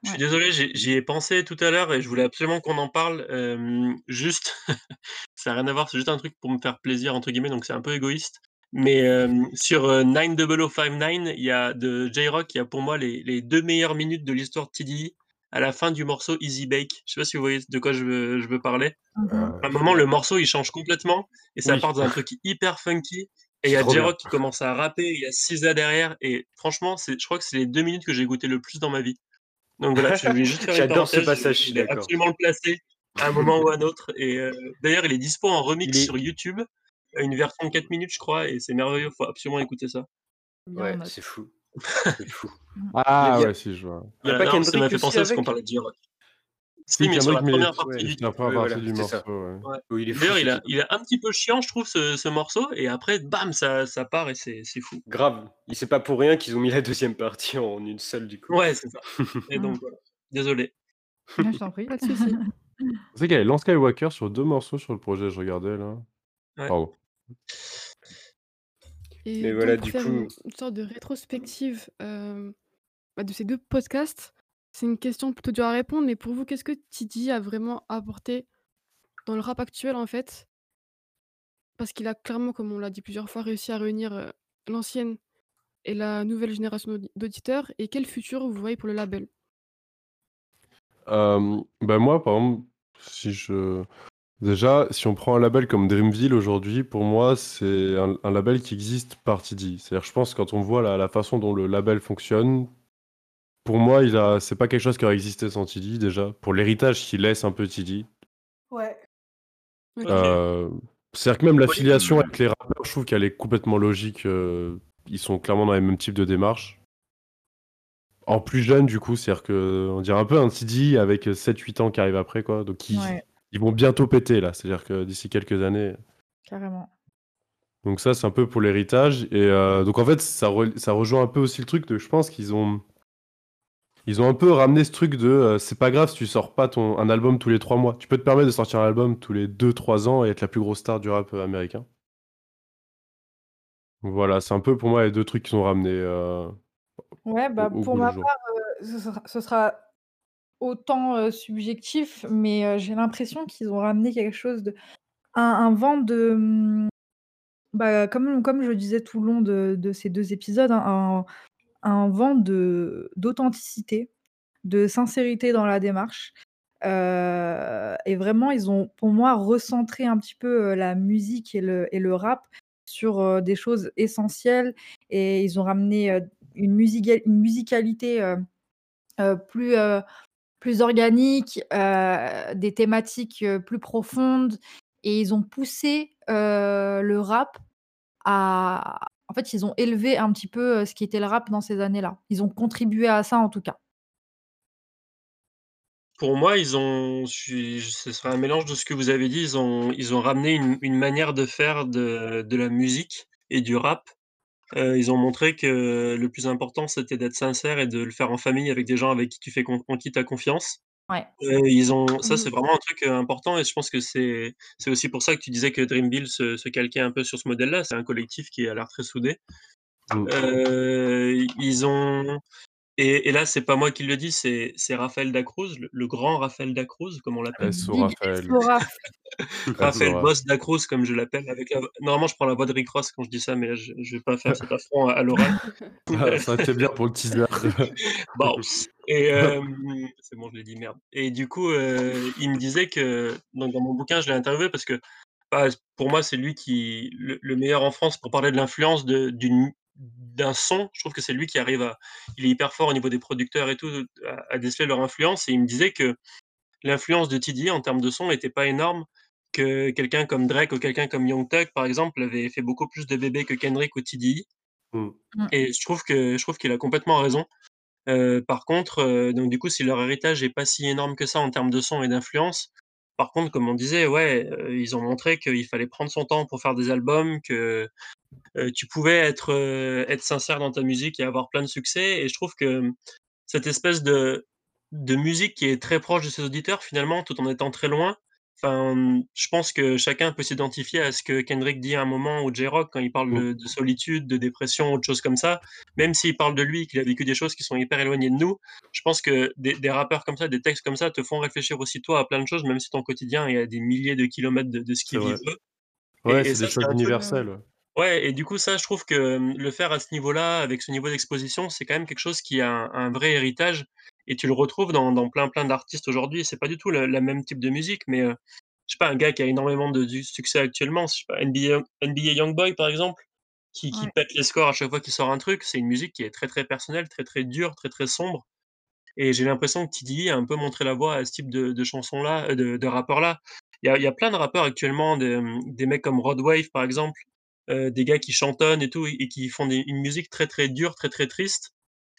Je suis désolé, j'y ai pensé tout à l'heure et je voulais absolument qu'on en parle. euh, juste, ça n'a rien à voir, c'est juste un truc pour me faire plaisir, entre guillemets, donc c'est un peu égoïste. Mais euh, sur euh, 90059, il y a de J-Rock, il y a pour moi les, les deux meilleures minutes de l'histoire de TDI à la fin du morceau Easy Bake. Je sais pas si vous voyez de quoi je veux, je veux parler. Euh, À un moment, le morceau il change complètement et ça Oui. part dans un truc hyper funky. Et il y a. J-Rock qui commence à rapper, il y a SZA derrière. Et franchement, c'est- je crois que c'est les deux minutes que j'ai goûté le plus dans ma vie. Donc voilà, je voulais juste faire J'adore ce passage, je Je suis absolument le placer à un moment ou à un autre. Et euh, d'ailleurs, il est dispo en remix Il est- sur YouTube, une version de 4 minutes, je crois, et c'est merveilleux. Faut absolument écouter ça. Ouais, c'est fou. C'est fou. Ah Il a- ouais, si, je vois. Il y a pas non, ça m'a Kendrick fait penser à ce qu'on parlait de J-Rock. Si, Si, mais sur la première ouais, partie du c'était la première Ouais, partie voilà, du c'est morceau, ouais. Oh, il est fou. D'ailleurs, ce il a, type. il est un petit peu chiant, je trouve, ce, ce morceau. Et après, bam, ça, ça part et c'est c'est fou. Grave. Il c'est pas pour rien qu'ils ont mis la deuxième partie en une seule du coup. Ouais, c'est ça. Et donc, voilà. Désolé. Ouais, je t'en prie. Pas de souci. Tu sais qu'il y avait Lance Skywalker sur deux morceaux sur le projet, je regardais là. Ouais. Pardon. Et Mais voilà, pour du faire coup- une, une sorte de rétrospective euh, bah, de ces deux podcasts, c'est une question plutôt dure à répondre, mais pour vous, qu'est-ce que Tidi a vraiment apporté dans le rap actuel en fait? Parce qu'il a clairement, comme on l'a dit plusieurs fois, réussi à réunir euh, l'ancienne et la nouvelle génération d'audi- d'auditeurs. Et quel futur vous voyez pour le label? Euh, bah moi, par exemple, si je... Déjà, si on prend un label comme Dreamville aujourd'hui, pour moi, c'est un, label qui existe par TD. C'est-à-dire, je pense, quand on voit la façon dont le label fonctionne, pour moi, il a... c'est pas quelque chose qui aurait existé sans TD, déjà. Pour l'héritage qu'il laisse un peu TD. Ouais. Euh, C'est-à-dire que même l'affiliation Ouais. avec les rappeurs, je trouve qu'elle est complètement logique. euh, Ils sont clairement dans les mêmes types de démarches. En plus jeune, du coup, c'est-à-dire que on dirait un peu un TD avec 7-8 ans qui arrive après, quoi. Donc ils, Ouais, ils vont bientôt péter là. C'est-à-dire que d'ici quelques années. carrément. Donc ça, c'est un peu pour l'héritage. Et euh, donc en fait, ça, re- ça rejoint un peu aussi le truc de, je pense qu'ils ont, ils ont un peu ramené ce truc de, euh, c'est pas grave si tu sors pas ton un album tous les 3 mois. Tu peux te permettre de sortir un album tous les 2-3 ans et être la plus grosse star du rap euh, américain. Voilà, c'est un peu pour moi les deux trucs qu'ils ont ramenés euh, Ouais, bah, au, au pour goût ma jour. part, euh, ce sera, ce sera autant euh, subjectif, mais euh, j'ai l'impression qu'ils ont ramené quelque chose de. Un, un vent de. hum, Bah, comme, comme je le disais tout le long de, de ces deux épisodes, hein, un, vent de d'authenticité, de sincérité dans la démarche. Euh, et vraiment, ils ont, pour moi, recentré un petit peu euh, la musique et le, et le rap sur euh, des choses essentielles. Et ils ont ramené une, une musicalité plus, plus organique, des thématiques plus profondes. Et ils ont poussé le rap à... En fait, ils ont élevé un petit peu euh, ce qui était le rap dans ces années-là. Ils ont contribué à ça, en tout cas. Pour moi, ils ont, ce serait un mélange de ce que vous avez dit. Ils ont, ils ont ramené une, manière de faire de, la musique et du rap. Euh, ils ont montré que le plus important, c'était d'être sincère et de le faire en famille avec des gens avec qui tu fais en qui tu as confiance. Ouais. Euh, ils ont, ça, c'est vraiment un truc euh, important et je pense que c'est, c'est aussi pour ça que tu disais que Dreamville se, se calquait un peu sur ce modèle-là. C'est un collectif qui a l'air très soudé. Mm. Euh, ils ont, et, et là, c'est pas moi qui le dis, c'est, c'est Raphaël Dacruz, le, le grand Raphaël Dacruz, comme on l'appelle. Raphaël. Raphaël Raph. Boss Dacruz, comme je l'appelle. Avec la... Normalement, je prends la voix de Rick Ross quand je dis ça, mais là, je, je vais pas faire cet affront à, à l'oral. Ah, ça été bien pour le teaser. Et euh, c'est bon, je l'ai dit, merde. Et du coup, euh, il me disait que, donc dans mon bouquin, je l'ai interviewé parce que bah, pour moi, c'est lui qui le, le meilleur en France pour parler de l'influence de, d'une, d'un son. Je trouve que c'est lui qui arrive à il est hyper fort au niveau des producteurs et tout, à à déceler leur influence et il me disait que l'influence de TDE en termes de son était pas énorme, que quelqu'un comme Drake ou quelqu'un comme Young Thug, par exemple, avait fait beaucoup plus de bébés que Kendrick ou TDE Mmh. Mmh. et je trouve que je trouve qu'il a complètement raison. Heu, par contre, heu, donc du coup, si leur héritage est pas si énorme que ça en termes de son et d'influence, par contre, comme on disait, ouais, heu, ils ont montré qu'il fallait prendre son temps pour faire des albums, que, heu, tu pouvais être, heu, être sincère dans ta musique et avoir plein de succès. Et je trouve que, mmh, cette espèce de de musique qui est très proche de ses auditeurs finalement, tout en étant très loin, enfin, mmh, je pense que chacun peut s'identifier à ce que Kendrick dit à un moment ou J-Rock quand il parle Mmh. de de solitude, de dépression ou de choses comme ça. Même s'il parle de lui, qu'il a vécu des choses qui sont hyper éloignées de nous, je pense que des des rappeurs comme ça, des textes comme ça te font réfléchir aussi toi à plein de choses, même si ton quotidien est à des milliers de kilomètres de de ce vivent eux Ouais, c'est des choses universelles, ouais. et du coup ça, je trouve que, le faire à ce niveau-là, avec ce niveau d'exposition, c'est quand même quelque chose qui a un un vrai héritage et tu le retrouves dans dans plein, plein d'artistes aujourd'hui. C'est pas du tout le la même type de musique, mais, heu, je sais pas, un gars qui a énormément de succès actuellement, je sais pas, NBA NBA Youngboy, par exemple, qui qui Ouais. pète les scores à chaque fois qu'il sort un truc. C'est une musique qui est très, très personnelle, très, très dure, très, très sombre et j'ai l'impression que TDE a un peu montré la voie à ce type de de chansons-là, de de rappeurs-là. Il y a il y a plein de rappeurs actuellement, de, mmh, des mecs comme Rod Wave, par exemple, heu, des gars qui chantonnent et tout et et qui font des une musique très, très dure, très, très triste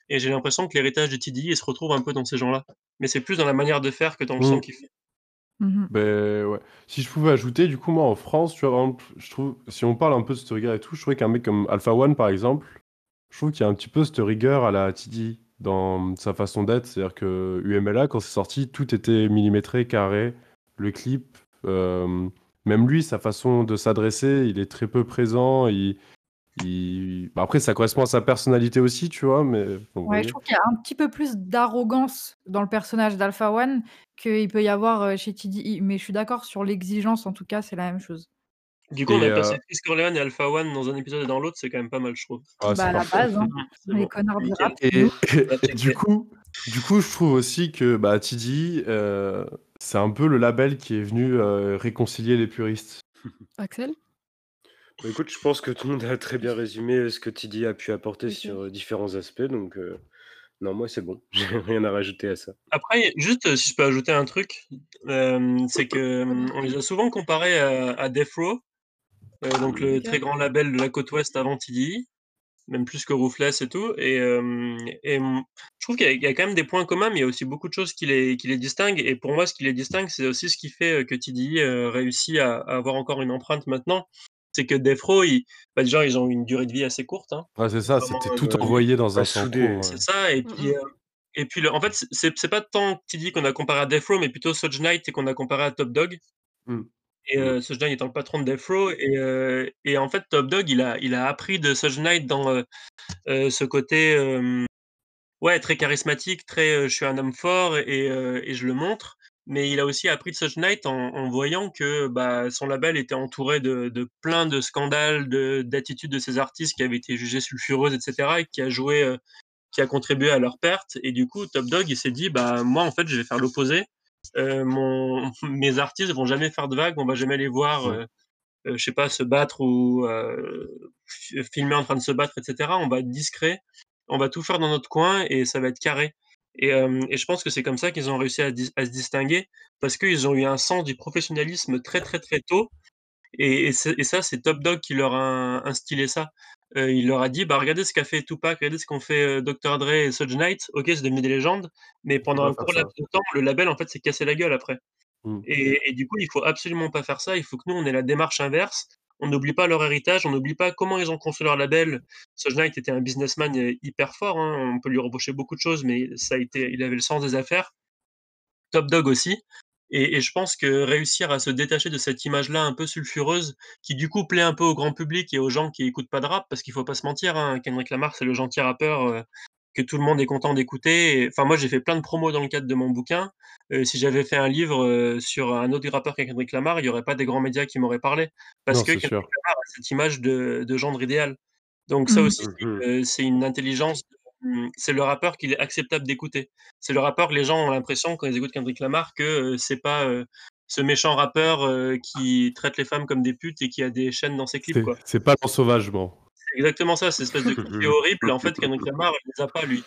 et j'ai l'impression que l'héritage de TDE, il se retrouve un peu dans ces gens-là. Mais c'est plus dans la manière de faire que dans le son Mmh. qu'il fait. Mmh. Beh, ouais. Si je pouvais ajouter, du coup, moi, en France, tu vois, par exemple, je trouve si on parle un peu de cette rigueur et tout, je trouvais qu'un mec comme Alpha One, par exemple, je trouve qu'il y a un petit peu cette rigueur à la TDE dans sa façon d'être. C'est-à-dire que UMLA, quand c'est sorti, tout était millimétré, carré. Le clip, hem, même lui, sa façon de s'adresser, il est très peu présent. Il il bah, après, ça correspond à sa personnalité aussi, tu vois? Mais Ouais, je trouve qu'il y a un petit peu plus d'arrogance dans le personnage d'Alpha One qu'il peut y avoir, heu, chez TDE. Mais je suis d'accord sur l'exigence, en tout cas, c'est la même chose. Du coup, on a passé heu Freeze Corleone et Alpha One dans un épisode et dans l'autre, c'est quand même pas mal, je trouve. Ah, Bah, c'est à la base, hein, les bon, connards du rap, Et du coup du coup, je trouve aussi que, bah, TDE, heu, c'est un peu le label qui est venu, heu, réconcilier les puristes. Axel? Bah, écoute, je pense que tout le monde a très bien résumé, ce que TDE a pu apporter sur, différents aspects donc non, moi, c'est bon. J'ai rien à rajouter à ça. Après, juste, si je peux ajouter un truc, c'est que, on les a souvent comparés à à Death Row, heu, donc le très grand label de la côte ouest avant TDE, même plus que Ruthless et tout et mmh, je trouve qu'il y a il y a quand même des points communs, mais il y a aussi beaucoup de choses qui les qui les distinguent et pour moi, ce qui les distingue, c'est aussi ce qui fait, heu, que heu, réussit à à avoir encore une empreinte maintenant. C'est que Death Row, ils bah, déjà, ils ont une durée de vie assez courte, hein. Ouais, c'est ça, c'était tout envoyé dans un soudé. c'est ça et puis, et puis le en fait, c'est pas tant TDE qu'on a comparé à Death Row, mais plutôt Suge Knight et qu'on a comparé à Top Dawg Mmh. Et Mmh. heu, Suge Knight étant le patron de Death Row et en fait, Top Dawg, il a il a appris de Suge Knight dans, ce côté, ouais, très charismatique, très, je suis un homme fort et je le montre. Mais il a aussi appris de Suge Knight en en voyant que, bah, son label était entouré de de plein de scandales, de d'attitudes de ces artistes qui avaient été jugées sulfureuses et cetera et qui a joué, qui a contribué à leur perte et du coup, Top Dawg, il s'est dit: «Bah, moi, en fait, je vais faire l'opposé. Heu, mon mes artistes vont jamais faire de vagues, on va jamais les voir, heu heu, je sais pas, se battre ou filmer en train de se battre et cetera. On va être discret, on va tout faire dans notre coin et ça va être carré» et je pense que c'est comme ça qu'ils ont réussi à se distinguer parce qu'ils ont eu un sens du professionnalisme très, très, très tôt et et c'est et ça, c'est Top Dawg qui leur a instillé ça. Heu, il leur a dit: «Bah, regardez ce qu'a fait Tupac, regardez ce qu'ont fait, heu, Dr Dre et Suge Knight. OK, c'est devenu des légendes, mais pendant un court laps de temps, le label, en fait, s'est cassé la gueule après» Mmh. et et du coup, il faut absolument pas faire ça. Il faut que nous, on ait la démarche inverse. On n'oublie pas leur héritage, on n'oublie pas comment ils ont construit leur label. Suge Knight était un businessman, heu, hyper fort, hein. On peut lui reprocher beaucoup de choses, mais ça a été il avait le sens des affaires. Top Dawg aussi et et je pense que réussir à se détacher de cette image-là un peu sulfureuse, qui du coup plaît un peu au grand public et aux gens qui écoutent pas de rap, parce qu'il faut pas se mentir, hein, Kendrick Lamar, c'est le gentil rappeur, heu, que tout le monde est content d'écouter enfin moi, j'ai fait plein de promos dans le cadre de mon bouquin. Heu, si j'avais fait un livre, heu, sur un autre rappeur que Kendrick Lamar, il y aurait pas des grands médias qui m'auraient parlé. Parce Non, que Kendrick sûr. Lamar a cette image de de gendre idéal. Donc ça Mmh. aussi, c'est Mmh mh. une, heu, c'est une intelligence, mmh, c'est le rappeur qu'il est acceptable d'écouter. C'est le rappeur que les gens ont l'impression quand ils écoutent Kendrick Lamar que, c'est pas, ce méchant rappeur, qui traite les femmes comme des putes et qui a des chaînes dans ses clips, C'est c'est pas l'ensauvagement. c'est exactement ça, cette espèce de conflit horrible. En fait, Kendrick Lamar, il les a pas, lui.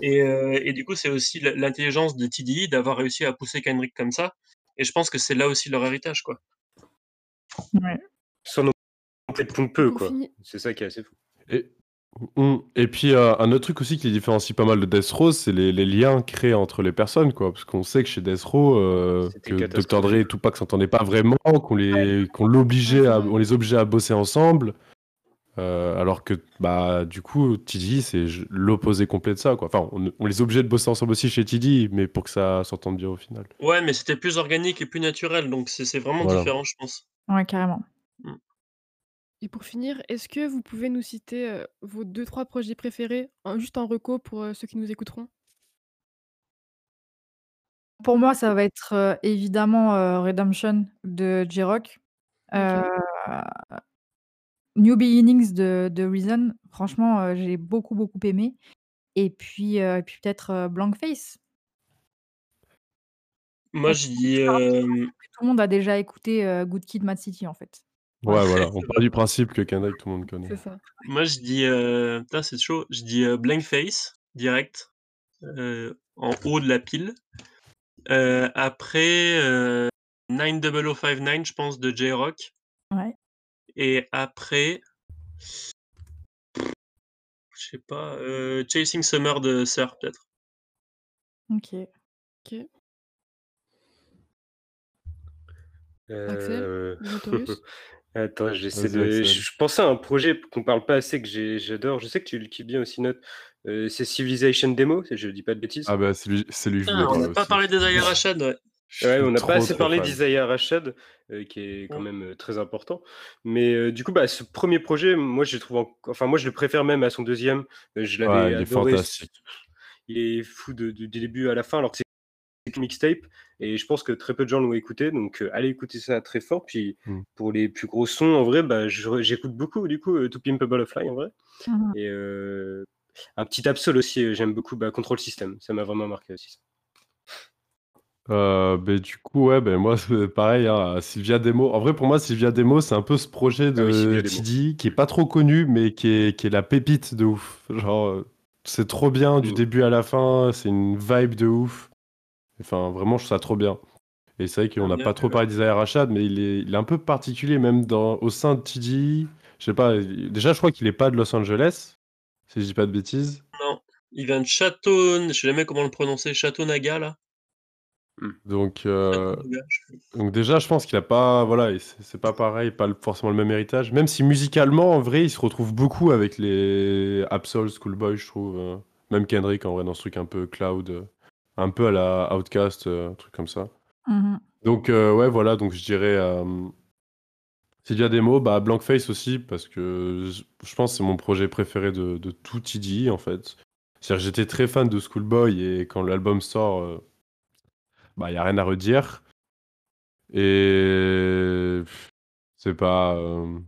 Et, euh, et du coup, c'est aussi l'intelligence de TDI d'avoir réussi à pousser Kendrick comme ça. Et je pense que c'est là aussi leur héritage, quoi. Ouais. Sans être pompeux, quoi. C'est ça qui est assez fou. Et. Et puis euh, un autre truc aussi qui les différencie pas mal de Death Row, c'est les, les liens créés entre les personnes, quoi. Parce qu'on sait que chez Death Row, euh, que Dr. Dre et Tupac s'entendaient pas vraiment, qu'on les, qu'on l'obligeait à, on les obligeait à bosser ensemble. Euh, alors que bah du coup TD c'est l'opposé complet de ça quoi. Enfin on, on les obligeait de bosser ensemble aussi chez TD mais pour que ça s'entende bien au final. Ouais, mais c'était plus organique et plus naturel, donc c'est c'est vraiment Voilà. différent, je pense. Ouais, carrément. Et pour finir, est-ce que vous pouvez nous citer euh, vos deux, trois projets préférés, en- juste en reco pour euh, ceux qui nous écouteront? Pour moi, ça va être euh, évidemment euh, Redemption de J-Rock. Euh, New Beginnings de, de Reason. Franchement, euh, j'ai beaucoup, beaucoup aimé. Et puis, euh, et puis peut-être euh, Blank Face. Moi, je dis. euh, Tout le monde a déjà écouté euh, Good Kid, Mad City, en fait. Ouais voilà, on part du principe que Kendrick tout le monde connaît. C'est ça. Moi, je dis. euh, Putain, c'est chaud. Je dis euh, Blank Face, direct. euh, en haut de la pile. Euh, après, euh, 90059, je pense, de J-Rock. Ouais. Et après. Je sais pas. euh, Chasing Summer de Sir, peut-être. Ok. Ok. Euh, Attends, j'essaie Vas-y, de. Axel. Je pensais à un projet qu'on parle pas assez que j'ai- j'adore. Je sais que tu le kiffes bien aussi, Note. Euh, c'est Civilization Demo, je dis pas de bêtises. Ah bah c'est lui, c'est lui que je Putain, voulais on parler n'a pas aussi. parlé des Aya Rashad, ouais. Je Ouais, suis on n'a trop, pas assez trop parlé fan. d'Isaiah Rashad, euh, qui est quand Ouais. même euh, très important. Mais euh, du coup, bah, ce premier projet, moi, je le trouve, en- enfin, moi, je le préfère même à son deuxième. Euh, je l'avais Ouais, il est adoré. fantastique. Il est fou de- de- du début à la fin, alors que c'est mixtape. Et je pense que très peu de gens l'ont écouté, donc euh, allez écouter ça très fort. Puis Mm. pour les plus gros sons, en vrai, bah, j'écoute beaucoup, du coup, euh, To Pimp a Butterfly, en vrai. Mhm. Et euh, un petit Absol aussi, euh, j'aime beaucoup bah, Control System. Ça m'a vraiment marqué aussi. Euh, ben, du coup, ouais, ben, moi, pareil, hein, Sylvia Demo. En vrai, pour moi, Sylvia Demo, c'est un peu ce projet Ah oui, de. TD qui est pas trop connu, mais qui est, qui est la pépite de ouf. Genre, c'est trop bien du début à la fin, c'est une vibe de ouf. Enfin, vraiment, je trouve ça trop bien. Et c'est vrai qu'on n'a Bien, pas trop parlé d'Isaiah Rashad, mais il est, il est un peu particulier, même dans, au sein de TD. Je sais pas, déjà, je crois qu'il est pas de Los Angeles, si je dis pas de bêtises. Non, il vient de Château, je sais jamais comment le prononcer, Château Naga, là. Donc, euh. Donc déjà, je pense qu'il a pas, voilà, c'est pas pareil, pas forcément le même héritage. Même si musicalement, en vrai, il se retrouve beaucoup avec les Absol, Schoolboy, je trouve. euh, Même Kendrick, en vrai, dans ce truc un peu cloud, euh, un peu à la Outcast, euh, un truc comme ça. Mhm. Donc euh, ouais, voilà, donc je dirais euh, Sylvia Demo, bah Blankface aussi, parce que je, pense que c'est mon projet préféré de, de tout TDI, en fait. C'est-à-dire que j'étais très fan de Schoolboy, et quand l'album sort, euh, bah il y a rien à redire. Et c'est pas. euh,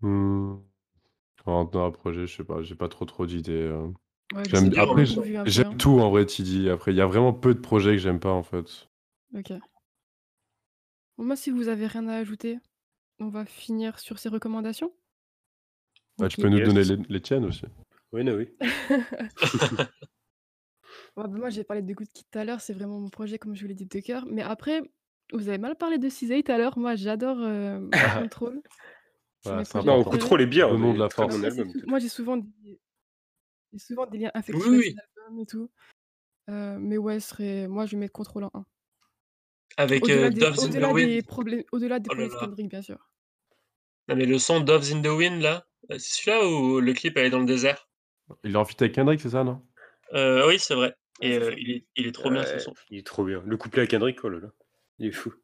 hmm, En dans un projet, je sais pas, j'ai pas trop trop d'idées. euh. Ouais, J'aime j'ai après, beaucoup vu un peu, j'aime hein. tout en vrai, TD. Après, il y a vraiment peu de projets que j'aime pas en fait. Ok. Bon, moi, si vous avez rien à ajouter, on va finir sur ces recommandations. Bah, tu Ok. peux nous Yes. donner les, les tiennes aussi. Oui, non, oui. Ouais, bah, moi, j'ai parlé de Good Kid tout à l'heure, c'est vraiment mon projet, comme je vous l'ai dit, de cœur. Mais après, vous avez mal parlé de CZ tout à l'heure. Moi, j'adore euh, Control. C'est Ouais, mes c'est projets Non, important. préférés. Control est bien. Le nom de la force. bon Après, c'est album. sou- moi, j'ai souvent, des... j'ai souvent des liens affectifs Oui, avec oui. et tout. Euh, mais ouais, ce serait... moi, je vais mettre Control en 1. Avec Au-delà euh, des, Doves in the au-delà Wind. problèmes, au-delà des Oh là problèmes de là. Kendrick, bien sûr. Non, mais le son Doves in the Wind, là, euh, c'est celui-là où le clip elle est dans le désert? Il est en feat avec Kendrick, c'est ça, non? Euh, Oui, c'est vrai. Ouais, Et c'est euh, ça. il, est, il est trop bien ce Ouais, son. il est trop bien. Le couplet à Kendrick, oh là là. Il est fou.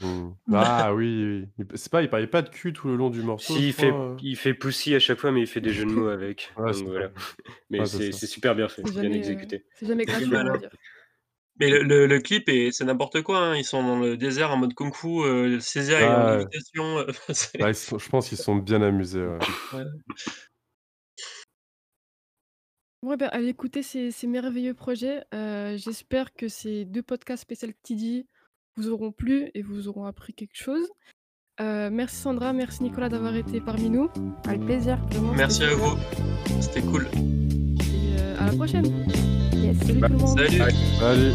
Ah oui, oui. Il- C'est pas, il parlait pas de cul tout le long du morceau. Si, je il fait, euh. il fait poussi à chaque fois, mais il fait des jeux de mots avec. Ouais, donc c'est voilà. Mais Ouais, c'est super bien fait, C'est bien jamais, euh, exécuté. c'est jamais C'est gratuit, on va malin. dire. Mais le, le, le clip, est- c'est n'importe quoi. hein. Ils sont dans le désert en mode kung fu. euh, Césaire est en Ouais. lévitation. euh, Ouais, sont- je pense qu'ils sont bien amusés. ouais. ouais. Bah, allez écouter ces, ces merveilleux projets. Euh, J'espère que ces deux podcasts spécial TD vous auront plu et vous auront appris quelque chose. Heu, merci Sandra, merci Nicolas d'avoir été parmi nous. Avec plaisir. Vraiment, Merci à vous. C'était cool. et heu, à la prochaine. Yes. Salut tout le monde. Salut. Allez.